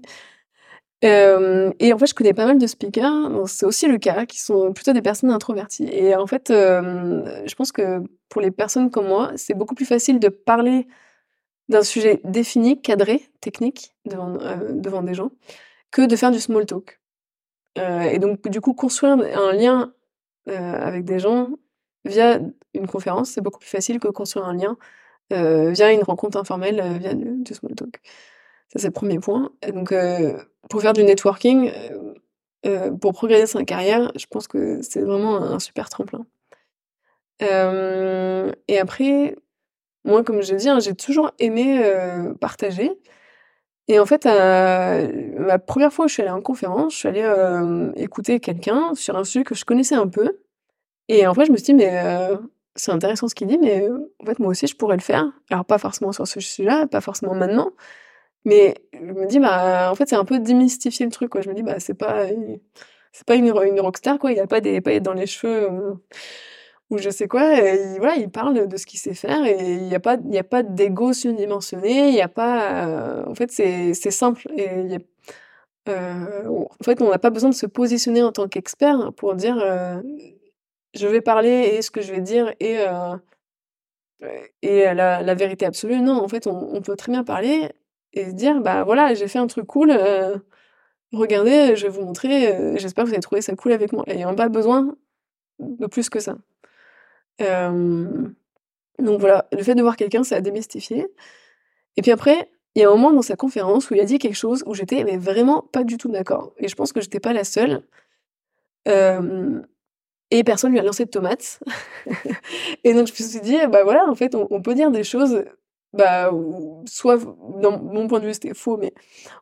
Euh, et en fait, je connais pas mal de speakers, c'est aussi le cas, qui sont plutôt des personnes introverties. Et en fait, euh, je pense que pour les personnes comme moi, c'est beaucoup plus facile de parler d'un sujet défini, cadré, technique, devant, devant des gens, que de faire du small talk. et donc, du coup, construire un lien euh, avec des gens via une conférence, c'est beaucoup plus facile que construire un lien euh, via une rencontre informelle, euh, via du, small talk. Ça, c'est le premier point. Donc, pour faire du networking, pour progresser sa carrière, je pense que c'est vraiment un, super tremplin. et après, moi, comme je dis, hein, j'ai toujours aimé partager. Et en fait, la première fois où je suis allée en conférence, je suis allée écouter quelqu'un sur un sujet que je connaissais un peu. Et en fait, je me suis dit, mais c'est intéressant ce qu'il dit, mais en fait, moi aussi, je pourrais le faire. Alors, pas forcément sur ce sujet-là, pas forcément maintenant, mais je me dis, bah, en fait, c'est un peu démystifier le truc, quoi. Je me dis, bah, c'est pas, pas une, une rockstar, quoi. Il a pas des paillettes dans les cheveux ou, je sais quoi. Et, voilà, il parle de ce qu'il sait faire et il n'y a pas, il pas d'ego surdimensionné. Il a pas, en fait, c'est, simple. Et en fait, on n'a pas besoin de se positionner en tant qu'expert pour dire je vais parler et ce que je vais dire et, et la, la, vérité absolue. Non, en fait, on, peut très bien parler et se dire bah voilà, j'ai fait un truc cool. regardez, je vais vous montrer. J'espère que vous avez trouvé ça cool avec moi. Et il n'y a pas besoin de plus que ça. donc voilà, le fait de voir quelqu'un, c'est à démystifier. Et puis après, il y a un moment dans sa conférence où il a dit quelque chose où j'étais mais vraiment pas du tout d'accord. Et je pense que j'étais pas la seule. et personne lui a lancé de tomates. [laughs] et donc je me suis dit, bah voilà, en fait, on, peut dire des choses, bah, soit, dans mon point de vue, c'était faux, mais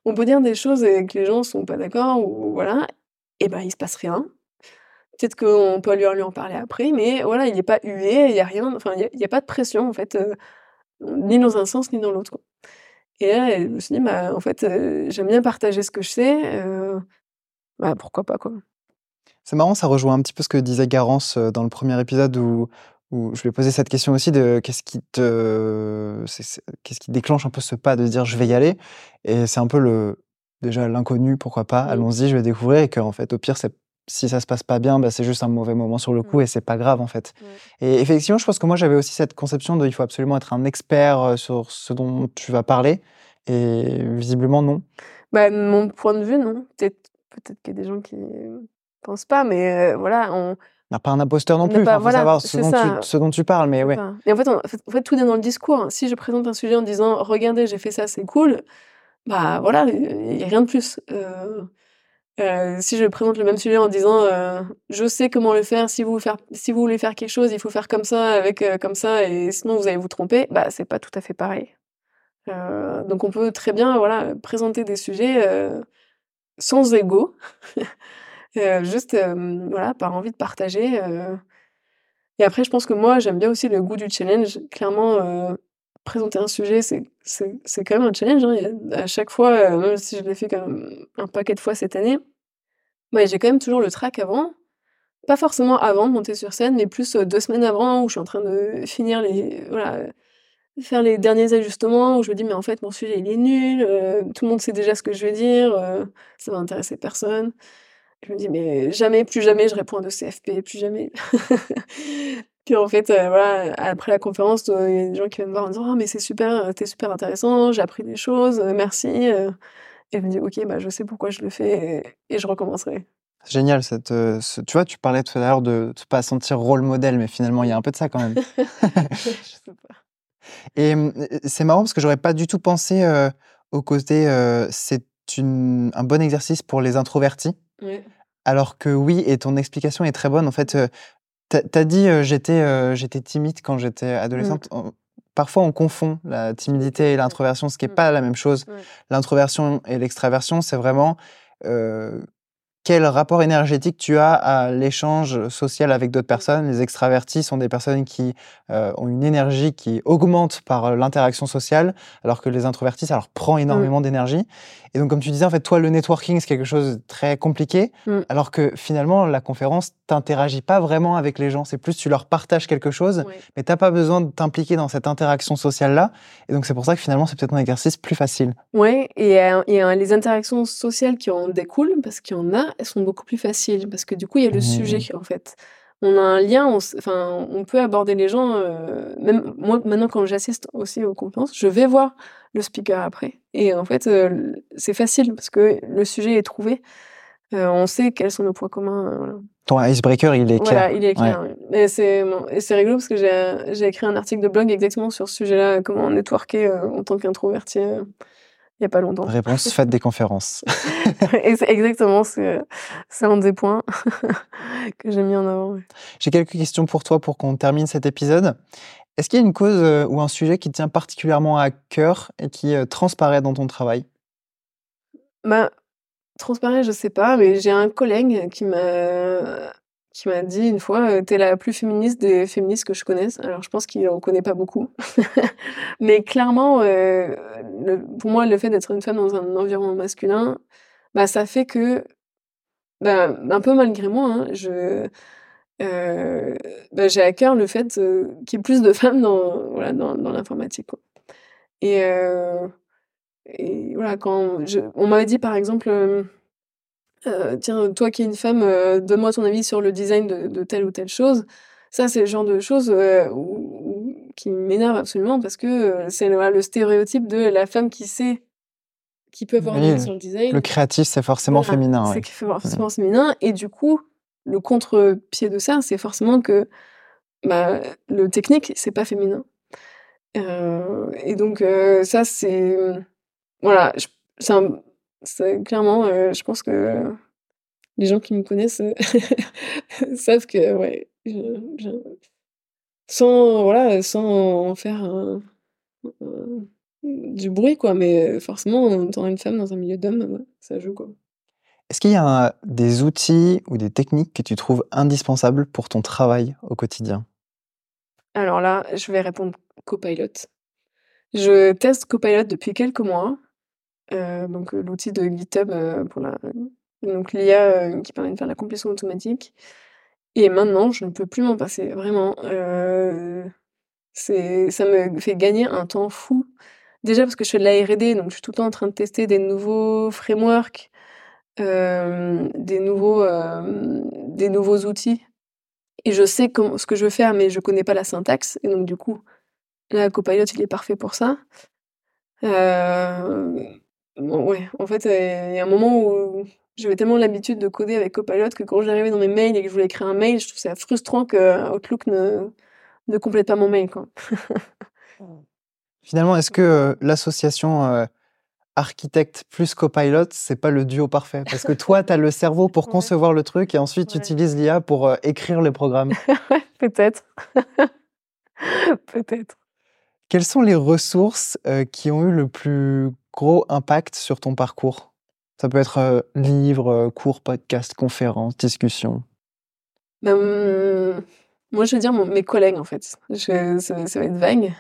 on peut dire des choses et que les gens sont pas d'accord, ou voilà, et ben bah, il se passe rien. Peut-être qu'on peut lui, en parler après, mais voilà, il n'est pas hué, il n'y a rien, enfin, il n'y a, pas de pression, en fait, ni dans un sens, ni dans l'autre. Et là, je me suis dit, bah, en fait, j'aime bien partager ce que je sais, bah, pourquoi pas, quoi. C'est marrant, ça rejoint un petit peu ce que disait Garance dans le premier épisode où, où je lui ai posé cette question aussi de qu'est-ce qui te, qu'est-ce qui déclenche un peu ce pas de dire je vais y aller? Et c'est un peu le, déjà l'inconnu, pourquoi pas, mmh. allons-y, je vais découvrir et qu'en fait, au pire, c'est si ça se passe pas bien, bah, c'est juste un mauvais moment sur le coup mmh. et c'est pas grave en fait. Et effectivement, je pense que moi j'avais aussi cette conception de il faut absolument être un expert sur ce dont tu vas parler et visiblement non. Bah, mon point de vue, non. Peut-être peut qu'il y a des gens qui pensent pas, mais euh, voilà, on. N'a pas un imposteur non plus, il faut savoir ce dont, tu, ce dont, tu, parles, mais ouais. Et en fait, en fait, tout est dans le discours. Si je présente un sujet en disant regardez, j'ai fait ça, c'est cool, bah voilà, il n'y a rien de plus. Euh, euh, si je présente le même sujet en disant euh, je sais comment le faire si vous faire si vous voulez faire quelque chose il faut faire comme ça avec comme ça et sinon vous allez vous tromper bah c'est pas tout à fait pareil donc on peut très bien voilà présenter des sujets sans ego [laughs] juste voilà par envie de partager et après je pense que moi j'aime bien aussi le goût du challenge clairement présenter un sujet, c'est, quand même un challenge. Hein. à chaque fois, euh, même si je l'ai fait quand même un paquet de fois cette année, bah, j'ai quand même toujours le track avant. Pas forcément avant de monter sur scène, mais plus euh, deux semaines avant où je suis en train de finir les. Voilà, faire les derniers ajustements où je me dis, mais en fait, mon sujet il est nul, euh, tout le monde sait déjà ce que je vais dire, ça va intéresser personne. Je me dis, mais jamais, plus jamais je réponds à de CFP, plus jamais. [laughs] Puis en fait, euh, voilà, après la conférence, euh, il y a des gens qui viennent me voir en disant «Ah mais c'est super, t'es super intéressant, j'ai appris des choses, euh, merci». Et je me dis «OK, bah, je sais pourquoi je le fais et, je recommencerai». C'est génial cette, tu vois, tu parlais tout à l'heure de ne pas sentir rôle modèle, mais finalement, il y a un peu de ça quand même. [laughs] je sais pas. [laughs] Et c'est marrant parce que j'aurais pas du tout pensé au côté c'est un bon exercice pour les introvertis. Oui. Alors que oui, et ton explication est très bonne. En fait, tu as dit j'étais j'étais timide quand j'étais adolescente. Mmh. Parfois, on confond la timidité et l'introversion, ce qui n'est mmh. pas la même chose. L'introversion et l'extraversion, c'est vraiment quel rapport énergétique tu as à l'échange social avec d'autres personnes? Les extravertis sont des personnes qui euh, ont une énergie qui augmente par l'interaction sociale, alors que les introvertis, ça leur prend énormément d'énergie. Et donc, comme tu disais, en fait, toi, le networking, c'est quelque chose de très compliqué, mm. alors que finalement, la conférence t'interagit pas vraiment avec les gens. C'est plus tu leur partages quelque chose, mais t'as pas besoin de t'impliquer dans cette interaction sociale-là. Et donc, c'est pour ça que finalement, c'est peut-être un exercice plus facile. Oui, et, euh, et les interactions sociales qui en découlent, parce qu'il y en a, elles sont beaucoup plus faciles, parce que du coup, il y a le mmh. sujet, en fait on a un lien, on, enfin, on peut aborder les gens. Euh, même moi, maintenant, quand j'assiste aussi aux conférences, je vais voir le speaker après. Et en fait, euh, c'est facile parce que le sujet est trouvé. Euh, on sait quels sont nos points communs. Ton icebreaker, il est clair. il est clair. Et c'est rigolo parce que j'ai écrit un article de blog exactement sur ce sujet-là, comment networker en tant qu'introverti il n'y a pas longtemps. Réponse faite des conférences. [laughs] exactement, c'est un des points [laughs] que j'ai mis en avant. J'ai quelques questions pour toi pour qu'on termine cet épisode. Est-ce qu'il y a une cause euh, ou un sujet qui tient particulièrement à cœur et qui euh, transparaît dans ton travail? Bah, Transparaît, je sais pas, mais j'ai un collègue qui m'a qui m'a dit une fois «Tu es la plus féministe des féministes que je connaisse». Alors je pense qu'il en connaît pas beaucoup. [laughs] Mais clairement, pour moi, le fait d'être une femme dans un environnement masculin, bah, ça fait que, bah, un peu malgré moi, hein, je bah, j'ai à cœur le fait, qu'il y ait plus de femmes dans voilà, dans dans l'informatique. Et et voilà, quand je on m'avait dit par exemple, «Tiens, toi qui es une femme, donne-moi ton avis sur le design de de telle ou telle chose». Ça, c'est le genre de choses, qui m'énerve absolument parce que, c'est le le stéréotype de la femme qui sait qui peut avoir un avis sur le design. le créatif, c'est forcément féminin, c'est forcément féminin et du coup, le contre-pied de ça, c'est forcément que, bah, le technique, c'est pas féminin. et donc, ça, c'est, voilà, c'est clairement, je pense que les gens qui me connaissent [laughs] savent que, ouais, sans, voilà, sans en faire du bruit, quoi, mais forcément, en étant une femme dans un milieu d'hommes, ça joue, quoi. Est-ce qu'il y a des outils ou des techniques que tu trouves indispensables pour ton travail au quotidien? Alors là, je vais répondre Copilot. Je teste Copilot depuis quelques mois. Donc l'outil de GitHub pour la donc l'IA qui permet de faire la complétion automatique. Et maintenant, je ne peux plus m'en passer, vraiment. c'est ça me fait gagner un temps fou. Déjà parce que je fais de la R&D, donc je suis tout le temps en train de tester des nouveaux frameworks, des nouveaux, des nouveaux outils et je sais ce que je veux faire, mais je connais pas la syntaxe et donc du coup, là, Copilot, il est parfait pour ça. Ouais, en fait, il y a un moment où j'avais tellement l'habitude de coder avec Copilot que quand j'arrivais dans mes mails et que je voulais écrire un mail, je trouve ça frustrant que Outlook ne ne complète pas mon mail, quoi. Finalement, est-ce que, l'association, architecte plus copilot, c'est pas le duo parfait? Parce que toi, tu as le cerveau pour concevoir le truc et ensuite tu utilises l'IA pour euh, écrire les programmes. [laughs] Peut-être. [laughs] Peut-être. Quelles sont les ressources euh, qui ont eu le plus gros impact sur ton parcours? Ça peut être livres, cours, podcasts, conférences, discussions. Ben, mmh, moi, je veux dire mes collègues, en fait. ça, va être vague.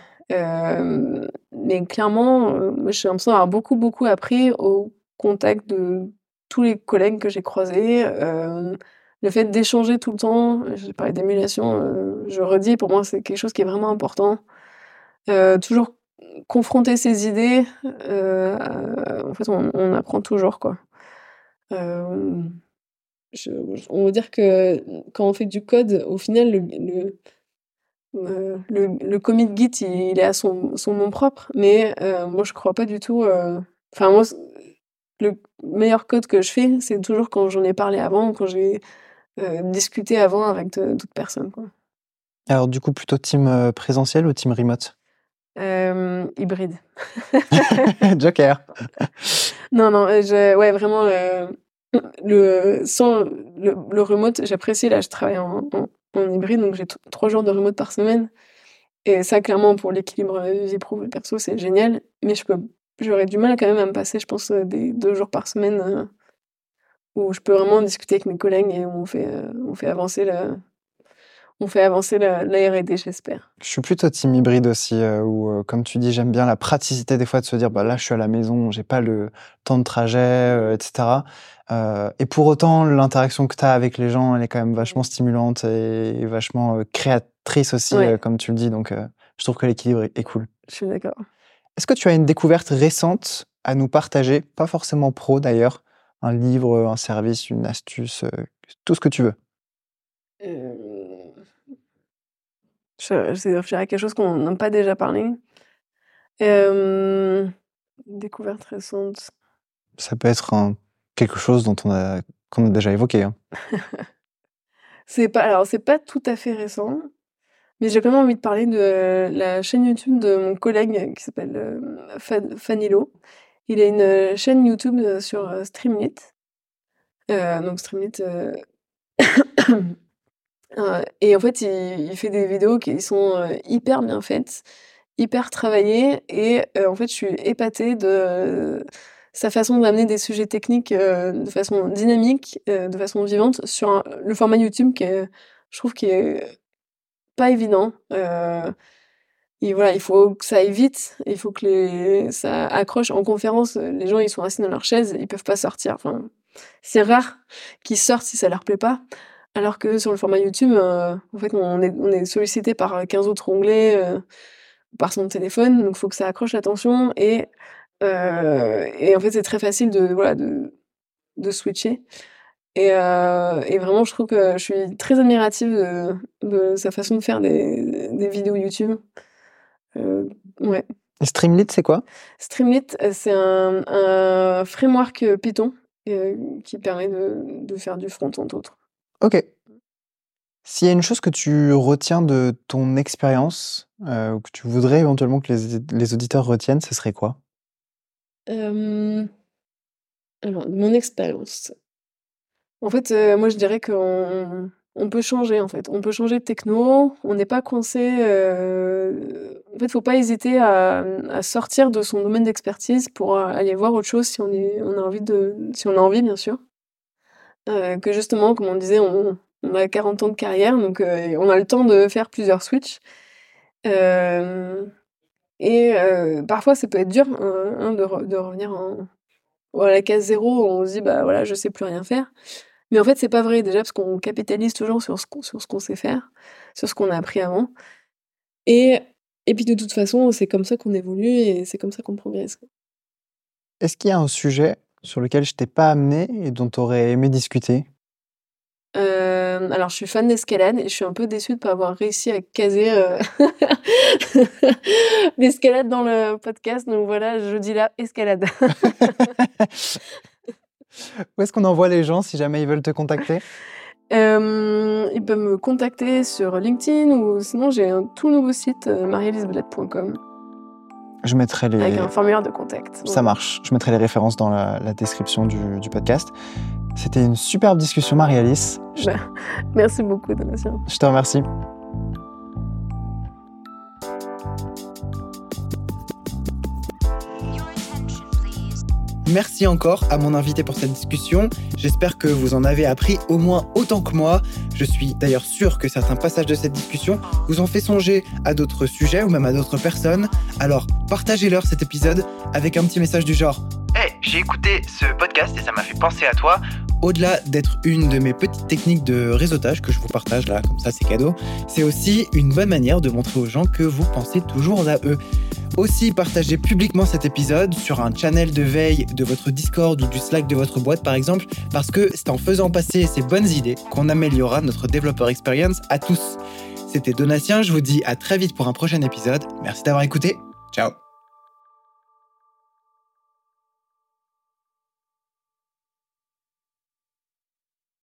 Mais clairement, j'ai l'impression d'avoir beaucoup, beaucoup appris au contact de tous les collègues que j'ai croisés. Le fait d'échanger tout le temps, j'ai parlé d'émulation, je redis, pour moi, c'est quelque chose qui est vraiment important. toujours confronter ses idées, en fait, on, apprend toujours, quoi. Je, on va dire que quand on fait du code, au final, le euh, commit Git, il, est à son, nom propre, mais euh, moi je crois pas du tout. Euh, enfin, moi, le meilleur code que je fais, c'est toujours quand j'en ai parlé avant, quand j'ai discuté avant avec d'autres personnes. Quoi. Alors, du coup, plutôt team présentiel ou team remote? Hybride. [laughs] Joker. [laughs] non, non, je, ouais, vraiment. le, sans le, le remote, j'apprécie. Là, je travaille en, en hybride, donc j'ai trois jours de remote par semaine. Et ça, clairement, pour l'équilibre vie pro perso, c'est génial. Mais je peux, j'aurais du mal quand même à me passer, je pense, euh, des deux jours par semaine euh, où je peux vraiment discuter avec mes collègues et où on fait, euh, on fait avancer la, on fait avancer la, R&D, j'espère. Je suis plutôt team hybride aussi, où, comme tu dis, j'aime bien la praticité des fois de se dire, bah là, je suis à la maison, j'ai pas le temps de trajet, etc. Euh, et pour autant, l'interaction que tu as avec les gens, elle est quand même vachement stimulante et vachement euh, créatrice aussi, euh, comme tu le dis. Donc, je trouve que l'équilibre est, cool. Je suis d'accord. Est-ce que tu as une découverte récente à nous partager? Pas forcément pro d'ailleurs. Un livre, un service, une astuce, tout ce que tu veux. Je, dirais quelque chose qu'on n'a pas déjà parlé. découverte récente. Ça peut être un quelque chose dont on a qu'on a déjà évoqué. Hein. [laughs] c'est pas alors c'est pas tout à fait récent, mais j'ai quand même envie de parler de la chaîne YouTube de mon collègue qui s'appelle euh, Fanilo. Il a une euh, chaîne YouTube euh, sur Streamlit. donc Streamlit. [coughs] [coughs] et en fait, il, fait des vidéos qui sont hyper bien faites, hyper travaillées, et en fait, je suis épatée de sa façon d'amener des sujets techniques de façon dynamique, de façon vivante sur le format YouTube qui je trouve qui est pas évident. et voilà, il faut que ça aille vite, il faut que ça accroche. En conférence, les gens ils sont assis dans leur chaise, ils peuvent pas sortir. C'est rare qu'ils sortent si ça leur plaît pas. Alors que sur le format YouTube, en fait, on est, on est sollicité par 15 autres onglets, par son téléphone, donc il faut que ça accroche l'attention et euh, et en fait, c'est très facile de, voilà, de, de switcher. Et, euh, et, vraiment, je trouve que je suis très admirative de, de sa façon de faire des, des vidéos YouTube. Euh, ouais. Streamlit, c'est quoi? Streamlit, c'est un, un, framework Python qui permet de, de, faire du front, entre autres. Ok. S'il y a une chose que tu retiens de ton expérience, ou que tu voudrais éventuellement que les, les auditeurs retiennent, ce serait quoi? Alors, mon expérience. En fait, moi, je dirais qu'on on peut changer, en fait. On peut changer de techno, on n'est pas coincé, en fait, faut pas hésiter à, à sortir de son domaine d'expertise pour, aller voir autre chose si on est on a envie de si on a envie, bien sûr. Que justement, comme on disait, on a 40 ans de carrière, donc on a le temps de faire plusieurs switches. Et parfois, ça peut être dur hein, de, revenir en, à la case zéro où on se dit, bah voilà, je sais plus rien faire. Mais en fait, c'est pas vrai déjà parce qu'on capitalise toujours sur ce qu'on sait faire, sur ce qu'on a appris avant. Et, et puis de toute façon, c'est comme ça qu'on évolue et c'est comme ça qu'on progresse. Est-ce qu'il y a un sujet sur lequel je t'ai pas amené et dont tu aurais aimé discuter? Euh, alors, je suis fan d'escalade et je suis un peu déçue de ne pas avoir réussi à caser euh, [laughs] l'escalade dans le podcast. Donc voilà, je dis là, escalade. [laughs] Où est-ce qu'on envoie les gens si jamais ils veulent te contacter? Euh, Ils peuvent me contacter sur LinkedIn ou sinon j'ai un tout nouveau site, marielisbled.com. Je mettrai les... Avec un formulaire de contact. Ça marche. Je mettrai les références dans la, description du, du podcast. C'était une superbe discussion, Marie-Alice. Bah, [laughs] merci beaucoup, Donatien. Je te remercie. Merci encore à mon invité pour cette discussion. J'espère que vous en avez appris au moins autant que moi. Je suis d'ailleurs sûr que certains passages de cette discussion vous ont fait songer à d'autres sujets ou même à d'autres personnes. Alors partagez-leur cet épisode avec un petit message du genre Hey, j'ai écouté ce podcast et ça m'a fait penser à toi. Au-delà d'être une de mes petites techniques de réseautage que je vous partage là, comme ça c'est cadeau, c'est aussi une bonne manière de montrer aux gens que vous pensez toujours à eux. Aussi, partagez publiquement cet épisode sur un channel de veille de votre Discord ou du Slack de votre boîte par exemple, parce que c'est en faisant passer ces bonnes idées qu'on améliorera notre développeur experience à tous. C'était Donatien, je vous dis à très vite pour un prochain épisode. Merci d'avoir écouté. Ciao